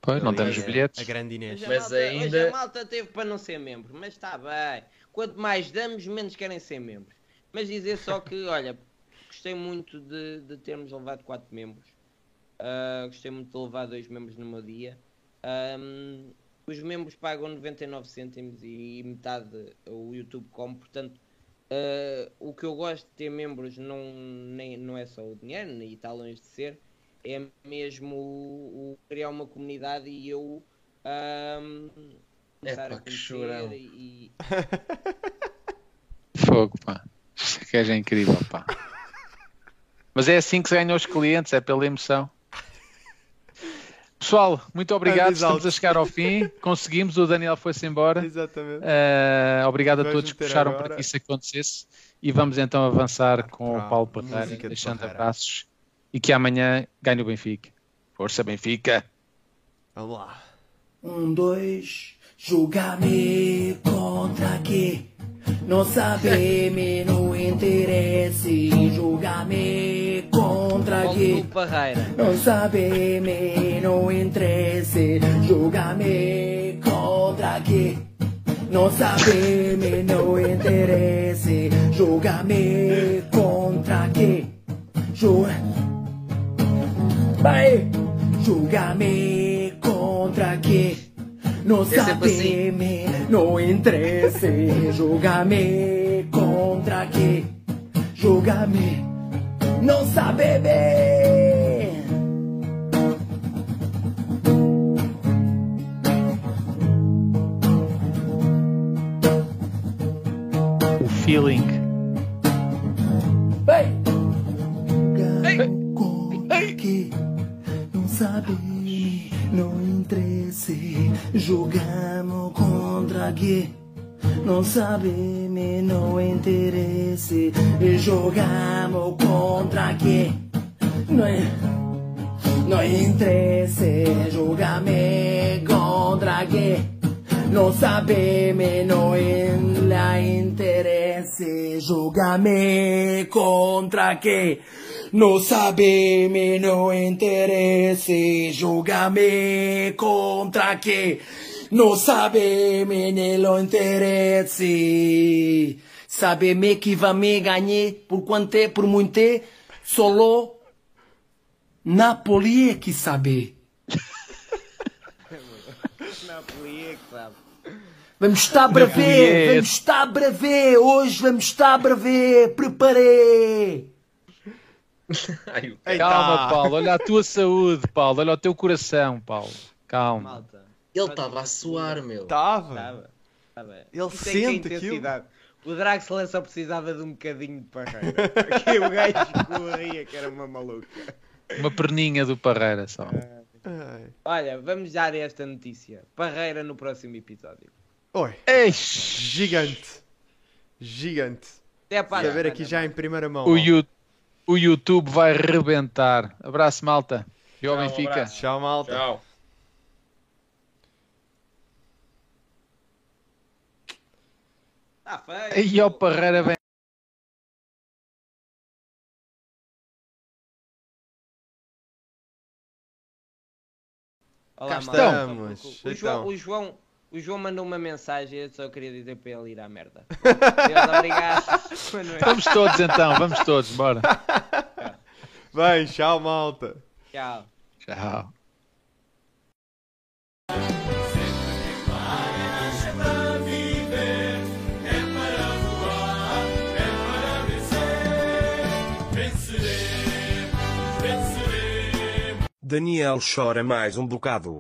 Pois, não temos bilhetes. A grande Inês. Mas malta, ainda- hoje a malta teve para não ser membro, mas está bem. Quanto mais damos, menos querem ser membros. Mas dizer só que, olha, gostei muito de, de termos levado 4 membros. Ah, gostei muito de levar dois membros no meu dia. Ahm, os membros pagam 99 cêntimos e metade o YouTube come, portanto. ah, o que eu gosto de ter membros não, nem, não é só o dinheiro, e está longe de ser, é mesmo o, o criar uma comunidade e eu ahm, Epá, a que chorão. e, Fogo, pá. Isto que é incrível, pá. Mas é assim que se ganham os clientes, é pela emoção. Pessoal, muito obrigado. Estamos a chegar ao fim. Conseguimos, o Daniel foi-se embora. Exatamente. Eh, obrigado a todos que puxaram agora. para que isso acontecesse. E vamos então avançar com Para o Paulo a Parreira, música de deixando Parreira. abraços. E que amanhã ganhe o Benfica. Força, Benfica! Vamos lá. Um, dois, julga-me contra que não saber-me, não interesse. Julga-me contra que não saber-me, não interesse. Julga-me contra que não saber-me, não interesse. Julga-me contra que julga Vai, julga-me contra no tipo assim. sapeme, no interesse, julga-me contra que julga-me, não sabeme. O feeling. Ei! Ei! Ei! Ei! Não sabe não interessa. Jogamos contra quem não sabe, me não interessa. Jogamos contra quem não é. Não interessa, jogame contra quem não sabe, me não la interesse, jogame contra que não sabe, me não interesse, jogame contra que não sabe, me não interesse. Sabe me que vai me ganhar por quanto é, por muito é, solo Napoli é que sabe. Napoli é que sabe. Vamos estar para ver, vamos estar para ver, hoje vamos estar para ver, preparei. Ai, o- Eita. Calma, Paulo. Olha a tua saúde, Paulo. Olha o teu coração, Paulo. Calma. Malta. Ele estava a suar, meu. Tava. Estava. Ele Isso é é sente aquilo. intensidade. O Draxler só precisava de um bocadinho de parreira. Porque o gajo corria que era uma maluca. Uma perninha do Parreira só. Ai. Olha, vamos dar esta notícia. Parreira no próximo episódio. Oi. Eish. Gigante. Gigante. Até para ver aqui já em primeira mão. O, Yu- o YouTube vai rebentar. Abraço, malta. E ao Tchau, um Benfica. abraço. Tchau, malta. Tchau. Está feio. Aí o Parreira vem. Olá, Cá estamos. O, João, o, João, o João mandou uma mensagem. Eu só queria dizer para ele ir à merda. Deus, obrigado. Vamos todos então, vamos todos, bora. Bem, tchau, malta. Tchau. Tchau. Daniel chora mais um bocado.